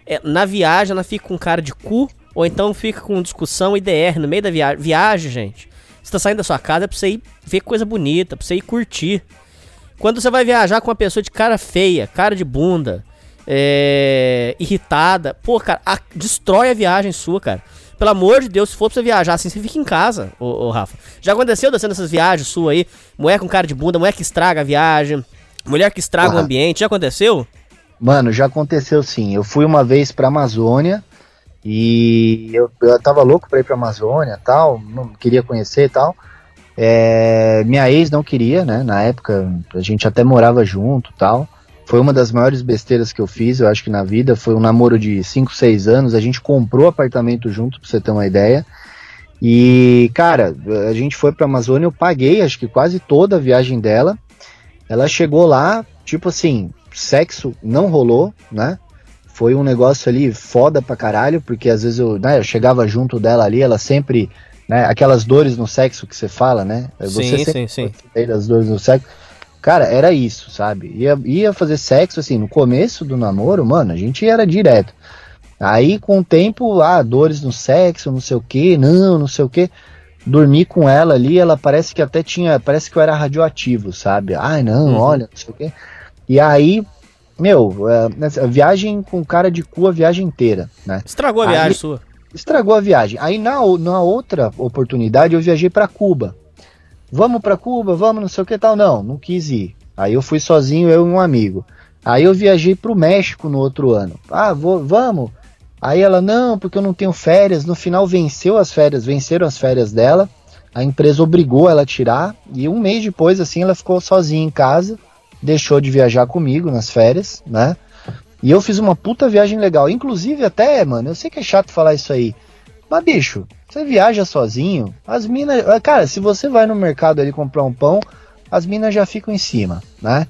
Speaker 9: É, na viagem ela fica com cara de cu, ou então fica com discussão e DR no meio da viagem. Viagem, gente. Você tá saindo da sua casa é pra você ir ver coisa bonita, pra você ir curtir. Quando você vai viajar com uma pessoa de cara feia, cara de bunda, é, irritada, pô, cara, a- destrói a viagem sua, cara. Pelo amor de Deus, se for pra você viajar assim, você fica em casa, ô, ô Rafa. Já aconteceu descendo essas viagens sua aí? Mulher com cara de bunda, mulher que estraga a viagem, mulher que estraga o
Speaker 7: Porra.
Speaker 9: ambiente, já aconteceu?
Speaker 7: Mano, já aconteceu sim. Eu fui uma vez pra Amazônia e eu, eu tava louco pra ir pra Amazônia tal, não queria conhecer e tal. É, minha ex não queria, né? Na época a gente até morava junto tal. Foi uma das maiores besteiras que eu fiz, eu acho que na vida. Foi um namoro de 5, 6 anos. A gente comprou apartamento junto, pra você ter uma ideia. E, cara, a gente foi pra Amazônia, eu paguei, acho que quase toda a viagem dela. Ela chegou lá, tipo assim, sexo não rolou, né? Foi um negócio ali foda pra caralho, porque às vezes eu, né, eu chegava junto dela ali, ela sempre, né, aquelas dores no sexo que você fala, né?
Speaker 9: Sim,
Speaker 7: sempre
Speaker 9: sim, sim.
Speaker 7: das dores no sexo. Cara, era isso, sabe? Ia, ia fazer sexo, assim, no começo do namoro, mano, a gente era direto. Aí, com o tempo, ah, dores no sexo, não sei o que, não, não sei o que. Dormi com ela ali, ela parece que até tinha, parece que eu era radioativo, sabe? Ai, não,
Speaker 9: Uhum.
Speaker 7: olha, não sei o que. E aí, meu, é, viagem com cara de cu a viagem inteira, né?
Speaker 9: Estragou a
Speaker 7: Aí-
Speaker 9: viagem sua.
Speaker 7: estragou a viagem. Aí na, na outra oportunidade eu viajei pra Cuba. Vamos pra Cuba, vamos, não sei o que tal. Não, não quis ir. Aí eu fui sozinho, eu e um amigo. Aí eu viajei pro México no outro ano. Ah, vou, vamos. Aí ela, não, porque eu não tenho férias. No final venceu as férias, venceram as férias dela. A empresa obrigou ela a tirar. E um mês depois, assim, ela ficou sozinha em casa. Deixou de viajar comigo nas férias, né? E eu fiz uma puta viagem legal. Inclusive, até, mano, eu sei que é chato falar isso aí. Mas, bicho, você viaja sozinho, as minas. Cara, se você vai no mercado ali comprar um pão, as minas já ficam em cima, né?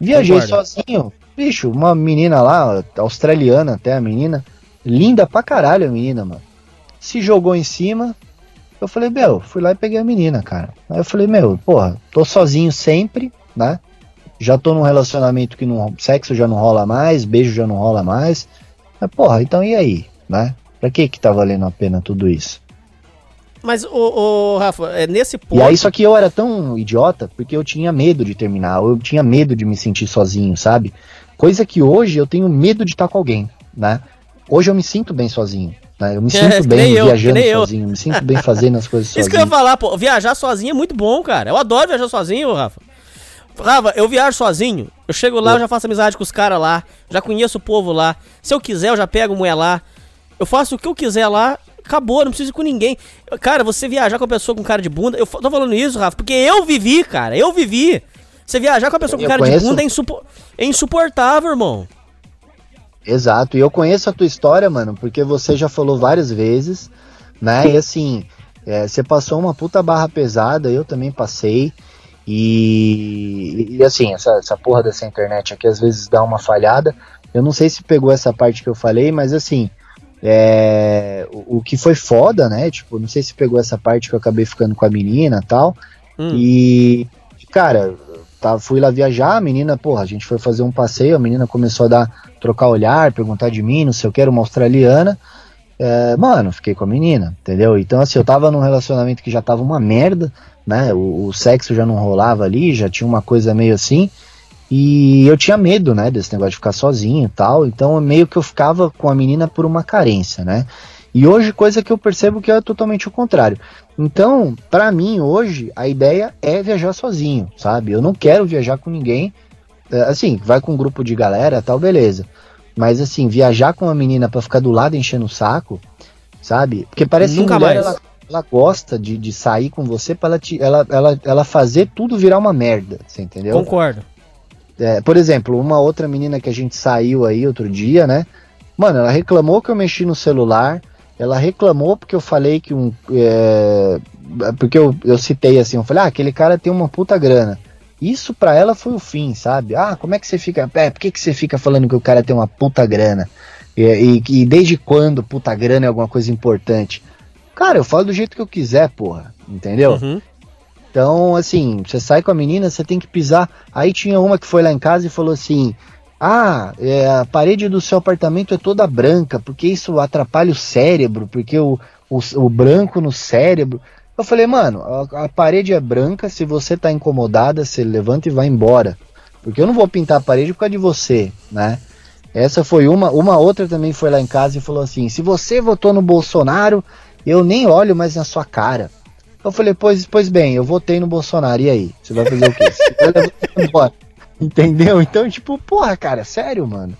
Speaker 7: Viajei
Speaker 9: Concordo.
Speaker 7: sozinho, bicho, uma menina lá, australiana até a menina, linda pra caralho a menina, mano. Se jogou em cima, eu falei, meu, fui lá e peguei a menina, cara. Aí eu falei, meu, porra, tô sozinho sempre, né? Já tô num relacionamento que não, sexo já não rola mais, beijo já não rola mais. Mas, porra, então e aí, né? Pra que que tá valendo a pena tudo isso?
Speaker 9: Mas, ô, ô, Rafa, é nesse ponto.
Speaker 7: E aí, só que eu era tão idiota porque eu tinha medo de terminar, eu tinha medo de me sentir sozinho, sabe? Coisa que hoje eu tenho medo de estar com alguém, né? Hoje eu me sinto bem sozinho, né? Eu me *laughs*
Speaker 9: É,
Speaker 7: sinto
Speaker 9: que
Speaker 7: bem
Speaker 9: eu,
Speaker 7: viajando
Speaker 9: nem eu.
Speaker 7: sozinho, me sinto bem fazendo as coisas *laughs*
Speaker 9: Isso que eu ia
Speaker 7: sozinho.
Speaker 9: falar, pô, viajar sozinho é muito bom, cara. Eu adoro viajar sozinho, Rafa. Rafa, eu viajo sozinho. Eu chego lá, eu já faço amizade com os caras lá. Já conheço o povo lá. Se eu quiser, eu já pego mulher lá. Eu faço o que eu quiser lá. Acabou, não preciso ir com ninguém. Cara, você viajar com a pessoa com cara de bunda. Eu tô falando isso, Rafa, porque eu vivi, cara. Eu vivi. Você viajar com a pessoa com
Speaker 7: Eu
Speaker 9: cara
Speaker 7: conheço-
Speaker 9: de bunda é, insupo- é insuportável, irmão.
Speaker 7: Exato, e eu conheço a tua história, mano, porque você já falou várias vezes, né? E assim, é, você passou uma puta barra pesada, eu também passei. E, e, assim, essa, essa porra dessa internet aqui às vezes dá uma falhada. Eu não sei se pegou essa parte que eu falei, mas assim, é, o, o que foi foda, né? Tipo, não sei se pegou essa parte que eu acabei ficando com a menina e tal.
Speaker 9: Hum.
Speaker 7: E, cara, tá, fui lá viajar, a menina, porra, a gente foi fazer um passeio, a menina começou a dar, trocar olhar, perguntar de mim, não sei o que, era uma australiana. É, mano, fiquei com a menina, entendeu? Então, assim, eu tava num relacionamento que já tava uma merda, né? O, o sexo já não rolava ali, já tinha uma coisa meio assim. E eu tinha medo, né, desse negócio de ficar sozinho e tal. Então, meio que eu ficava com a menina por uma carência, né? E hoje, coisa que eu percebo que é totalmente o contrário. Então, para mim, hoje, a ideia é viajar sozinho, sabe? Eu não quero viajar com ninguém. É, assim, vai com um grupo de galera, tal, beleza. Mas, assim, viajar com uma menina para ficar do lado enchendo o saco, sabe? Porque parece
Speaker 9: Nunca
Speaker 7: que mulher,
Speaker 9: mais.
Speaker 7: ela, ela gosta de, de sair com você pra ela, te, ela, ela, ela fazer tudo virar uma merda, você entendeu?
Speaker 9: Concordo.
Speaker 7: É, por exemplo, uma outra menina que a gente saiu aí outro dia, né? Mano, ela reclamou que eu mexi no celular. Ela reclamou porque eu falei que um. é, porque eu, eu citei assim, eu falei, ah, aquele cara tem uma puta grana. Isso pra ela foi o fim, sabe? Ah, como é que você fica. É, por que, que você fica falando que o cara tem uma puta grana? E, e, e desde quando puta grana é alguma coisa importante? Cara, eu falo do jeito que eu quiser, porra. Entendeu?
Speaker 9: Uhum.
Speaker 7: Então, assim, você sai com a menina, você tem que pisar. Aí tinha uma que foi lá em casa e falou assim: Ah, é, a parede do seu apartamento é toda branca, porque isso atrapalha o cérebro, porque o, o, o branco no cérebro. Eu falei, mano, a, a parede é branca, se você tá incomodada, você levanta e vai embora. Porque eu não vou pintar a parede por causa de você, né? Essa foi uma. Uma outra também foi lá em casa e falou assim: se você votou no Bolsonaro, eu nem olho mais na sua cara. Eu falei, pois, pois bem, eu votei no Bolsonaro, e aí? Você vai fazer o quê? Você vai embora. *laughs* Entendeu? Então, tipo, porra, cara, é sério, mano.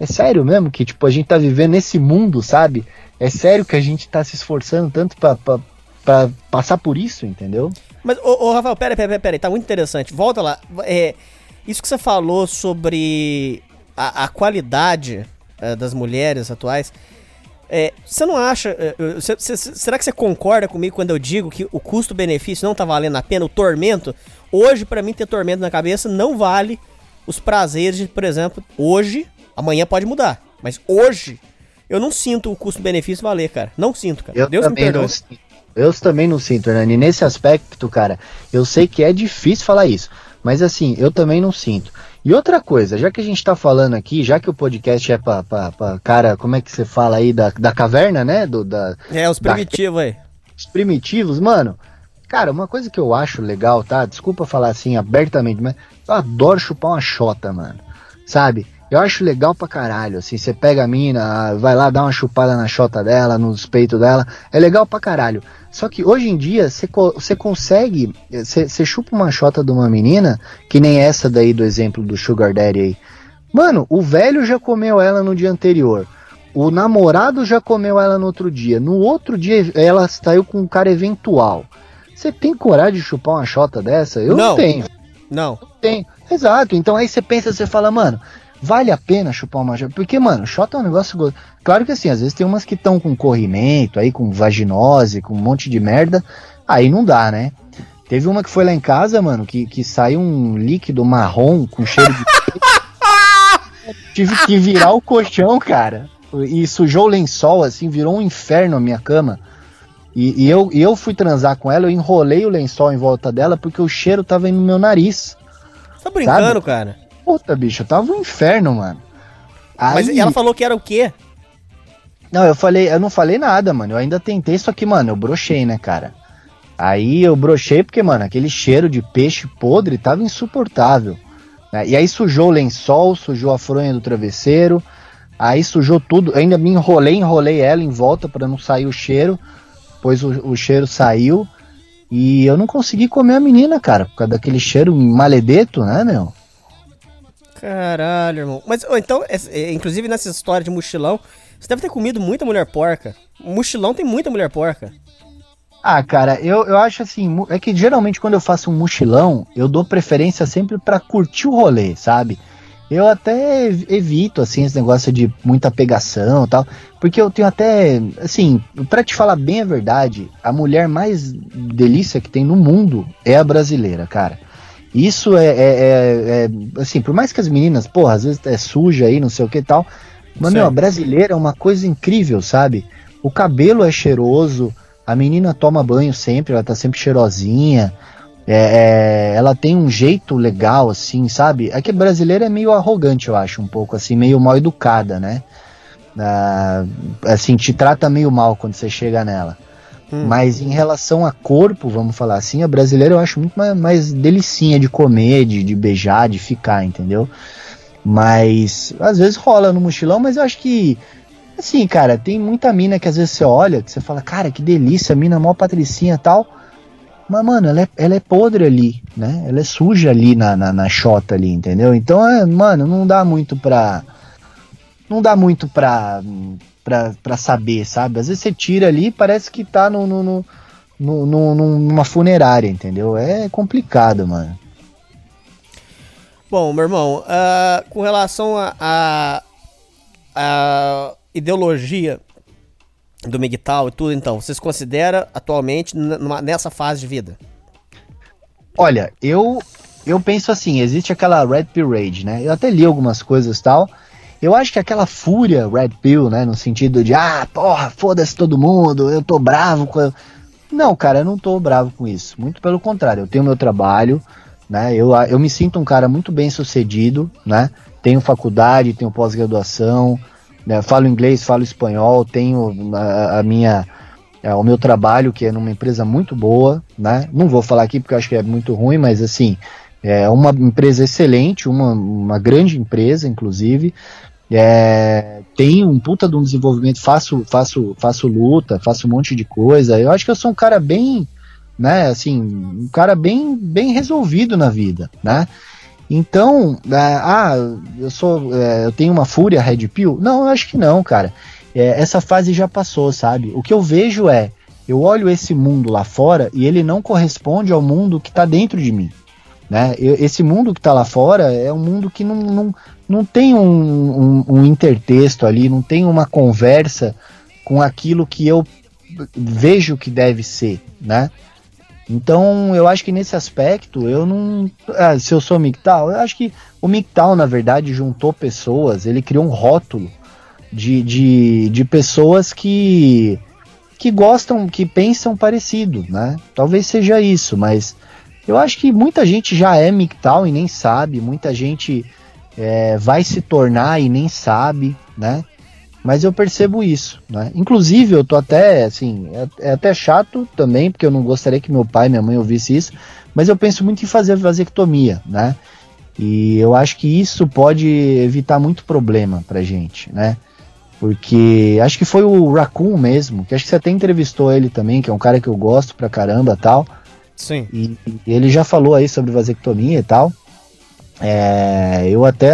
Speaker 7: É sério mesmo que, tipo, a gente tá vivendo nesse mundo, sabe? É sério que a gente tá se esforçando tanto pra, pra, pra passar por isso, entendeu?
Speaker 9: Mas, ô, ô Rafael, pera, pera, pera, pera, tá muito interessante. Volta lá. É, isso que você falou sobre a, a qualidade é, das mulheres atuais. É, você não acha. é, é, cê- cê- cê- será que você concorda comigo quando eu digo que o custo-benefício não tá valendo a pena? O tormento. Hoje, pra mim, ter tormento na cabeça não vale os prazeres de, por exemplo, hoje. Amanhã pode mudar. Mas hoje, eu não sinto o custo-benefício valer, cara. Não sinto, cara.
Speaker 7: Eu
Speaker 9: Deus me
Speaker 7: também
Speaker 9: perdoe.
Speaker 7: não sinto. Eu também não sinto, Hernani. Nesse aspecto, cara, eu sei que é difícil falar isso. Mas assim, eu também não sinto. E outra coisa, já que a gente tá falando aqui, já que o podcast é pra, pra, pra cara, como é que você fala aí, da, da caverna, né? Do, da,
Speaker 9: É, os
Speaker 7: da-
Speaker 9: primitivos aí.
Speaker 7: os primitivos, mano. Cara, uma coisa que eu acho legal, tá? Desculpa falar assim abertamente, mas eu adoro chupar uma chota, mano. Sabe? Eu acho legal pra caralho, assim, você pega a mina, vai lá dar uma chupada na chota dela, nos peitos dela, é legal pra caralho. Só que hoje em dia, você co- consegue, você chupa uma chota de uma menina, que nem essa daí do exemplo do Sugar Daddy aí. Mano, o velho já comeu ela no dia anterior. O namorado já comeu ela no outro dia. No outro dia ela saiu com um cara eventual. Você tem coragem de chupar uma chota dessa? Eu não,
Speaker 9: Não.
Speaker 7: tenho.
Speaker 9: Não.
Speaker 7: Tem. Exato. Então aí você pensa, você fala, mano, vale a pena chupar uma chota? Porque, mano, chota é um negócio. go- Claro que assim, às vezes tem umas que estão com corrimento, aí com vaginose, com um monte de merda. Aí não dá, né? Teve uma que foi lá em casa, mano, que, que saiu um líquido marrom com cheiro de. *laughs* Tive que virar o colchão, cara. E sujou o lençol, assim, virou um inferno a minha cama. E, e eu, e eu fui transar com ela, eu enrolei o lençol em volta dela porque o cheiro tava indo no meu nariz.
Speaker 9: Tá brincando,
Speaker 7: Sabe?
Speaker 9: cara.
Speaker 7: Puta, bicho, tava um inferno, mano.
Speaker 9: Mas
Speaker 7: Aí-
Speaker 9: ela falou que era o quê?
Speaker 7: Não, eu falei, eu não falei nada, mano. Eu ainda tentei, só que, mano, eu brochei, né, cara? Aí eu brochei porque, mano, aquele cheiro de peixe podre tava insuportável. né? E aí sujou o lençol, sujou a fronha do travesseiro, aí sujou tudo. Ainda me enrolei, enrolei ela em volta pra não sair o cheiro. Pois o, o cheiro saiu. E eu não consegui comer a menina, cara, por causa daquele cheiro maledeto, né, meu?
Speaker 9: Caralho, irmão. Mas, ou então, é- é, inclusive nessa história de mochilão, você deve ter comido muita mulher porca. Mochilão tem muita mulher porca.
Speaker 7: Ah, cara, eu, eu acho assim, é que geralmente quando eu faço um mochilão, eu dou preferência sempre pra curtir o rolê, sabe? Eu até ev- evito, assim, esse negócio de muita pegação e tal, porque eu tenho até, assim, pra te falar bem a verdade, a mulher mais delícia que tem no mundo é a brasileira, cara. Isso é, é- é- é, assim, por mais que as meninas, porra, às vezes é suja aí, não sei o que e tal, mas, meu, a brasileira é uma coisa incrível, sabe? O cabelo é cheiroso, a menina toma banho sempre, ela tá sempre cheirosinha. É, é, ela tem um jeito legal, assim, sabe? É que brasileira é meio arrogante, eu acho, um pouco, assim, meio mal educada, né? Ah, assim, te trata meio mal quando você chega nela.
Speaker 9: Hum.
Speaker 7: Mas em relação a corpo, vamos falar assim, a brasileira eu acho muito mais, mais delicinha de comer, de, de beijar, de ficar, entendeu? Mas às vezes rola no mochilão, mas eu acho que assim, cara, tem muita mina que às vezes você olha, que você fala, cara, que delícia, mina mó patricinha tal. Mas, mano, ela é, ela é podre ali, né? Ela é suja ali na, na, na chota ali, entendeu? Então, é, mano, não dá muito pra. Não dá muito pra, pra, pra saber, sabe? Às vezes você tira ali e parece que tá no, no, no, no- numa funerária, entendeu? É complicado, mano.
Speaker 9: Bom, meu irmão, ah, com relação a, a, a ideologia do MGTOW e tudo, então, você se considera atualmente numa- nessa fase de vida?
Speaker 7: Olha, eu eu penso assim, existe aquela Red Pill Rage, né? Eu até li algumas coisas tal. Eu acho que aquela fúria Red Pill, né, no sentido de ah, porra, foda-se todo mundo, eu tô bravo com Não, cara, eu não tô bravo com isso. Muito pelo contrário, eu tenho meu trabalho, né? Eu, eu me sinto um cara muito bem sucedido, né? Tenho faculdade, tenho pós-graduação, né? falo inglês, falo espanhol, tenho a, a minha é, o meu trabalho, que é numa empresa muito boa, né? Não vou falar aqui porque eu acho que é muito ruim, mas assim, é uma empresa excelente, uma, uma grande empresa, inclusive. É, um puta de um desenvolvimento, faço, faço, faço luta, faço um monte de coisa. Eu acho que eu sou um cara bem, né, assim, um cara bem, bem resolvido na vida, né? Então, é, ah, eu sou, é, eu tenho uma fúria Red Pill? Não, eu acho que não, cara. É, essa fase já passou, sabe? O que eu vejo é, eu olho esse mundo lá fora e ele não corresponde ao mundo que está dentro de mim. Né? Esse mundo que está lá fora é um mundo que não, não, não tem um, um, um intertexto ali, não tem uma conversa com aquilo que eu vejo que deve ser, né? Então, eu acho que nesse aspecto, eu não. ah, se eu sou MGTOW, eu acho que o MGTOW, na verdade, juntou pessoas, ele criou um rótulo de, de, de pessoas que, que gostam, que pensam parecido, né? Talvez seja isso, mas eu acho que muita gente já é MGTOW e nem sabe, muita gente é, vai se tornar e nem sabe, né? Mas eu percebo isso, né? Inclusive, eu tô até, assim, é, é até chato também, porque eu não gostaria que meu pai e minha mãe ouvissem isso, mas eu penso muito em fazer vasectomia, né? E eu acho que isso pode evitar muito problema pra gente, né? Porque acho que foi o Raccoon mesmo, que acho que você até entrevistou ele também, que é um cara que eu gosto pra caramba tal.
Speaker 9: Sim.
Speaker 7: E, e ele já falou aí sobre vasectomia e tal. É, eu até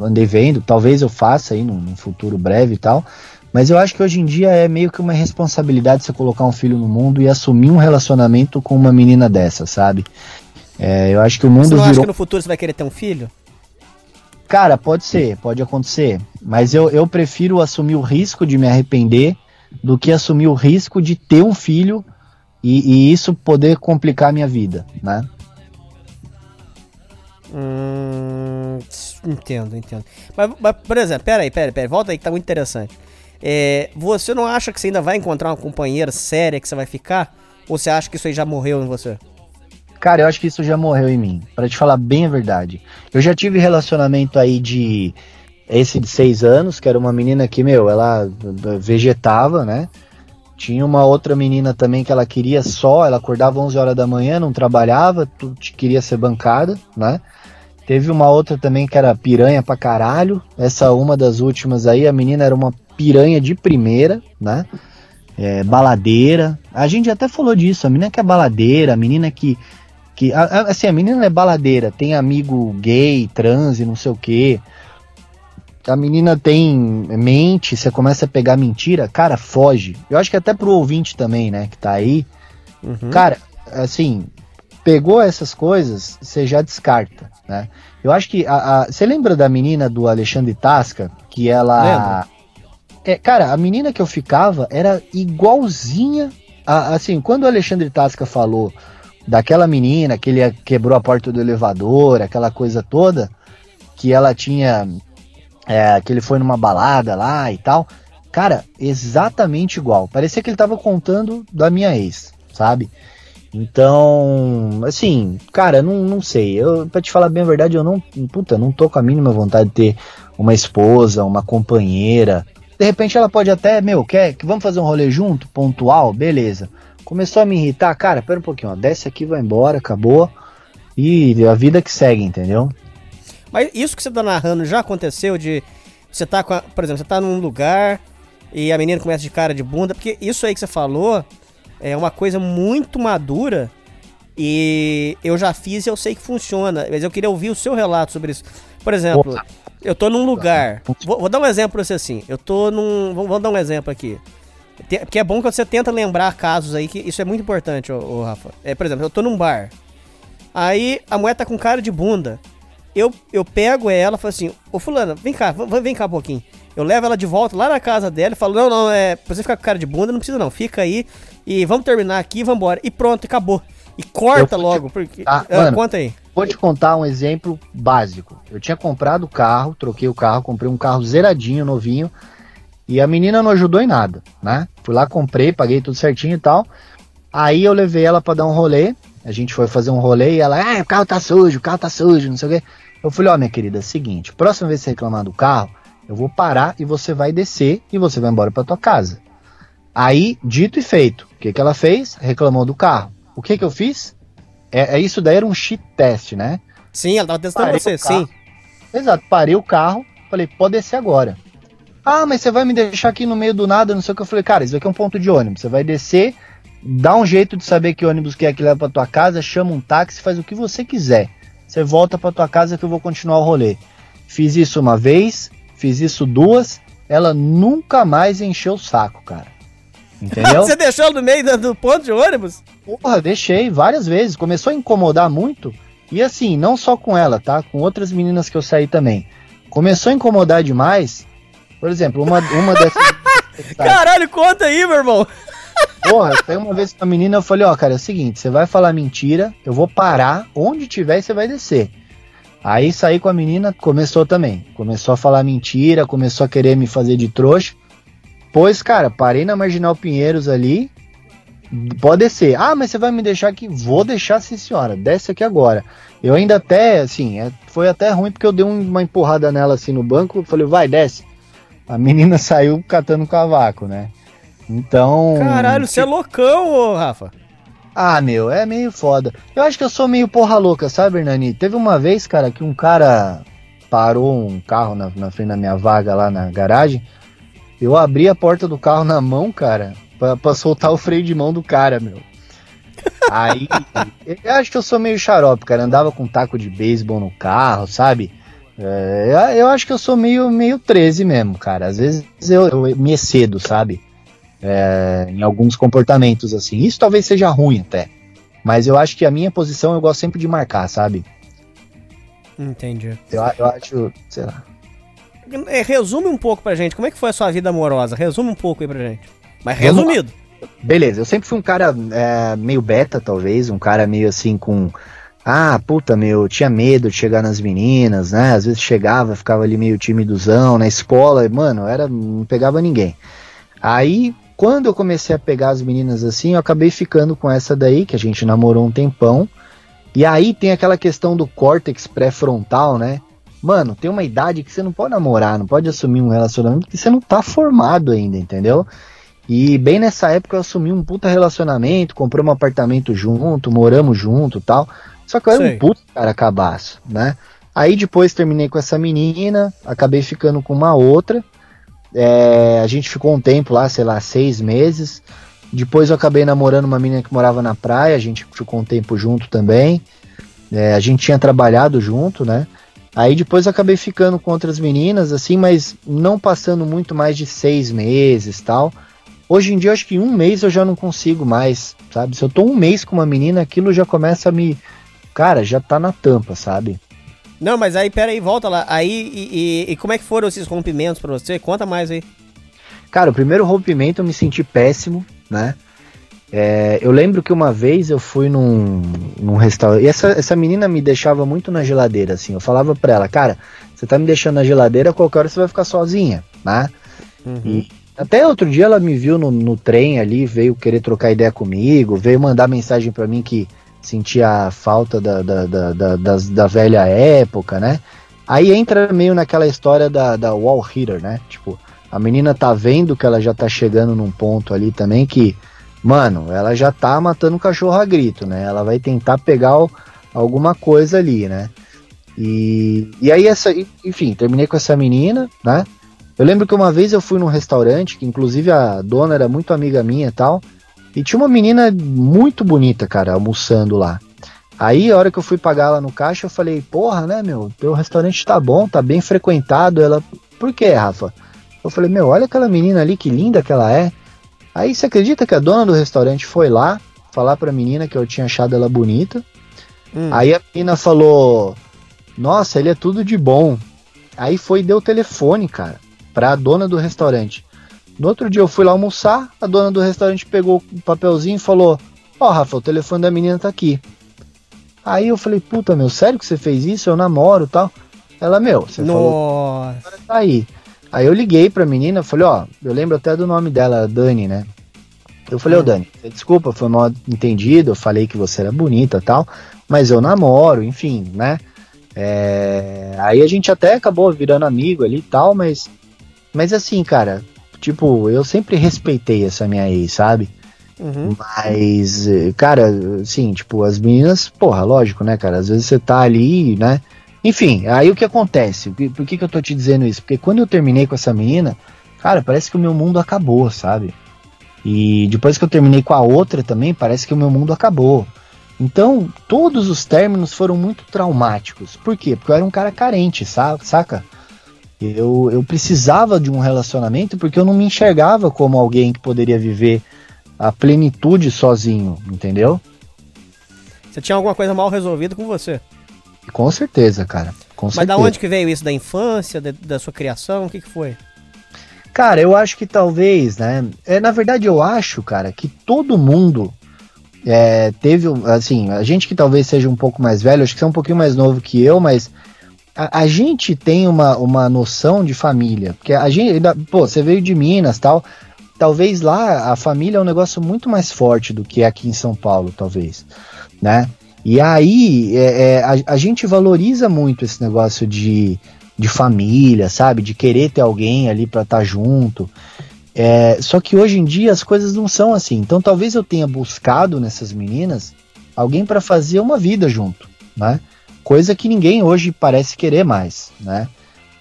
Speaker 7: andei vendo, talvez eu faça aí num, num futuro breve e tal. Mas eu acho que hoje em dia é meio que uma responsabilidade você colocar um filho no mundo e assumir um relacionamento com uma menina dessa, sabe? É, eu acho que o mundo
Speaker 9: Você não acha
Speaker 7: virou.
Speaker 9: que no futuro você vai querer ter um filho?
Speaker 7: Cara, pode ser, pode acontecer. Mas eu, eu prefiro assumir o risco de me arrepender do que assumir o risco de ter um filho e, e isso poder complicar a minha vida, né?
Speaker 9: Hum, entendo, entendo. Mas, mas, por exemplo, peraí, peraí, peraí, volta aí que tá muito interessante. É, você não acha que você ainda vai encontrar uma companheira séria que você vai ficar? Ou você acha que isso aí já morreu em você?
Speaker 7: Cara, eu acho que isso já morreu em mim. Pra te falar bem a verdade. Eu já tive relacionamento aí de. Esse de seis anos, que era uma menina que, meu, ela vegetava, né? Tinha uma outra menina também que ela queria só, ela acordava 11 horas da manhã, não trabalhava, queria ser bancada, né? Teve uma outra também que era piranha pra caralho. Essa uma das últimas aí, a menina era uma piranha de primeira, né? É, baladeira. A gente até falou disso, a menina que é baladeira, a menina que. que a- a- assim, a menina é baladeira, tem amigo gay, trans e não sei o quê. A menina tem mente, você começa a pegar mentira, cara, foge. Eu acho que até pro ouvinte também, né, que tá aí. Cara, assim, pegou essas coisas, você já descarta, né? Eu acho que a, você lembra da menina do Alexandre Tasca, que ela é, cara, a menina que eu ficava era igualzinha a, assim, quando o Alexandre Tasca falou daquela menina que ele quebrou a porta do elevador, aquela coisa toda, que ela tinha é, que ele foi numa balada lá e tal. Cara, exatamente igual. Parecia que ele tava contando da minha ex, sabe? Então, assim, cara, não, não sei. Eu, pra te falar bem a verdade, eu não, puta, não tô com a mínima vontade de ter uma esposa, uma companheira. De repente ela pode até, meu, quer que vamos fazer um rolê junto, pontual, beleza. Começou a me irritar, cara, pera um pouquinho, ó, desce aqui, vai embora, acabou. E a vida que segue, entendeu?
Speaker 9: Mas isso que você tá narrando já aconteceu de. Você tá com a, Por exemplo, você tá num lugar e a menina começa de cara de bunda, porque isso aí que você falou é uma coisa muito madura e eu já fiz e eu sei que funciona, mas eu queria ouvir o seu relato sobre isso. Por exemplo, eu tô num lugar. Vou, vou dar um exemplo pra você assim. Eu tô num. Vamos, vamos dar um exemplo aqui. Te- Que é bom que você tenta lembrar casos aí, que isso é muito importante, ô, ô, Rafa. É, por exemplo, eu tô num bar. Aí a mulher tá com cara de bunda. Eu, eu pego ela e falo assim, ô fulana, vem cá, vem cá um pouquinho. Eu levo ela de volta lá na casa dela e falo, não, não, é. Pra você ficar com cara de bunda, não precisa não. Fica aí e vamos terminar aqui e vambora. E pronto, acabou. E corta logo, porque.
Speaker 7: Ah,
Speaker 9: Ah,
Speaker 7: mano,
Speaker 9: conta aí.
Speaker 7: Vou te contar um exemplo básico. Eu tinha comprado o carro, troquei o carro, comprei um carro zeradinho, novinho, e a menina não ajudou em nada, né? Fui lá, comprei, paguei tudo certinho e tal. Aí eu levei ela pra dar um rolê. A gente foi fazer um rolê e ela, ah, o carro tá sujo, o carro tá sujo, não sei o quê. Eu falei, ó, minha querida, é o seguinte, próxima vez que você reclamar do carro, eu vou parar e você vai descer e você vai embora pra tua casa. Aí, dito e feito, que, que ela fez? Reclamou do carro. O que, que eu fiz? É, é isso daí era um cheat test, né?
Speaker 9: Sim, ela tava testando
Speaker 7: Parei
Speaker 9: você, sim.
Speaker 7: Exato, parei o carro, falei, pode descer agora. Ah, mas você vai me deixar aqui no meio do nada, não sei o que. Eu falei, cara, isso aqui é um ponto de ônibus. Você vai descer, dá um jeito de saber que ônibus que é que leva pra tua casa, chama um táxi, faz o que você quiser. Você volta pra tua casa que eu vou continuar o rolê. Fiz isso uma vez, fiz isso duas, ela nunca mais encheu o saco, cara. Entendeu?
Speaker 9: você deixou ela no meio do, do ponto de ônibus?
Speaker 7: Porra, deixei várias vezes. Começou a incomodar muito. E assim, não só com ela, tá? Com outras meninas que eu saí também. Começou a incomodar demais. Por exemplo, uma, uma dessas. *laughs*
Speaker 9: Caralho, conta aí, meu irmão.
Speaker 7: Porra, saiu uma vez com a menina, eu falei, ó, cara, é o seguinte, você vai falar mentira, eu vou parar, onde tiver e você vai descer. Aí saí com a menina, começou também. Começou a falar mentira, começou a querer me fazer de trouxa. Pois, cara, parei na Marginal Pinheiros ali. Pode descer. Ah, mas você vai me deixar aqui? Vou deixar sim, senhora. Desce aqui agora. Eu ainda até, assim, é- foi até ruim porque eu dei um- uma empurrada nela assim no banco. Falei, vai, desce. A menina *laughs* saiu catando cavaco, né? Então.
Speaker 9: Caralho, você é loucão, ô Rafa.
Speaker 7: Ah, meu, é meio foda. Eu acho que eu sou meio porra louca, sabe, Hernani? Teve uma vez, cara, que um cara parou um carro na, na frente da minha vaga lá na garagem. Eu abri a porta do carro na mão, cara, pra, pra soltar o freio de mão do cara, meu. Aí, *laughs* eu acho que eu sou meio xarope, cara. Andava com um taco de beisebol no carro, sabe? É, eu- eu acho que eu sou meio, meio 13 mesmo, cara. Às vezes eu, eu me excedo, sabe? É, em alguns comportamentos, assim. Isso talvez seja ruim até. Mas eu acho que a minha posição eu gosto sempre de marcar, sabe?
Speaker 9: Entendi.
Speaker 7: Eu, eu acho, sei lá.
Speaker 9: É, resume um pouco pra gente, como é que foi a sua vida amorosa? Resume um pouco aí pra gente. Mas resumido.
Speaker 7: Beleza, eu sempre fui um cara é, meio beta, talvez, um cara meio assim com. Ah, puta, meu, eu tinha medo de chegar nas meninas, né? Às vezes chegava, ficava ali meio timidozão na escola, e, mano, era, não pegava ninguém. Aí, quando eu comecei a pegar as meninas assim, eu acabei ficando com essa daí, que a gente namorou um tempão. E aí tem aquela questão do córtex pré-frontal, né? Mano, tem uma idade que você não pode namorar, não pode assumir um relacionamento porque você não tá formado ainda, entendeu? E bem nessa época eu assumi um puta relacionamento, comprei um apartamento junto, moramos junto e tal. Só que eu era
Speaker 9: Sei.
Speaker 7: um puta cara cabaço, né? Aí depois terminei com essa menina, acabei ficando com uma outra. É, a gente ficou um tempo lá, sei lá, seis meses. Depois eu acabei namorando uma menina que morava na praia, a gente ficou um tempo junto também. É, a gente tinha trabalhado junto, né? Aí depois acabei ficando com outras meninas, assim, mas não passando muito mais de seis meses tal. Hoje em dia, acho que um mês eu já não consigo mais, sabe? Se eu tô um mês com uma menina, aquilo já começa a me. Cara, já tá na tampa, sabe?
Speaker 9: Não, mas aí, pera aí, volta lá. Aí, e, e- e como é que foram esses rompimentos pra você? Conta mais aí.
Speaker 7: Cara, o primeiro rompimento eu me senti péssimo, né? É, eu lembro que uma vez eu fui num, num restaurante. E essa, essa menina me deixava muito na geladeira, assim. Eu falava pra ela, cara, você tá me deixando na geladeira, a qualquer hora você vai ficar sozinha, né? E Até outro dia ela me viu no, no trem ali, veio querer trocar ideia comigo, veio mandar mensagem pra mim que sentia a falta da, da, da, da, das- da velha época, né? Aí entra meio naquela história da, da wall hitter, né? Tipo, a menina tá vendo que ela já tá chegando num ponto ali também que, mano, ela já tá matando o cachorro a grito, né? Ela vai tentar pegar o- alguma coisa ali, né? E, e aí, essa, enfim, terminei com essa menina, né? Eu lembro que uma vez eu fui num restaurante, que inclusive a dona era muito amiga minha e tal, e tinha uma menina muito bonita, cara, almoçando lá. Aí, a hora que eu fui pagar lá no caixa, eu falei, porra, né, meu, teu restaurante tá bom, tá bem frequentado. Ela, por quê, Rafa? Eu falei, meu, olha aquela menina ali, que linda que ela é. Aí você acredita que a dona do restaurante foi lá falar pra menina que eu tinha achado ela bonita? Aí a menina falou: Nossa, ele é tudo de bom. Aí foi e deu o telefone, cara, pra dona do restaurante. No outro dia eu fui lá almoçar, a dona do restaurante pegou o papelzinho e falou: Ó, Rafa, o telefone da menina tá aqui. Aí eu falei: Puta, meu, sério que você fez isso? Eu namoro e tal. Ela, meu, você falou
Speaker 9: Nossa.
Speaker 7: tá aí. Aí eu liguei pra menina, falei, ó, eu lembro até do nome dela, Dani, né? Eu falei, ô Dani, desculpa, foi mal entendido, eu falei que você era bonita e tal, mas eu namoro, enfim, né? É, Aí a gente até acabou virando amigo ali e tal, mas, mas assim, cara, tipo, eu sempre respeitei essa minha ex, sabe?
Speaker 9: Uhum.
Speaker 7: Mas, eh, cara, assim, tipo, as meninas, porra, lógico, né, cara? Às vezes você tá ali, né? Enfim, aí o que acontece? Por que- que, eu tô te dizendo isso? Porque quando eu terminei com essa menina, cara, parece que o meu mundo acabou, sabe? E depois que eu terminei com a outra também, parece que o meu mundo acabou. Então, todos os términos foram muito traumáticos. Por quê? Porque eu era um cara carente, sa- saca? Eu, eu precisava de um relacionamento porque eu não me enxergava como alguém que poderia viver a plenitude sozinho, entendeu?
Speaker 9: Você tinha alguma coisa mal resolvida com você.
Speaker 7: Com certeza, cara. Com
Speaker 9: Mas
Speaker 7: certeza.
Speaker 9: da onde que veio isso? Da infância, da, da sua criação? O que, que foi?
Speaker 7: Cara, eu acho que talvez, né? É, na verdade, eu acho, cara, que todo mundo é, teve, assim, a gente que talvez seja um pouco mais velho, acho que você é um pouquinho mais novo que eu, mas a, a gente tem uma, uma noção de família. Porque a gente, pô, você veio de Minas tal. Talvez lá a família é um negócio muito mais forte do que aqui em São Paulo, talvez, né? E aí é, é, a, a gente valoriza muito esse negócio de, de família, sabe? De querer ter alguém ali pra estar junto. É, só que hoje em dia as coisas não são assim. Então talvez eu tenha buscado nessas meninas alguém pra fazer uma vida junto, né? Coisa que ninguém hoje parece querer mais, né?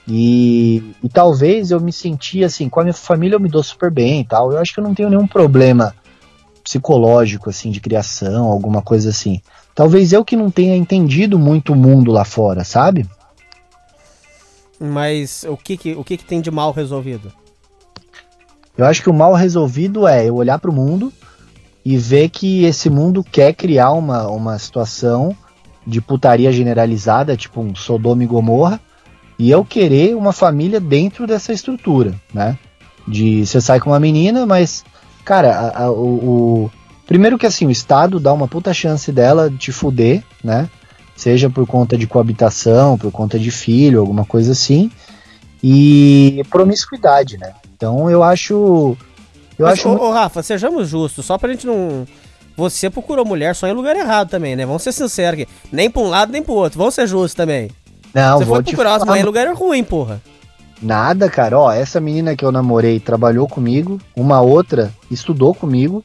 Speaker 7: E, e talvez eu me senti assim, com a minha família eu me dou super bem e tal. Eu acho que eu não tenho nenhum problema psicológico, assim, de criação, alguma coisa assim. Talvez eu que não tenha entendido muito o mundo lá fora, sabe?
Speaker 9: Mas o que que, o que, que tem de mal resolvido?
Speaker 7: Eu acho que o mal resolvido é eu olhar para o mundo e ver que esse mundo quer criar uma, uma situação de putaria generalizada, tipo um Sodoma e Gomorra, e eu querer uma família dentro dessa estrutura, né? De você sai com uma menina, mas, cara, a- a- o, o- primeiro que assim, o Estado dá uma puta chance dela de te fuder, né? Seja por conta de coabitação, por conta de filho, alguma coisa assim. E promiscuidade, né? Então eu acho. Eu
Speaker 9: Mas,
Speaker 7: acho.
Speaker 9: ô,
Speaker 7: muito-
Speaker 9: ô, Rafa, sejamos justos, só pra gente não. Você procurou mulher só em lugar errado também, né? Vamos ser sinceros aqui. Nem pra um lado, nem pro outro. Vamos ser justos também.
Speaker 7: Não,
Speaker 9: Você
Speaker 7: vou
Speaker 9: foi procurar as mulheres em lugar ruim, porra.
Speaker 7: Nada, cara. Ó, essa menina que eu namorei trabalhou comigo, uma outra estudou comigo,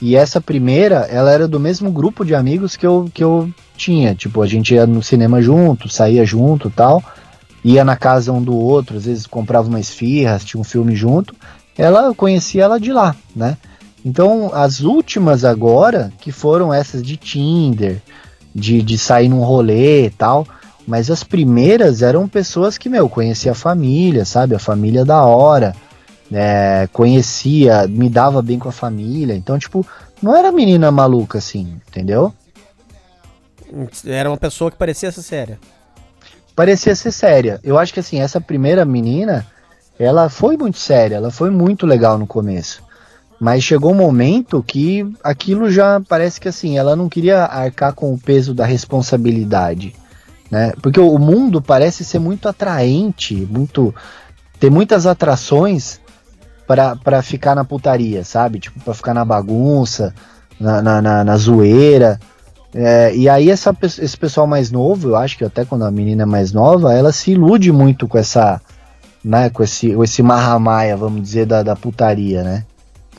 Speaker 7: e essa primeira, ela era do mesmo grupo de amigos que eu, que eu tinha. Tipo, a gente ia no cinema junto, saía junto tal, ia na casa um do outro, às vezes comprava uma esfirra, assistia um filme junto. Ela, eu conhecia ela de lá, né? Então, as últimas agora, que foram essas de Tinder, de, de sair num rolê e tal, mas as primeiras eram pessoas que, meu, conhecia a família, sabe? A família da hora, é, conhecia, me dava bem com a família. Então, tipo, não era menina maluca assim, entendeu?
Speaker 9: Era uma pessoa que parecia ser séria.
Speaker 7: Parecia ser séria. Eu acho que, assim, essa primeira menina, ela foi muito séria, ela foi muito legal no começo. Mas chegou um momento que aquilo já parece que, assim, ela não queria arcar com o peso da responsabilidade. né? Porque o mundo parece ser muito atraente, muito ter muitas atrações pra, pra ficar na putaria, sabe? Tipo, pra ficar na bagunça, na, na, na, na zoeira. É, e aí essa, esse pessoal mais novo, eu acho que até quando a menina é mais nova, ela se ilude muito com essa, né, com esse, com esse marramaia, vamos dizer, da, da putaria, né?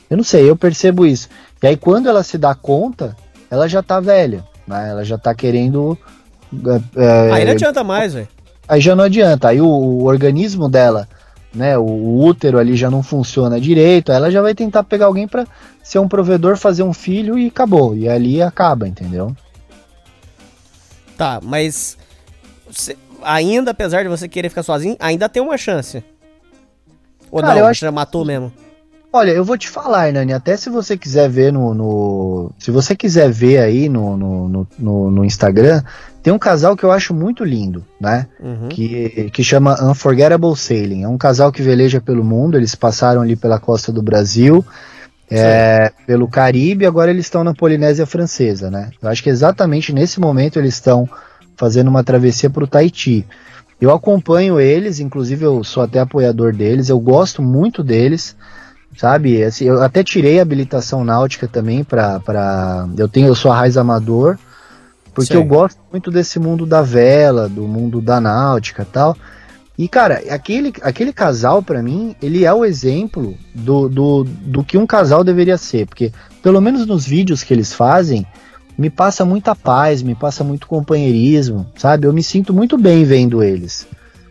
Speaker 7: Eu não sei, eu percebo isso. E aí quando ela se dá conta, ela já tá velha, né? Ela já tá querendo... é,
Speaker 9: Aí não
Speaker 7: é,
Speaker 9: adianta mais, velho.
Speaker 7: aí já não adianta. Aí o, o organismo dela, né, o, útero ali já não funciona direito. Aí ela já vai tentar pegar alguém pra ser um provedor, fazer um filho e acabou. E ali acaba, entendeu?
Speaker 9: Tá, mas você- ainda, apesar de você querer ficar sozinho, ainda tem uma chance. Ou
Speaker 7: Cara,
Speaker 9: não,
Speaker 7: eu acho-
Speaker 9: já matou mesmo.
Speaker 7: Olha, eu vou te falar, Hernani, até se você quiser ver no. no- se você quiser ver aí no, no, no, no- Instagram, tem um casal que eu acho muito lindo, né?
Speaker 9: Uhum.
Speaker 7: que, que chama Unforgettable Sailing. É um casal que veleja pelo mundo, eles passaram ali pela costa do Brasil, é, pelo Caribe, e agora eles estão na Polinésia Francesa, né? Eu acho que exatamente nesse momento eles estão fazendo uma travessia para o Tahiti. Eu acompanho eles, inclusive eu sou até apoiador deles, eu gosto muito deles, sabe? Assim, eu até tirei a habilitação náutica também para eu tenho eu sou a raiz amador, porque
Speaker 9: Sim.
Speaker 7: eu gosto muito desse mundo da vela, do mundo da náutica, e tal. E cara, aquele, aquele casal pra mim, ele é o exemplo do, do, do que um casal deveria ser, porque pelo menos nos vídeos que eles fazem, me passa muita paz, me passa muito companheirismo, sabe? Eu me sinto muito bem vendo eles,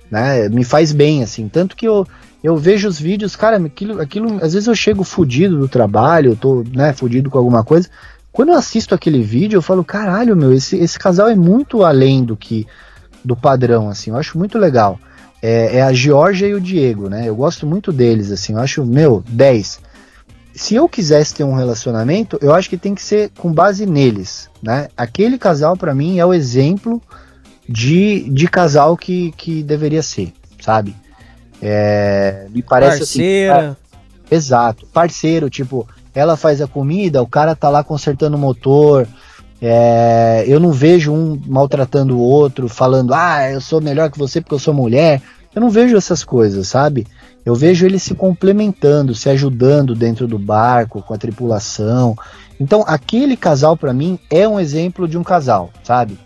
Speaker 7: né? Me faz bem, assim. Tanto que eu, eu vejo os vídeos, cara, aquilo, aquilo, às vezes eu chego fudido do trabalho, eu tô, né, fudido com alguma coisa. Quando eu assisto aquele vídeo, eu falo, caralho, meu, esse, esse casal é muito além do que do padrão, assim. Eu acho muito legal. É, é a Georgia e o Diego, né? Eu gosto muito deles, assim. Eu acho, meu, 10 se eu quisesse ter um relacionamento, eu acho que tem que ser com base neles, né? Aquele casal para mim é o exemplo de, de casal que, que deveria ser, sabe? É, me parece
Speaker 9: Parceira.
Speaker 7: assim. Exato, parceiro, tipo, ela faz a comida, o cara tá lá consertando o motor. é, eu não vejo um maltratando o outro, falando, ah, eu sou melhor que você porque eu sou mulher. Eu não vejo essas coisas, sabe? Eu vejo eles se complementando, se ajudando dentro do barco, com a tripulação. Então, aquele casal, para mim, é um exemplo de um casal, sabe?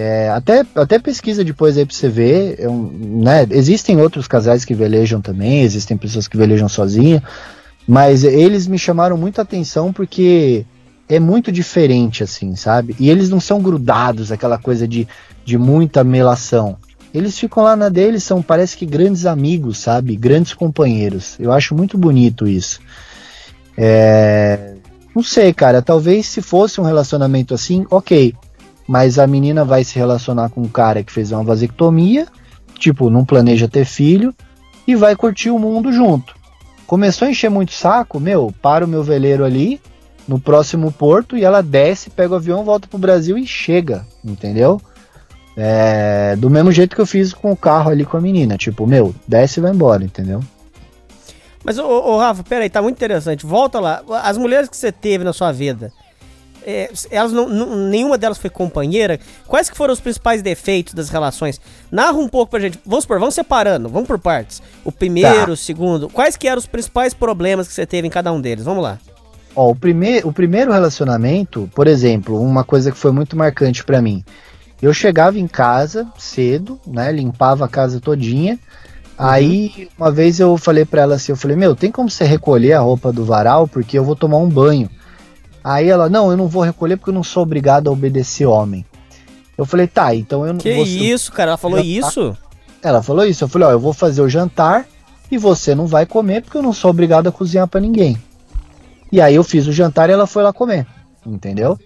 Speaker 7: É, até, até pesquisa depois aí pra você ver. é um, né? Existem outros casais que velejam também, existem pessoas que velejam sozinha, mas eles me chamaram muita atenção porque é muito diferente, assim, sabe? E eles não são grudados, aquela coisa de, de muita melação. Eles ficam lá na deles, são, parece que grandes amigos, sabe? Grandes companheiros. Eu acho muito bonito isso. É, Não sei, cara. Talvez se fosse um relacionamento assim, ok. Mas a menina vai se relacionar com um cara que fez uma vasectomia, tipo, não planeja ter filho, e vai curtir o mundo junto. Começou a encher muito saco, meu, para o meu veleiro ali, no próximo porto, e ela desce, pega o avião, volta pro Brasil e chega, entendeu? É, do mesmo jeito que eu fiz com o carro ali com a menina, tipo, meu, desce e vai embora, entendeu?
Speaker 9: Mas, ô, ô, Rafa, peraí, tá muito interessante. Volta lá. As mulheres que você teve na sua vida, é, elas não, não- nenhuma delas foi companheira. Quais que foram os principais defeitos das relações? Narra um pouco pra gente. Vamos supor, vamos separando, vamos por partes. O primeiro,
Speaker 7: Tá.
Speaker 9: o segundo. Quais que eram os principais problemas que você teve em cada um deles? Vamos lá.
Speaker 7: Ó, o, prime o primeiro relacionamento, por exemplo, uma coisa que foi muito marcante pra mim. Eu chegava em casa cedo, né? Limpava a casa todinha. Aí, uma vez eu falei pra ela assim, eu falei, meu, tem como você recolher a roupa do varal? Porque eu vou tomar um banho. Aí ela, não, eu não vou recolher porque eu não sou obrigado a obedecer homem. Eu falei, tá, então eu não
Speaker 9: Que
Speaker 7: vou-
Speaker 9: isso, cara? Ela falou
Speaker 7: tá.
Speaker 9: isso?
Speaker 7: Ela falou isso. Eu falei, ó, eu vou fazer o jantar e você não vai comer porque eu não sou obrigado a cozinhar pra ninguém. E aí eu fiz o jantar e ela foi lá comer, entendeu?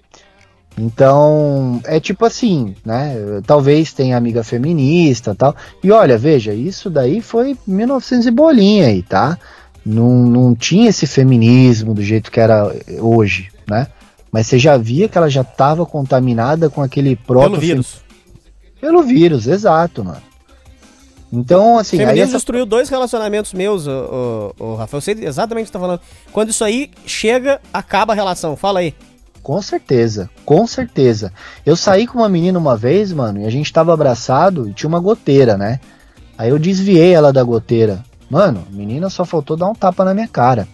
Speaker 7: Então, é tipo assim, né? Talvez tenha amiga feminista tal. E olha, veja, isso daí foi 1900 e bolinha aí, tá? Não, não tinha esse feminismo do jeito que era hoje, né? Mas você já via que ela já estava contaminada com aquele proto
Speaker 9: Pelo vírus.
Speaker 7: Pelo vírus, exato, mano. Então, assim,
Speaker 9: o feminismo
Speaker 7: essa-
Speaker 9: destruiu dois relacionamentos meus, ô, ô, ô, Rafa. Eu sei exatamente o que você tá falando. Quando isso aí chega, acaba a relação. Fala aí.
Speaker 7: Com certeza, com certeza. Eu saí com uma menina uma vez, mano, e a gente tava abraçado e tinha uma goteira, né? Aí eu desviei ela da goteira. Mano, menina só faltou dar um tapa na minha cara.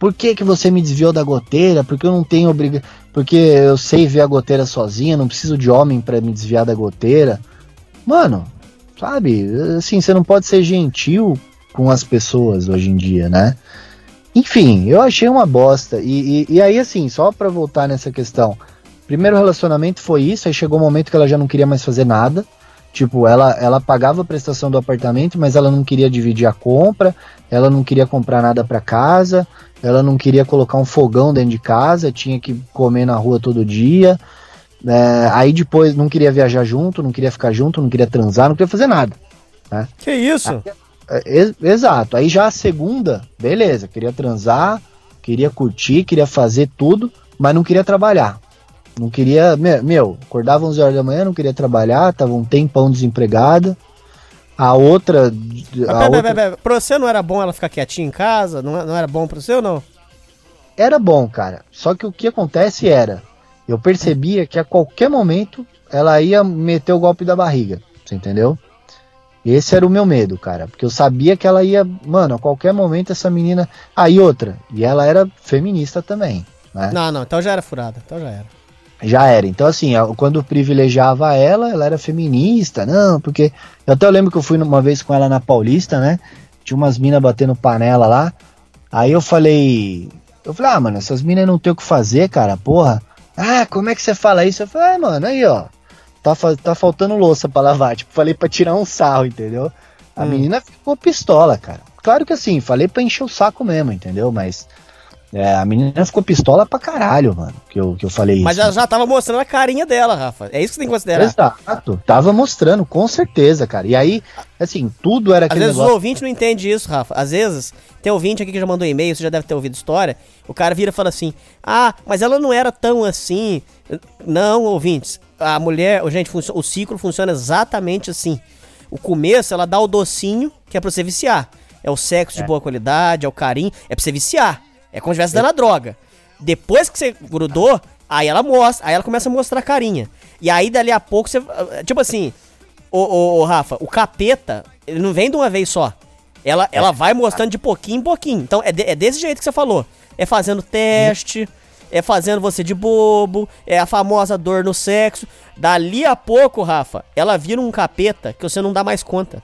Speaker 7: Por que que você me desviou da goteira? Porque eu não tenho obrigação. Porque eu sei ver a goteira sozinha, não preciso de homem para me desviar da goteira. Mano, sabe? Assim, você não pode ser gentil com as pessoas hoje em dia, né? Enfim, eu achei uma bosta. E, e, e aí, assim, só pra voltar nessa questão. Primeiro relacionamento foi isso, aí chegou um momento que ela já não queria mais fazer nada. Tipo, ela, ela pagava a prestação do apartamento, mas ela não queria dividir a compra, ela não queria comprar nada para casa, ela não queria colocar um fogão dentro de casa, tinha que comer na rua todo dia. É, aí depois não queria viajar junto, não queria ficar junto, não queria transar, não queria fazer nada. Né?
Speaker 9: Que isso?
Speaker 7: É, ex- exato. Aí já a segunda, beleza, queria transar, queria curtir, queria fazer tudo, mas não queria trabalhar. Não queria, me- meu, acordava 11 horas da manhã, não queria trabalhar, tava um tempão desempregada. A outra, a
Speaker 9: pera,
Speaker 7: outra
Speaker 9: pera, pera. Pra você não era bom ela ficar quietinha em casa? Não, não era bom pra você ou não?
Speaker 7: era bom, cara. Só que o que acontece era, eu percebia que a qualquer momento ela ia meter o golpe da barriga, você entendeu? Esse era o meu medo, cara, porque eu sabia que ela ia, mano, a qualquer momento essa menina. Aí outra, e ela era feminista também, né?
Speaker 9: Não, não, então já era furada. Então já era.
Speaker 7: Já era. Então, assim, quando privilegiava ela, ela era feminista, não, porque. Eu até lembro que eu fui uma vez com ela na Paulista, né? Tinha umas minas batendo panela lá. Aí eu falei. Eu falei, ah, mano, essas minas não tem o que fazer, cara, porra. Ah, como é que você fala isso? Eu falei, ah, mano, aí, ó. Tá, tá faltando louça pra lavar. *laughs* Tipo, falei pra tirar um sarro, entendeu? A
Speaker 9: Hum.
Speaker 7: menina ficou pistola, cara. Claro que assim, falei pra encher o saco mesmo, entendeu? Mas. É, a menina ficou pistola pra caralho, mano. Que eu, que eu falei isso.
Speaker 9: Mas ela já tava mostrando a carinha dela, Rafa. É isso que você tem que considerar.
Speaker 7: Exato. Tava mostrando, com certeza, cara. E aí, assim, tudo era
Speaker 9: Às vezes o
Speaker 7: negócio.
Speaker 9: ouvinte não entende isso, Rafa. Às vezes, tem ouvinte aqui que já mandou e-mail, você já deve ter ouvido história. O cara vira e fala assim: Ah, mas ela não era tão assim. Não, ouvintes. A mulher, gente, o ciclo funciona exatamente assim. O começo, ela dá o docinho, que é pra você viciar. É o sexo de boa qualidade, é o carinho, é pra você viciar. É como se estivesse dando a droga. Depois que você grudou, aí ela mostra, aí ela começa a mostrar a carinha. E aí, dali a pouco, você. Tipo assim, ô, ô, ô, Rafa, o capeta, ele não vem de uma vez só. Ela, ela vai mostrando de pouquinho em pouquinho. Então é, de- é desse jeito que você falou. É fazendo teste, é fazendo você de bobo, é a famosa dor no sexo. Dali a pouco, Rafa, ela vira um capeta que você não dá mais conta.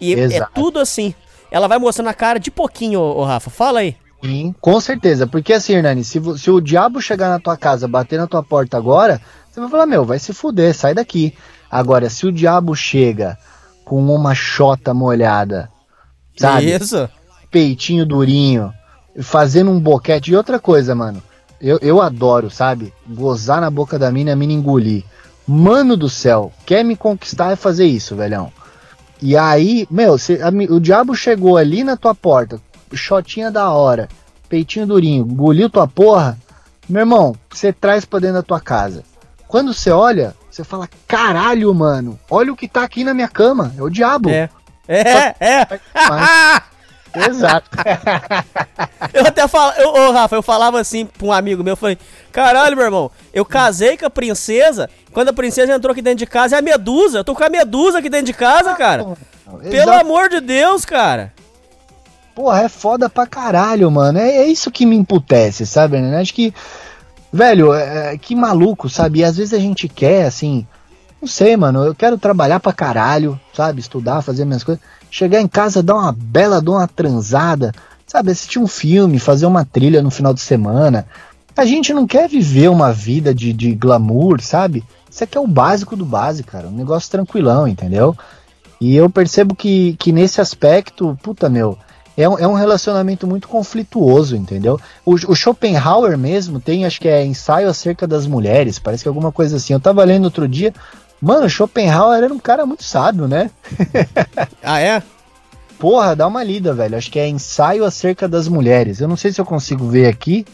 Speaker 9: E é
Speaker 7: Exato.
Speaker 9: tudo assim. Ela vai mostrando a cara de pouquinho, ô, ô Rafa. Fala aí.
Speaker 7: Sim, com certeza. Porque assim, Hernani, se, se o diabo chegar na tua casa, bater na tua porta agora, você vai falar, meu, vai se fuder, sai daqui. Agora, se o diabo chega com uma chota molhada, sabe?
Speaker 9: Isso.
Speaker 7: Peitinho durinho, fazendo um boquete. E outra coisa, mano, eu, eu adoro, sabe? Gozar na boca da mina e a mina engolir. Mano do céu, quer me conquistar é fazer isso, velhão. E aí, meu, cê- a o diabo chegou ali na tua porta, shotinha da hora, peitinho durinho, engoliu tua porra, meu irmão, você traz pra dentro da tua casa. Quando você olha, você fala, caralho, mano, olha o que tá aqui na minha cama, é o diabo.
Speaker 9: É. É, é. *laughs*
Speaker 7: Exato. *laughs*
Speaker 9: Eu até falo, eu, ô Rafa, eu falava assim pra um amigo meu, eu falei, caralho, meu irmão, eu casei com a princesa, quando a princesa entrou aqui dentro de casa, é a medusa, eu tô com a medusa aqui dentro de casa, cara. Pelo
Speaker 7: Exato.
Speaker 9: amor de Deus, cara.
Speaker 7: Porra, é foda pra caralho, mano. É, é isso que me emputece, sabe? né? Acho que, velho, é, que maluco, sabe? E às vezes a gente quer, assim, não sei, mano, eu quero trabalhar pra caralho, sabe? Estudar, fazer minhas coisas. Chegar em casa, dar uma bela, dar uma transada, sabe? Assistir um filme, fazer uma trilha no final de semana. A gente não quer viver uma vida de, de glamour, sabe? Isso aqui é o básico do básico, cara. Um negócio tranquilão, entendeu? E eu percebo que, que nesse aspecto, puta meu, é um, é um relacionamento muito conflituoso, entendeu? O, o Schopenhauer mesmo tem, acho que é ensaio acerca das mulheres, parece que alguma coisa assim. Eu tava lendo outro dia, mano, Schopenhauer era um cara muito sábio, né? *laughs*
Speaker 9: Ah, é?
Speaker 7: Porra, dá uma lida, velho. Acho que é ensaio acerca das mulheres. Eu não sei se eu consigo ver aqui.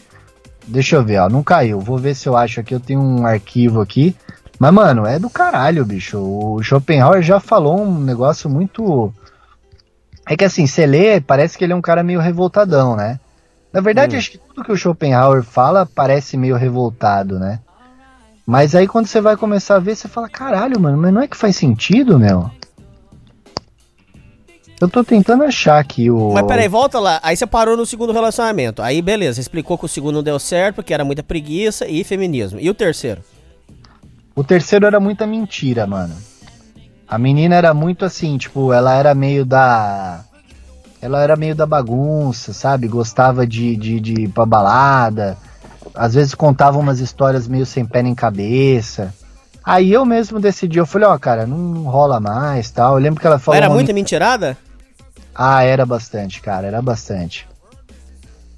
Speaker 7: Deixa eu ver, ó. Não caiu. Vou ver se eu acho aqui. Eu tenho um arquivo aqui. Mas, mano, é do caralho, bicho. O Schopenhauer já falou um negócio muito. É que assim, você lê, parece que ele é um cara meio revoltadão, né? Na verdade, acho que tudo que o Schopenhauer fala parece meio revoltado, né? Mas aí quando você vai começar a ver, você fala, caralho, mano, mas não é que faz sentido, meu? Eu tô tentando achar aqui o.
Speaker 9: Mas peraí, volta lá. Aí você parou no segundo relacionamento. Aí beleza, explicou que o segundo não deu certo, porque era muita preguiça e feminismo. E o terceiro?
Speaker 7: O terceiro era muita mentira, mano. A menina era muito assim, tipo, ela era meio da. Ela era meio da bagunça, sabe? Gostava de, de, de ir pra balada. Às vezes contava umas histórias meio sem pé nem cabeça. Aí eu mesmo decidi, eu falei, ó, cara, não rola mais tal. Eu lembro que ela falou.
Speaker 9: Era muita
Speaker 7: men-
Speaker 9: mentirada?
Speaker 7: Ah, era bastante, cara, era bastante.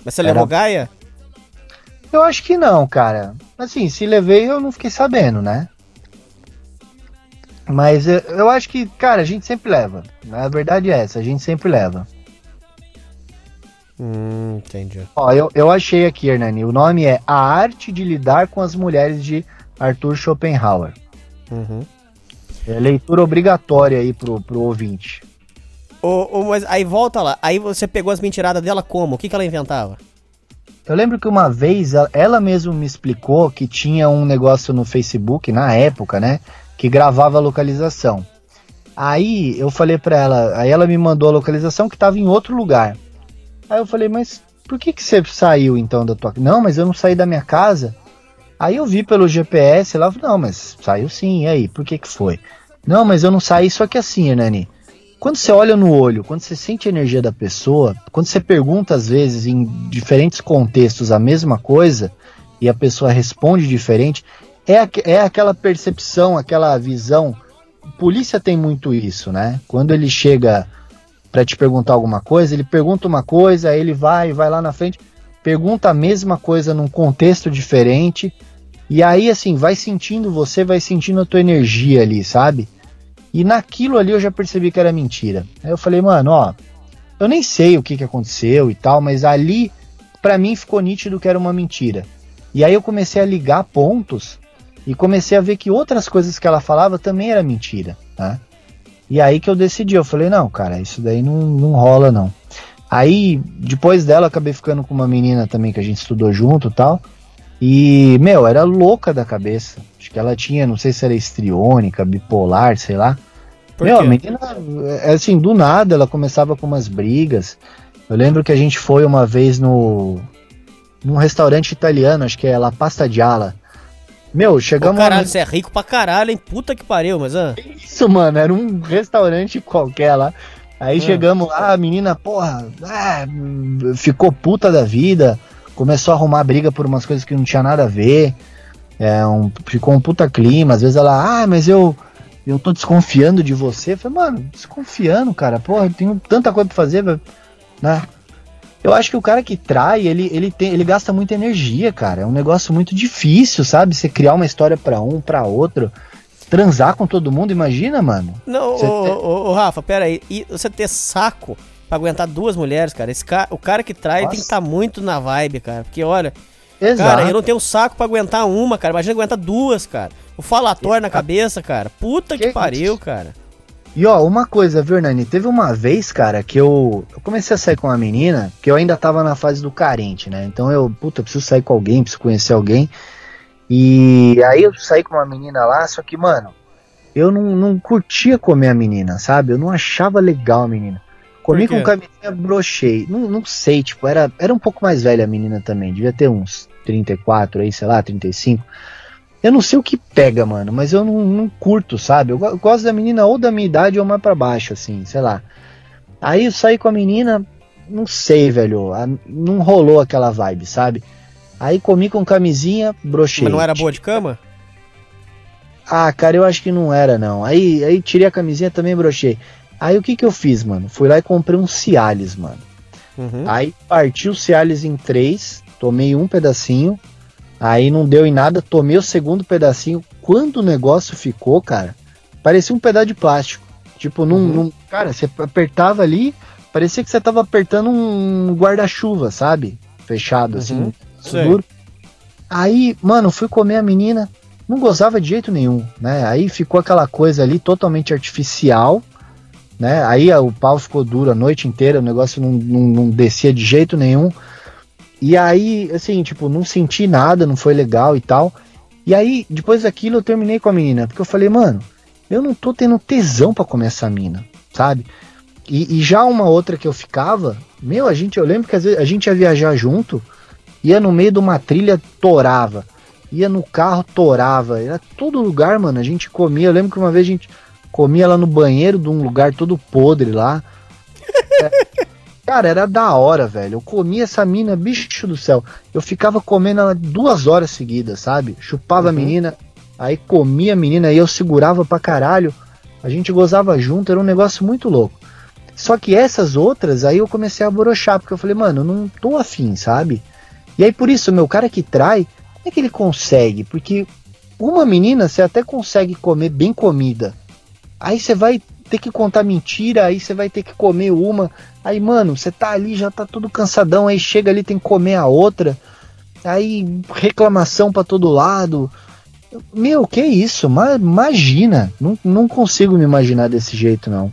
Speaker 9: Mas você
Speaker 7: Era-
Speaker 9: levou Gaia?
Speaker 7: Eu acho que não, cara. Assim, se levei, eu não fiquei sabendo, né? Mas eu, eu acho que, cara, a gente sempre leva. A verdade é essa, a gente sempre leva.
Speaker 9: Hum, entendi.
Speaker 7: Ó, eu, eu achei aqui, Hernani. O nome é A Arte de Lidar com as Mulheres de Arthur Schopenhauer.
Speaker 9: Uhum.
Speaker 7: É leitura obrigatória aí pro, pro ouvinte.
Speaker 9: Ô, ô, mas aí volta lá. Aí você pegou as mentiradas dela como? O que, que ela inventava?
Speaker 7: Eu lembro que uma vez ela, ela mesma me explicou que tinha um negócio no Facebook, na época, né? Que gravava a localização. Aí eu falei pra ela, aí ela me mandou a localização que tava em outro lugar. Aí eu falei, mas por que que você saiu então da tua Não, mas eu não saí da minha casa. Aí eu vi pelo GPS, falou, não, mas saiu sim, e aí, por que que foi? Não, mas eu não saí, só que assim, Hernani, quando você olha no olho, quando você sente a energia da pessoa, quando você pergunta às vezes em diferentes contextos a mesma coisa e a pessoa responde diferente, é, é aquela percepção, aquela visão. Polícia tem muito isso, né? Quando ele chega para te perguntar alguma coisa, ele pergunta uma coisa, aí ele vai, vai lá na frente, pergunta a mesma coisa num contexto diferente, e aí assim, vai sentindo você, vai sentindo a tua energia ali, sabe? E naquilo ali eu já percebi que era mentira. Aí eu falei, mano, ó, eu nem sei o que, que aconteceu e tal, mas ali pra mim ficou nítido que era uma mentira. E aí eu comecei a ligar pontos e comecei a ver que outras coisas que ela falava também era mentira, né? E aí que eu decidi, eu falei, não, cara, isso daí não, não rola não. Aí, depois dela, eu acabei ficando com uma menina também que a gente estudou junto e tal. E, meu, era louca da cabeça. Acho que ela tinha, não sei se era histriônica, bipolar, sei lá.
Speaker 9: Por
Speaker 7: meu,
Speaker 9: quê?
Speaker 7: a menina, é, assim, do nada, ela começava com umas brigas. Eu lembro que a gente foi uma vez no num restaurante italiano, acho que é La Pasta Gialla. Meu,
Speaker 9: Pô,
Speaker 7: chegamos lá
Speaker 9: caralho,
Speaker 7: no-
Speaker 9: você é rico pra caralho, hein? Puta que pariu, mas ah.
Speaker 7: isso, mano, era um restaurante qualquer lá. Aí
Speaker 9: Ah.
Speaker 7: chegamos lá, a menina, porra, ah, ficou puta da vida, começou a arrumar briga por umas coisas que não tinha nada a ver. É, um, ficou um puta clima, às vezes ela, ah, mas eu eu tô desconfiando de você. Eu falei, mano, desconfiando, cara, porra, eu tenho tanta coisa pra fazer, né? Eu acho que o cara que trai, ele, ele, tem, ele gasta muita energia, cara. É um negócio muito difícil, sabe? Você criar uma história pra um, pra outro. Transar com todo mundo, imagina, mano.
Speaker 9: Não,
Speaker 7: Você
Speaker 9: ô,
Speaker 7: tem-
Speaker 9: ô, ô, Rafa, pera aí. E você ter saco pra aguentar duas mulheres, cara. Esse cara, o cara que trai
Speaker 7: Nossa.
Speaker 9: tem que estar muito na vibe, cara. Porque, olha,
Speaker 7: Exato.
Speaker 9: cara, eu não tenho saco pra aguentar uma, cara. Imagina aguentar duas, cara. O falatório na cabeça, cara. Puta que,
Speaker 7: Que
Speaker 9: pariu, cara.
Speaker 7: E ó, uma coisa, viu, Nani? Teve uma vez, cara, que eu, eu comecei a sair com uma menina, que eu ainda tava na fase do carente, né? Então eu, puta, preciso sair com alguém, preciso conhecer alguém. E aí eu saí com uma menina lá, só que, mano, eu não, não curtia comer a menina, sabe? Eu não achava legal a menina. Comi com camisinha, brochei. Não, não sei, tipo, era, era um pouco mais velha a menina também, devia ter uns 34 aí, sei lá, 35. Eu não sei o que pega, mano, mas eu não, não curto, sabe? Eu, go- eu gosto da menina ou da minha idade ou mais pra baixo, assim, sei lá. Aí eu saí com a menina, não sei, velho, a- não rolou aquela vibe, sabe? Aí comi com camisinha, brochei.
Speaker 9: Mas não era boa de cama?
Speaker 7: Ah, cara, eu acho que não era, não. Aí, aí tirei a camisinha também brochei. Aí o que que eu fiz, mano? Fui lá e comprei um Cialis, mano.
Speaker 9: Uhum.
Speaker 7: Aí parti o Cialis em três, tomei um pedacinho, aí não deu em nada, tomei o segundo pedacinho. Quando o negócio ficou, cara, parecia um pedaço de plástico. Tipo, num,
Speaker 9: Uhum.
Speaker 7: num- cara, você apertava ali, parecia que você tava apertando um guarda-chuva, sabe? Fechado, assim,
Speaker 9: Uhum.
Speaker 7: isso
Speaker 9: Sei.
Speaker 7: duro. Aí, mano, fui comer a menina, não gozava de jeito nenhum, né? Aí ficou aquela coisa ali totalmente artificial, né? Aí a- o pau ficou duro a noite inteira, o negócio não, não, não descia de jeito nenhum. E aí, assim, tipo, não senti nada, não foi legal e tal. E aí, depois daquilo, eu terminei com a menina, porque eu falei, mano, eu não tô tendo tesão pra comer essa mina, sabe? E, e já uma outra que eu ficava, meu, a gente, eu lembro que às vezes a gente ia viajar junto, ia no meio de uma trilha, torava. Ia no carro, torava. Era todo lugar, mano. A gente comia. Eu lembro que uma vez a gente comia lá no banheiro de um lugar todo podre lá. É, *laughs* cara, era da hora, velho. Eu comia essa mina, bicho do céu. Eu ficava comendo ela duas horas seguidas, sabe? Chupava a menina, aí comia a menina, aí eu segurava pra caralho. A gente gozava junto, era um negócio muito louco. Só que essas outras, aí eu comecei a brochar, porque eu falei, mano, eu não tô afim, sabe? E aí por isso, meu cara que trai, como é que ele consegue? Porque uma menina você até consegue comer bem comida. Aí você vai ter que contar mentira, aí você vai ter que comer uma. Aí, mano, você tá ali, já tá todo cansadão, aí chega ali, tem que comer a outra. Aí reclamação para todo lado. Meu, que isso? Ma imagina. Não, não consigo me imaginar desse jeito, não.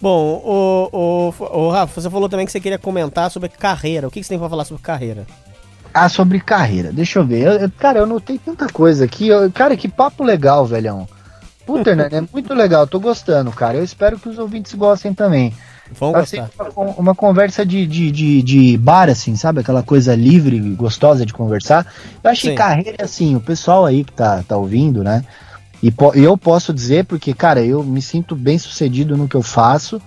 Speaker 9: Bom, o, o, o Rafa, você falou também que você queria comentar sobre carreira. O que, que você tem pra falar sobre carreira?
Speaker 7: Ah, sobre carreira. Deixa eu ver. Eu, eu- cara, eu notei tanta coisa aqui. Eu- cara, que papo legal, velhão. Puta, né? É muito legal. Tô gostando, cara. Eu espero que os ouvintes gostem também.
Speaker 9: Vão
Speaker 7: Tá
Speaker 9: gostar.
Speaker 7: Uma, uma conversa de, de, de, de bar, assim, sabe? Aquela coisa livre e gostosa de conversar. Eu acho
Speaker 9: Sim.
Speaker 7: carreira, assim, o pessoal aí que tá, tá ouvindo, né? E po- eu posso dizer, porque, cara, eu me sinto bem sucedido no que eu faço,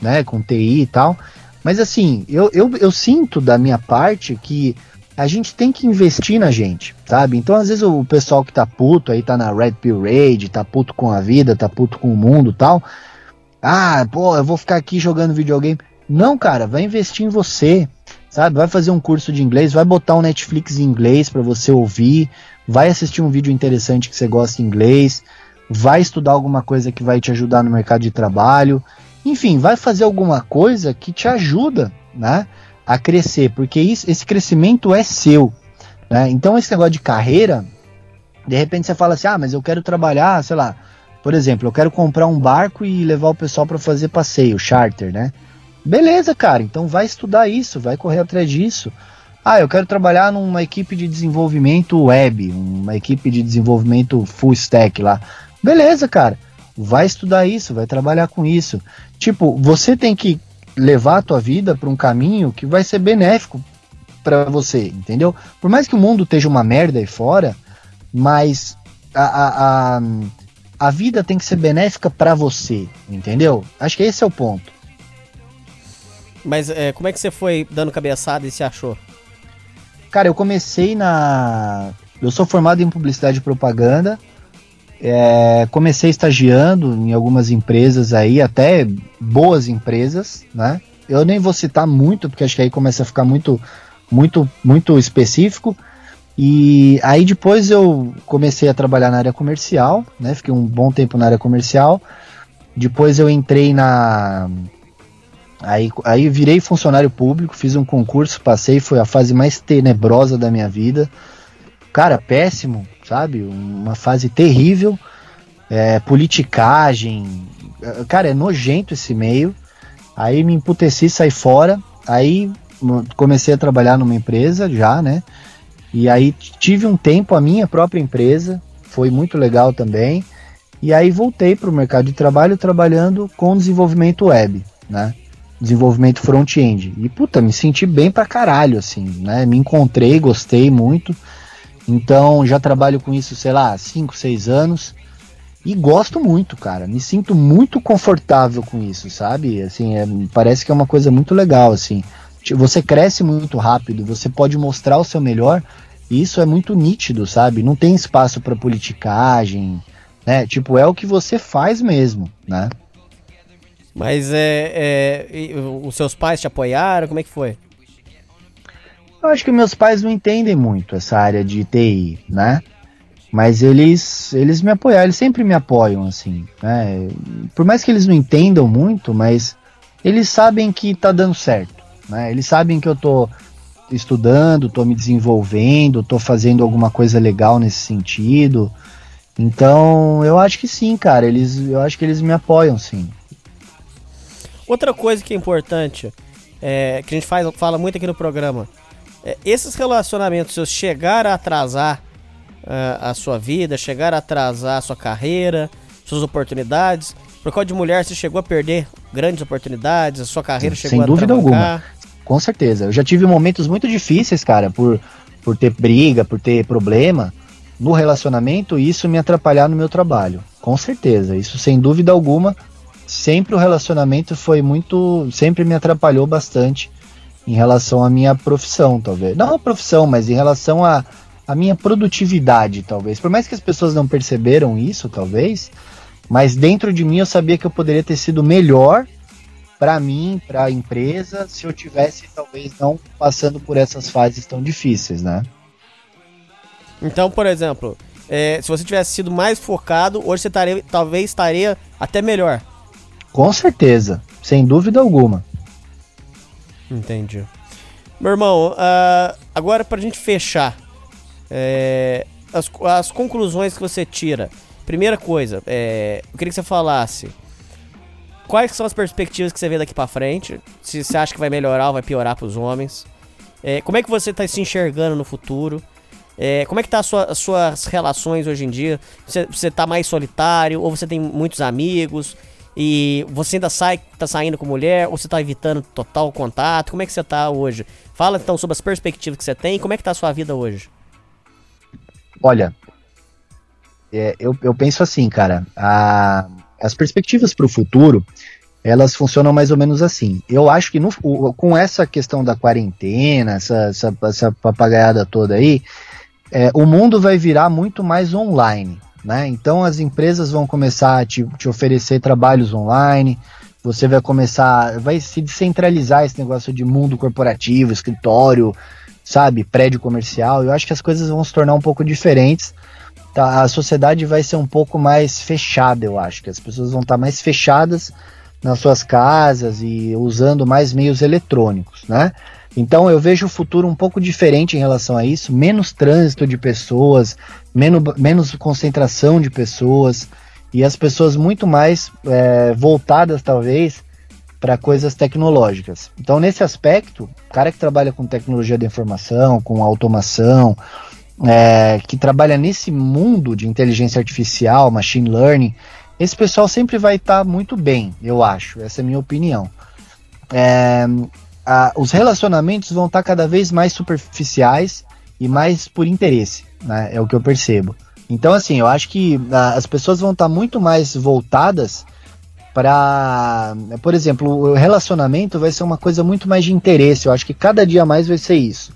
Speaker 7: né? Com TI e tal. Mas, assim, eu, eu, eu sinto da minha parte que a gente tem que investir na gente, sabe? Então, às vezes, o pessoal que tá puto aí, tá na Red Pill Raid, tá puto com a vida, tá puto com o mundo tal. Ah, pô, eu vou ficar aqui jogando videogame. Não, cara, vai investir em você, sabe? Vai fazer um curso de inglês, vai botar um Netflix em inglês para você ouvir, vai assistir um vídeo interessante que você gosta em inglês, vai estudar alguma coisa que vai te ajudar no mercado de trabalho. Enfim, vai fazer alguma coisa que te ajuda, né, a crescer, porque isso, esse crescimento é seu, né? Então esse negócio de carreira, de repente você fala assim: "Ah, mas eu quero trabalhar, sei lá, por exemplo, eu quero comprar um barco e levar o pessoal para fazer passeio, charter, né? Beleza, cara, então vai estudar isso, vai correr atrás disso. Ah, eu quero trabalhar numa equipe de desenvolvimento web, uma equipe de desenvolvimento full stack lá. Beleza, cara, vai estudar isso, vai trabalhar com isso. Tipo, você tem que levar a tua vida para um caminho que vai ser benéfico para você, entendeu? Por mais que o mundo esteja uma merda aí fora, mas a, a, a, a vida tem que ser benéfica para você, entendeu? Acho que esse é o ponto.
Speaker 9: Mas é, como é que você foi dando cabeçada e se achou?
Speaker 7: Cara, eu comecei na. Eu sou formado em publicidade e propaganda. É, comecei estagiando em algumas empresas aí, até boas empresas, né? Eu nem vou citar muito, porque acho que aí começa a ficar muito, muito, muito específico. E aí depois eu comecei a trabalhar na área comercial, né? Fiquei um bom tempo na área comercial. Depois eu entrei na. Aí, aí virei funcionário público, fiz um concurso, passei, foi a fase mais tenebrosa da minha vida. Cara, péssimo, sabe? Uma fase terrível. É, politicagem. Cara, é nojento esse meio. Aí me emputeci, saí fora. Aí comecei a trabalhar numa empresa já, né? E aí tive um tempo a minha própria empresa, foi muito legal também. E aí voltei para o mercado de trabalho trabalhando com desenvolvimento web, né? Desenvolvimento front-end. E puta, me senti bem pra caralho, assim, né? Me encontrei, gostei muito. Então já trabalho com isso, sei lá, 5, 6 anos. E gosto muito, cara. Me sinto muito confortável com isso, sabe? Assim, é- parece que é uma coisa muito legal, assim. Você cresce muito rápido, você pode mostrar o seu melhor, e isso é muito nítido, sabe? Não tem espaço para politicagem, né? Tipo, é o que você faz mesmo, né?
Speaker 9: Mas é, é, os seus pais te apoiaram? Como é que foi?
Speaker 7: Eu acho que meus pais não entendem muito essa área de TI, né? Mas eles, eles me apoiaram, eles sempre me apoiam, assim, né? Por mais que eles não entendam muito, mas eles sabem que tá dando certo, né? Eles sabem que eu tô estudando, tô me desenvolvendo, tô fazendo alguma coisa legal nesse sentido. Então, eu acho que sim, cara, eles, eu acho que eles me apoiam, sim.
Speaker 9: Outra coisa que é importante, é, que a gente faz, fala muito aqui no programa, esses relacionamentos seus chegar a atrasar ah, a sua vida, chegar a atrasar a sua carreira, suas oportunidades? Por causa de mulher, você chegou a perder grandes oportunidades, a sua carreira chegou
Speaker 7: Sem
Speaker 9: a
Speaker 7: dúvida
Speaker 9: travancar?
Speaker 7: alguma. Com certeza. Eu já tive momentos muito difíceis, cara, por, por ter briga, por ter problema no relacionamento e isso me atrapalhar no meu trabalho. Com certeza. Isso sem dúvida alguma. Sempre o relacionamento foi muito. Sempre me atrapalhou bastante em relação à minha profissão, talvez. Não a profissão, mas em relação à a, minha produtividade, talvez. Por mais que as pessoas não perceberam isso, talvez. Mas dentro de mim eu sabia que eu poderia ter sido melhor para mim, para a empresa, se eu tivesse talvez não passando por essas fases tão difíceis, né?
Speaker 9: Então, por exemplo, é, se você tivesse sido mais focado, hoje você estaria, talvez estaria até melhor.
Speaker 7: Com certeza, sem dúvida alguma.
Speaker 9: Entendi. Meu irmão, uh, agora pra gente fechar, é, as, as conclusões que você tira. Primeira coisa, é, eu queria que você falasse quais são as perspectivas que você vê daqui para frente, se você acha que vai melhorar ou vai piorar para os homens. É, como é que você tá se enxergando no futuro? É, como é que tá sua, as suas relações hoje em dia? Você, você tá mais solitário ou você tem muitos amigos? E você ainda sai, tá saindo com mulher ou você tá evitando total contato? Como é que você tá hoje? Fala então sobre as perspectivas que você tem como é que tá a sua vida hoje?
Speaker 7: Olha, é, eu, eu penso assim, cara, a, as perspectivas para o futuro, elas funcionam mais ou menos assim. Eu acho que no, com essa questão da quarentena, essa, essa, essa papagaiada toda aí, é, o mundo vai virar muito mais online. Né? Então as empresas vão começar a te, te oferecer trabalhos online, você vai começar, vai se descentralizar esse negócio de mundo corporativo, escritório, sabe, prédio comercial. Eu acho que as coisas vão se tornar um pouco diferentes. Tá? A sociedade vai ser um pouco mais fechada, eu acho que as pessoas vão estar mais fechadas nas suas casas e usando mais meios eletrônicos, né? Então eu vejo o futuro um pouco diferente em relação a isso, menos trânsito de pessoas, menos, menos concentração de pessoas e as pessoas muito mais é, voltadas talvez para coisas tecnológicas. Então nesse aspecto, o cara que trabalha com tecnologia da informação, com automação, é, que trabalha nesse mundo de inteligência artificial, machine learning, esse pessoal sempre vai estar tá muito bem, eu acho. Essa é a minha opinião. É, a, os relacionamentos vão estar cada vez mais superficiais e mais por interesse, né? É o que eu percebo. Então, assim, eu acho que a, as pessoas vão estar muito mais voltadas para, por exemplo, o relacionamento vai ser uma coisa muito mais de interesse. Eu acho que cada dia mais vai ser isso.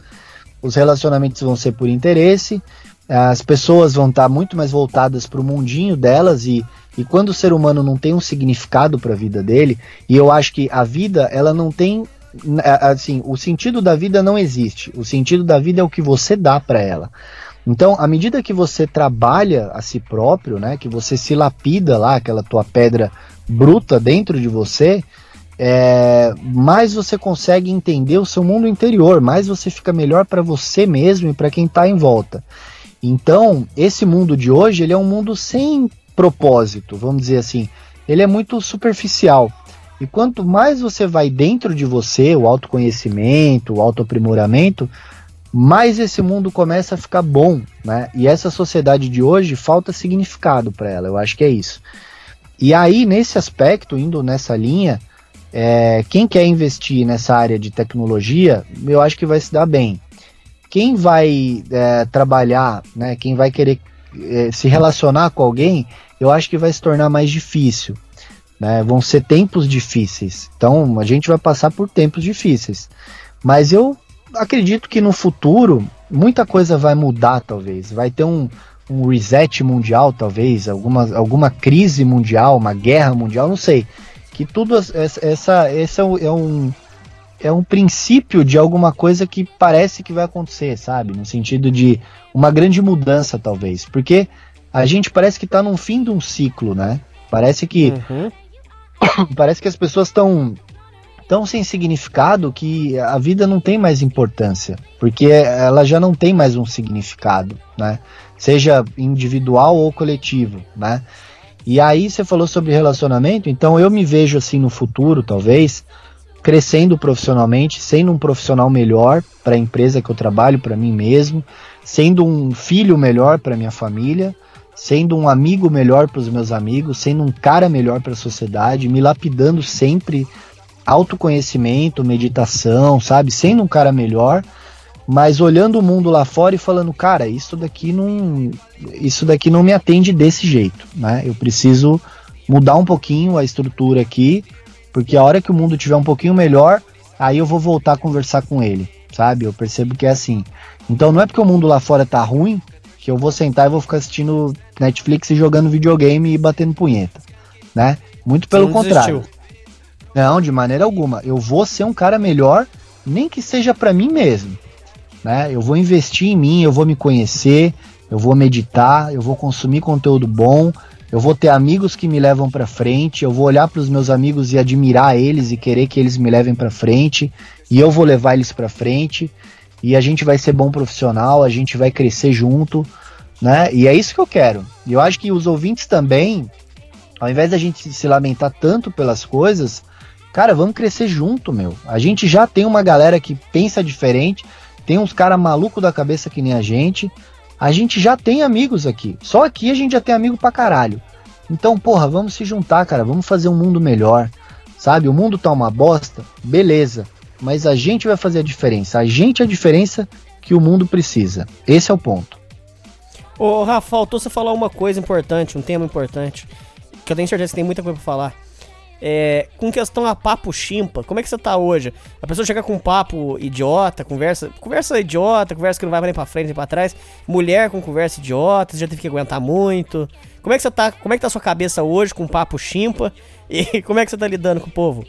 Speaker 7: Os relacionamentos vão ser por interesse, as pessoas vão estar muito mais voltadas para o mundinho delas e, e quando o ser humano não tem um significado para a vida dele, e eu acho que a vida ela não tem assim, o sentido da vida não existe. O sentido da vida é o que você dá para ela. Então, à medida que você trabalha a si próprio, né, que você se lapida lá, aquela tua pedra bruta dentro de você, é, mais você consegue entender o seu mundo interior, mais você fica melhor para você mesmo e para quem está em volta. Então, esse mundo de hoje, ele é um mundo sem propósito, vamos dizer assim. Ele é muito superficial. E quanto mais você vai dentro de você, o autoconhecimento, o autoaprimoramento, mais esse mundo começa a ficar bom, né? E essa sociedade de hoje falta significado para ela, eu acho que é isso. E aí, nesse aspecto, indo nessa linha, é, quem quer investir nessa área de tecnologia, eu acho que vai se dar bem. Quem vai é, trabalhar, né, quem vai querer é, se relacionar com alguém, eu acho que vai se tornar mais difícil. Né? Vão ser tempos difíceis. Então a gente vai passar por tempos difíceis. Mas eu acredito que no futuro muita coisa vai mudar, talvez. Vai ter um, um reset mundial, talvez, alguma, alguma crise mundial, uma guerra mundial, não sei. Que tudo essa, esse é um, é um princípio de alguma coisa que parece que vai acontecer, sabe? No sentido de uma grande mudança, talvez. Porque a gente parece que está no fim de um ciclo, né? Parece que uhum. *coughs* parece que as pessoas estão tão sem significado que a vida não tem mais importância, porque ela já não tem mais um significado, né? Seja individual ou coletivo, né? E aí você falou sobre relacionamento, então eu me vejo assim no futuro, talvez, crescendo profissionalmente, sendo um profissional melhor para a empresa que eu trabalho, para mim mesmo, sendo um filho melhor para minha família, sendo um amigo melhor para os meus amigos, sendo um cara melhor para a sociedade, me lapidando sempre autoconhecimento, meditação, sabe? Sendo um cara melhor, mas olhando o mundo lá fora e falando, cara, isso daqui não, isso daqui não me atende desse jeito, né? Eu preciso mudar um pouquinho a estrutura aqui, porque a hora que o mundo tiver um pouquinho melhor, aí eu vou voltar a conversar com ele, sabe? Eu percebo que é assim. Então não é porque o mundo lá fora tá ruim que eu vou sentar e vou ficar assistindo Netflix e jogando videogame e batendo punheta, né? Muito pelo contrário. Desistiu. Não, de maneira alguma. Eu vou ser um cara melhor, nem que seja para mim mesmo, né? Eu vou investir em mim, eu vou me conhecer, eu vou meditar, eu vou consumir conteúdo bom, eu vou ter amigos que me levam para frente, eu vou olhar para os meus amigos e admirar eles e querer que eles me levem para frente, e eu vou levar eles para frente, e a gente vai ser bom profissional, a gente vai crescer junto, né? E é isso que eu quero. E eu acho que os ouvintes também, ao invés da gente se lamentar tanto pelas coisas, cara, vamos crescer junto, meu. A gente já tem uma galera que pensa diferente, tem uns caras malucos da cabeça que nem a gente, a gente já tem amigos aqui. Só aqui a gente já tem amigo pra caralho. Então, porra, vamos se juntar, cara. Vamos fazer um mundo melhor. Sabe? O mundo tá uma bosta. Beleza. Mas a gente vai fazer a diferença. A gente é a diferença que o mundo precisa. Esse é o ponto.
Speaker 9: Ô, Rafa, faltou você falar uma coisa importante, um tema importante. Que eu tenho certeza que tem muita coisa pra falar. É, com questão a papo chimpa, como é que você tá hoje? A pessoa chega com um papo idiota, conversa, conversa idiota, conversa que não vai nem pra frente nem pra trás, mulher com conversa idiota, você já teve que aguentar muito. Como é que você tá, como é que tá a sua cabeça hoje com papo chimpa *laughs* e como é que você tá lidando com o povo?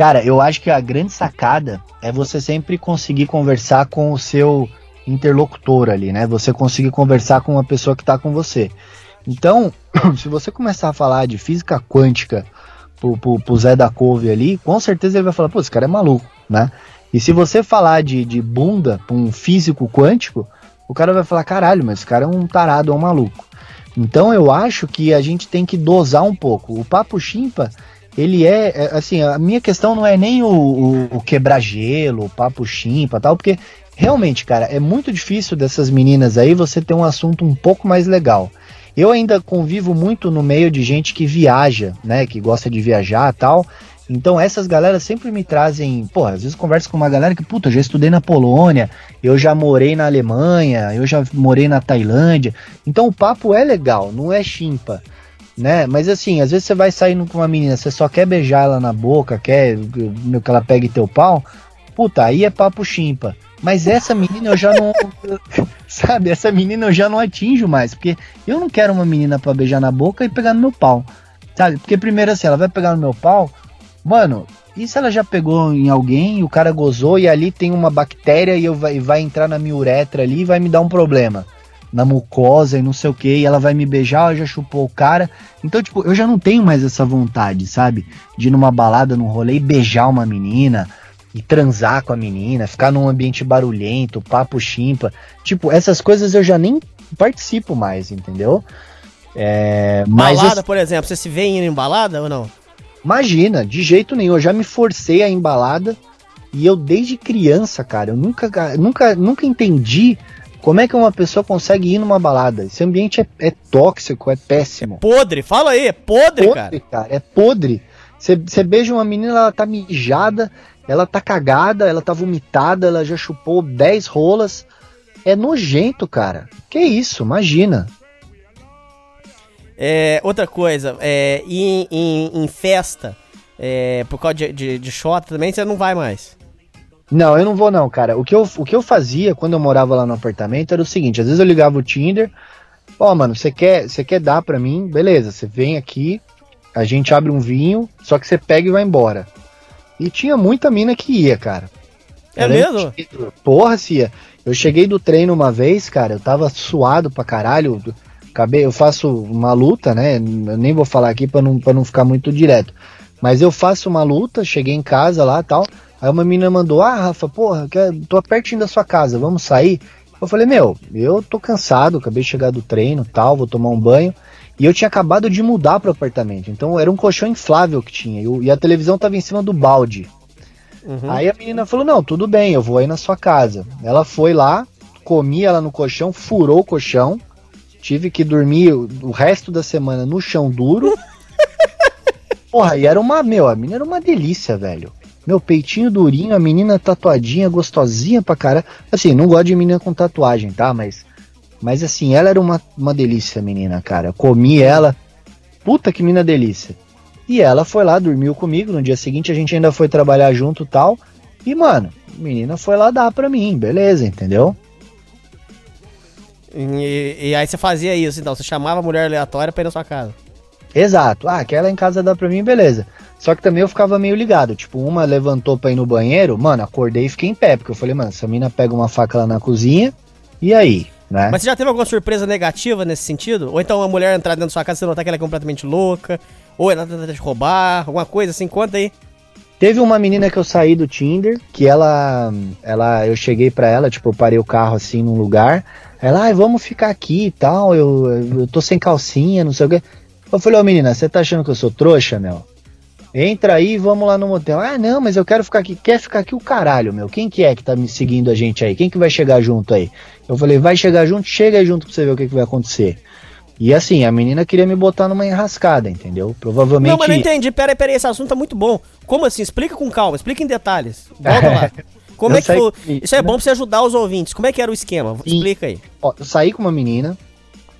Speaker 7: Cara, eu acho que a grande sacada é você sempre conseguir conversar com o seu interlocutor ali, né? Você conseguir conversar com uma pessoa que tá com você. Então, *clears throat* se você começar a falar de física quântica, pro, pro, pro Zé da Couve ali, com certeza ele vai falar, pô, esse cara é maluco, né? E se você falar de, de bunda pra um físico quântico, o cara vai falar, caralho, mas esse cara é um tarado, é um maluco. Então eu acho que a gente tem que dosar um pouco. O papo chimpa, ele é, é assim, a minha questão não é nem o, o, o quebrar gelo, o papo chimpa tal, porque realmente, cara, é muito difícil dessas meninas aí você ter um assunto um pouco mais legal. Eu ainda convivo muito no meio de gente que viaja, né? Que gosta de viajar tal. Então essas galeras sempre me trazem, pô, às vezes converso com uma galera que, puta, eu já estudei na Polônia, eu já morei na Alemanha, eu já morei na Tailândia. Então o papo é legal, não é chimpa, né? Mas assim, às vezes você vai saindo com uma menina, você só quer beijar ela na boca, quer que ela pegue teu pau, puta, aí é papo chimpa. Mas essa menina eu já não. *laughs* sabe, essa menina eu já não atinjo mais. Porque eu não quero uma menina para beijar na boca e pegar no meu pau. Sabe? Porque primeiro assim, ela vai pegar no meu pau. Mano, e se ela já pegou em alguém o cara gozou e ali tem uma bactéria e eu vai, vai entrar na minha uretra ali e vai me dar um problema? Na mucosa e não sei o que, e ela vai me beijar, já chupou o cara. Então, tipo, eu já não tenho mais essa vontade, sabe? De ir numa balada, num rolê e beijar uma menina e transar com a menina, ficar num ambiente barulhento, papo chimpa. Tipo, essas coisas eu já nem participo mais, entendeu?
Speaker 9: É, balada, por exemplo, você se vê indo em balada ou não?
Speaker 7: Imagina, de jeito nenhum. Eu já me forcei a embalada e eu desde criança, cara, eu nunca, nunca, nunca entendi como é que uma pessoa consegue ir numa balada. Esse ambiente é, é tóxico, é péssimo. É
Speaker 9: podre, fala aí, é podre, podre cara. cara.
Speaker 7: É podre. Você beija uma menina, ela tá mijada, ela tá cagada, ela tá vomitada, ela já chupou 10 rolas. É nojento, cara. Que isso, imagina.
Speaker 9: É, outra coisa, é, em, em, em festa, é, por causa de, de, de shot também, você não vai mais.
Speaker 7: Não, eu não vou não, cara. O que, eu, o que eu fazia quando eu morava lá no apartamento era o seguinte, às vezes eu ligava o Tinder, ó, oh, mano, você quer, você quer dar pra mim? Beleza, você vem aqui, a gente abre um vinho, só que você pega e vai embora. E tinha muita mina que ia, cara.
Speaker 9: É Era mesmo?
Speaker 7: Porra, Cia. Eu cheguei do treino uma vez, cara, eu tava suado pra caralho. Acabei, eu faço uma luta, né? Eu nem vou falar aqui pra não, pra não ficar muito direto. Mas eu faço uma luta, cheguei em casa lá tal. Aí uma menina mandou: Ah, Rafa, porra, tô pertinho da sua casa, vamos sair? Eu falei: Meu, eu tô cansado, acabei de chegar do treino tal, vou tomar um banho. E eu tinha acabado de mudar pro apartamento. Então era um colchão inflável que tinha. E a televisão tava em cima do balde. Uhum. Aí a menina falou: Não, tudo bem, eu vou aí na sua casa. Ela foi lá, comi ela no colchão, furou o colchão, tive que dormir o, o resto da semana no chão duro. *laughs* Porra, e era uma, meu, a menina era uma delícia, velho. Meu peitinho durinho, a menina tatuadinha, gostosinha pra cara. Assim, não gosto de menina com tatuagem, tá? Mas, mas assim, ela era uma, uma delícia, menina, cara. Comi ela. Puta que menina delícia. E ela foi lá, dormiu comigo. No dia seguinte a gente ainda foi trabalhar junto tal. E, mano, a menina foi lá dar pra mim, beleza, entendeu?
Speaker 9: E, e aí você fazia isso, então, você chamava a mulher aleatória pra ir na sua casa.
Speaker 7: Exato. Ah, aquela em casa dá pra mim, beleza. Só que também eu ficava meio ligado. Tipo, uma levantou pra ir no banheiro, mano, acordei e fiquei em pé. Porque eu falei, mano, essa mina pega uma faca lá na cozinha, e aí? Né?
Speaker 9: Mas você já teve alguma surpresa negativa nesse sentido? Ou então uma mulher entrar dentro da sua casa e você notar que ela é completamente louca? Ou ela tenta te roubar? Alguma coisa assim? Conta aí.
Speaker 7: Teve uma menina que eu saí do Tinder, que ela, ela, eu cheguei pra ela, tipo, eu parei o carro assim num lugar. Ela, ai, vamos ficar aqui e tal, eu, eu tô sem calcinha, não sei o quê. Eu falei, ô menina, você tá achando que eu sou trouxa, meu? Entra aí e vamos lá no motel. Ah, não, mas eu quero ficar aqui. Quer ficar aqui o caralho, meu? Quem que é que tá me seguindo a gente aí? Quem que vai chegar junto aí? Eu falei, vai chegar junto, chega aí junto pra você ver o que, que vai acontecer. E assim, a menina queria me botar numa enrascada, entendeu? Provavelmente.
Speaker 9: Não, mas não entendi. Pera aí, pera aí, esse assunto tá muito bom. Como assim? Explica com calma, explica em detalhes. Volta lá. *laughs* Como
Speaker 7: Eu
Speaker 9: é que foi? Isso é bom pra você ajudar os ouvintes. Como é que era o esquema? Explica aí.
Speaker 7: Ó, eu saí com uma menina,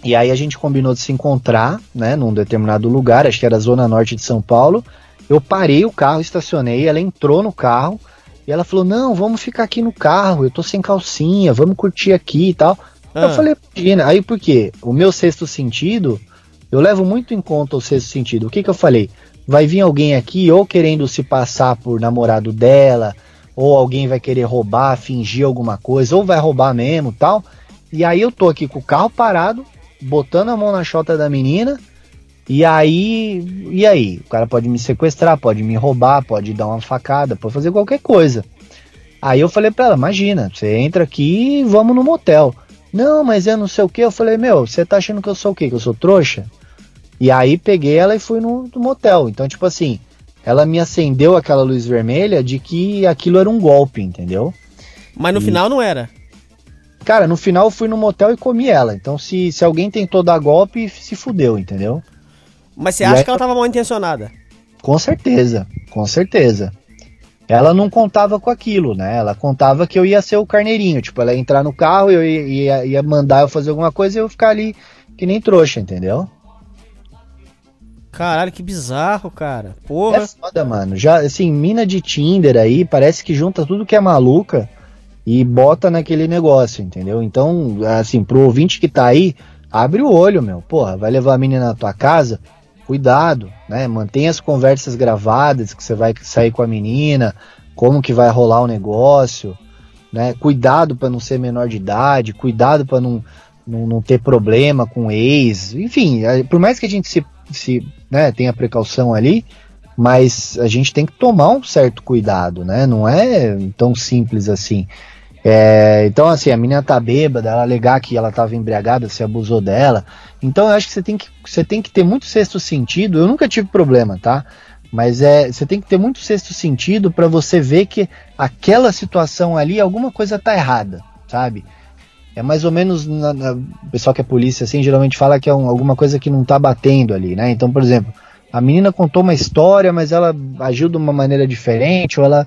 Speaker 7: e aí a gente combinou de se encontrar, né, num determinado lugar, acho que era a zona norte de São Paulo. Eu parei o carro, estacionei, ela entrou no carro e ela falou: "Não, vamos ficar aqui no carro, eu tô sem calcinha, vamos curtir aqui e tal".
Speaker 9: Ah.
Speaker 7: Eu falei: "Imagina". Aí por quê? O meu sexto sentido, eu levo muito em conta o sexto sentido. O que que eu falei? Vai vir alguém aqui ou querendo se passar por namorado dela, ou alguém vai querer roubar, fingir alguma coisa, ou vai roubar mesmo, tal. E aí eu tô aqui com o carro parado, botando a mão na chota da menina. E aí, e aí? O cara pode me sequestrar, pode me roubar, pode dar uma facada, pode fazer qualquer coisa. Aí eu falei pra ela, imagina, você entra aqui e vamos no motel. Não, mas eu não sei o que. Eu falei, meu, você tá achando que eu sou o quê? Que eu sou trouxa? E aí peguei ela e fui no, no motel. Então, tipo assim, ela me acendeu aquela luz vermelha de que aquilo era um golpe, entendeu?
Speaker 9: Mas no
Speaker 7: E-
Speaker 9: final não era.
Speaker 7: Cara, no final eu fui no motel e comi ela. Então, se, se alguém tentou dar golpe, se fudeu, entendeu?
Speaker 9: Mas você acha
Speaker 7: aí-
Speaker 9: que ela tava mal intencionada?
Speaker 7: Com certeza, com certeza. Ela não contava com aquilo, né? Ela contava que eu ia ser o carneirinho. Tipo, ela ia entrar no carro, eu ia, ia, ia mandar eu fazer alguma coisa e eu ficar ali que nem trouxa, entendeu?
Speaker 9: Caralho, que bizarro, cara. Porra.
Speaker 7: É foda, mano. Já, assim, mina de Tinder aí, parece que junta tudo que é maluca e bota naquele negócio, entendeu? Então, assim, pro ouvinte que tá aí, abre o olho, meu. Porra, vai levar a menina na tua casa, cuidado, né? Mantenha as conversas gravadas que você vai sair com a menina, como que vai rolar o negócio, né? Cuidado pra não ser menor de idade, cuidado pra não, não, não ter problema com ex, enfim, por mais que a gente se, se né, tenha precaução ali, mas a gente tem que tomar um certo cuidado, né? Não é tão simples assim. É, então, assim, a menina tá bêbada, ela alegar que ela tava embriagada, você abusou dela. Então, eu acho que você tem que, você tem que ter muito sexto sentido. Eu nunca tive problema, tá? Mas é, você tem que ter muito sexto sentido para você ver que aquela situação ali, alguma coisa tá errada, sabe? É mais ou menos, na, na- o pessoal que é polícia, assim, geralmente fala que é um- alguma coisa que não tá batendo ali, né? Então, por exemplo, a menina contou uma história, mas ela agiu de uma maneira diferente, ou ela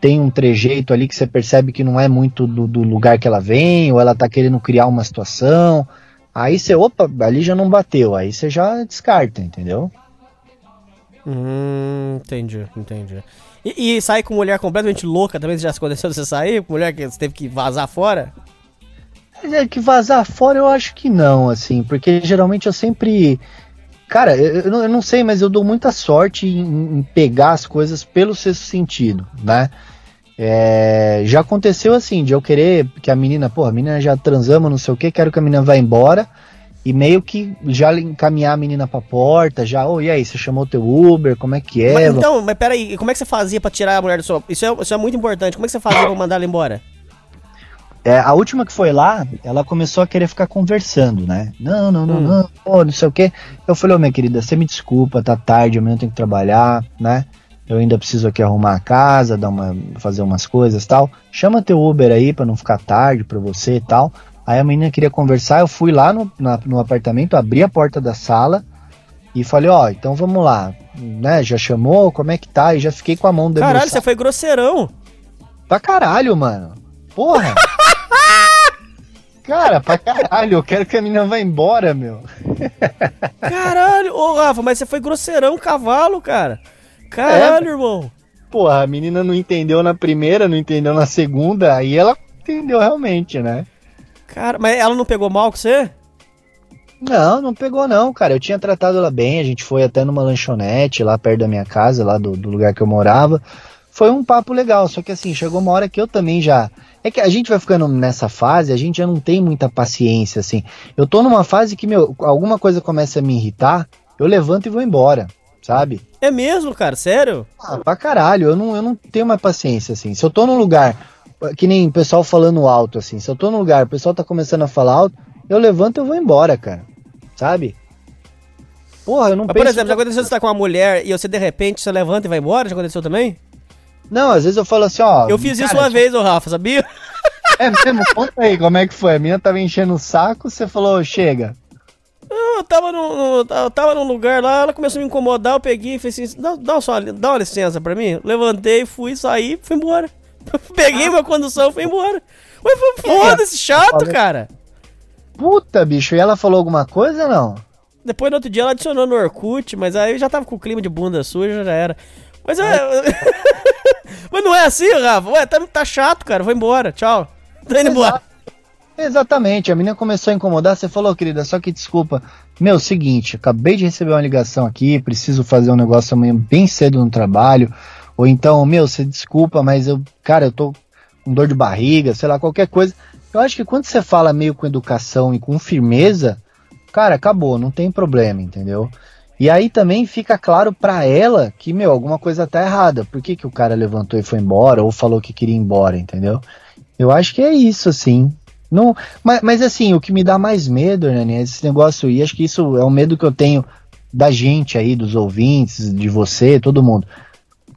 Speaker 7: tem um trejeito ali que você percebe que não é muito do, do lugar que ela vem, ou ela tá querendo criar uma situação. Aí você, opa, ali já não bateu, aí você já descarta, entendeu?
Speaker 9: Hum, entendi, entendi. E, e sair com mulher completamente louca também já aconteceu de você sair? Com mulher que você teve que vazar fora?
Speaker 7: É que vazar fora eu acho que não, assim, porque geralmente eu sempre. Cara, eu, eu não, sei, mas eu dou muita sorte em, em pegar as coisas pelo sexto sentido, né? É, já aconteceu assim, de eu querer que a menina, pô, a menina já transamos, não sei o que, quero que a menina vá embora, e meio que já encaminhar a menina pra porta, já, ô, e aí, você chamou teu Uber, como é que é?
Speaker 9: Mas, então, mas peraí, como é que você fazia pra tirar a mulher do seu... Isso é, isso é muito importante. Como é que você fazia pra mandar ela embora?
Speaker 7: É, a última que foi lá, ela começou a querer ficar conversando, né? Não, não, não,
Speaker 9: Hum.
Speaker 7: não, pô, não sei o quê. Eu falei, ô minha querida, você me desculpa, tá tarde, amanhã eu tenho que trabalhar, né? Eu ainda preciso aqui arrumar a casa, dar uma, fazer umas coisas e tal. Chama teu Uber aí pra não ficar tarde pra você e tal. Aí a menina queria conversar, eu fui lá no, na- no apartamento, abri a porta da sala e falei, ó, então vamos lá, né? Já chamou, como é que tá? E já fiquei com a mão
Speaker 9: Caralho,
Speaker 7: debruçada.
Speaker 9: você foi grosseirão.
Speaker 7: Pra caralho, mano. Porra! *laughs* Cara, pra caralho, eu quero que a menina vá embora, meu.
Speaker 9: Caralho, ô Rafa, mas você foi grosseirão cavalo, cara. Caralho,
Speaker 7: É.
Speaker 9: irmão.
Speaker 7: Porra, a menina não entendeu na primeira, não entendeu na segunda, aí ela entendeu realmente, né?
Speaker 9: Cara, mas ela não pegou mal com você?
Speaker 7: Não, não pegou não, cara. Eu tinha tratado ela bem, a gente foi até numa lanchonete lá perto da minha casa, lá do, do lugar que eu morava. Foi um papo legal, só que assim, chegou uma hora que eu também já. É que a gente vai ficando nessa fase, a gente já não tem muita paciência, assim. Eu tô numa fase que, meu, alguma coisa começa a me irritar, eu levanto e vou embora, sabe?
Speaker 9: É mesmo, cara, sério?
Speaker 7: Ah, pra caralho, eu não, eu não tenho mais paciência, assim. Se eu tô num lugar, que nem o pessoal falando alto, assim, se eu tô num lugar, o pessoal tá começando a falar alto, eu levanto e vou embora, cara. Sabe? Porra, eu não
Speaker 9: Mas,
Speaker 7: penso...
Speaker 9: por exemplo, já aconteceu você tá com uma mulher e você de repente você levanta e vai embora? Já aconteceu também?
Speaker 7: Não, às vezes eu falo assim, ó...
Speaker 9: Eu fiz isso
Speaker 7: cara,
Speaker 9: uma vez, ô Rafa, sabia? *laughs*
Speaker 7: É mesmo? Conta aí, como é que foi? A menina tava enchendo o saco, você falou, chega.
Speaker 9: Eu tava, no, no- eu tava num lugar lá, ela começou a me incomodar, eu peguei e falei assim, dá, dá, só, dá uma licença pra mim. Levantei, fui, saí, fui embora. *laughs* Peguei minha condução, fui embora. Ué, foi foda-se, chato, cara.
Speaker 7: Puta, bicho, e ela falou alguma coisa não?
Speaker 9: Depois no outro dia ela adicionou no Orkut, mas aí eu já tava com o clima de bunda suja, já era. Mas é. *laughs* mas não é assim, Rafa? Ué, tá, tá chato, cara. Vou embora, tchau. *laughs* Tô indo embora.
Speaker 7: Exatamente, a menina começou a incomodar, você falou, querida, só que desculpa. Meu, seguinte, acabei de receber uma ligação aqui, preciso fazer um negócio amanhã bem cedo no trabalho. Ou então, meu, você desculpa, mas eu, cara, eu tô com dor de barriga, sei lá, qualquer coisa. Eu acho que quando você fala meio com educação e com firmeza, cara, acabou, não tem problema, entendeu? E aí também fica claro pra ela que, meu, alguma coisa tá errada. Por que, que o cara levantou e foi embora, ou falou que queria ir embora, entendeu? Eu acho que é isso, assim. Não, mas, mas assim, o que me dá mais medo, né, esse negócio, e acho que isso é um medo que eu tenho da gente aí, dos ouvintes, de você, todo mundo.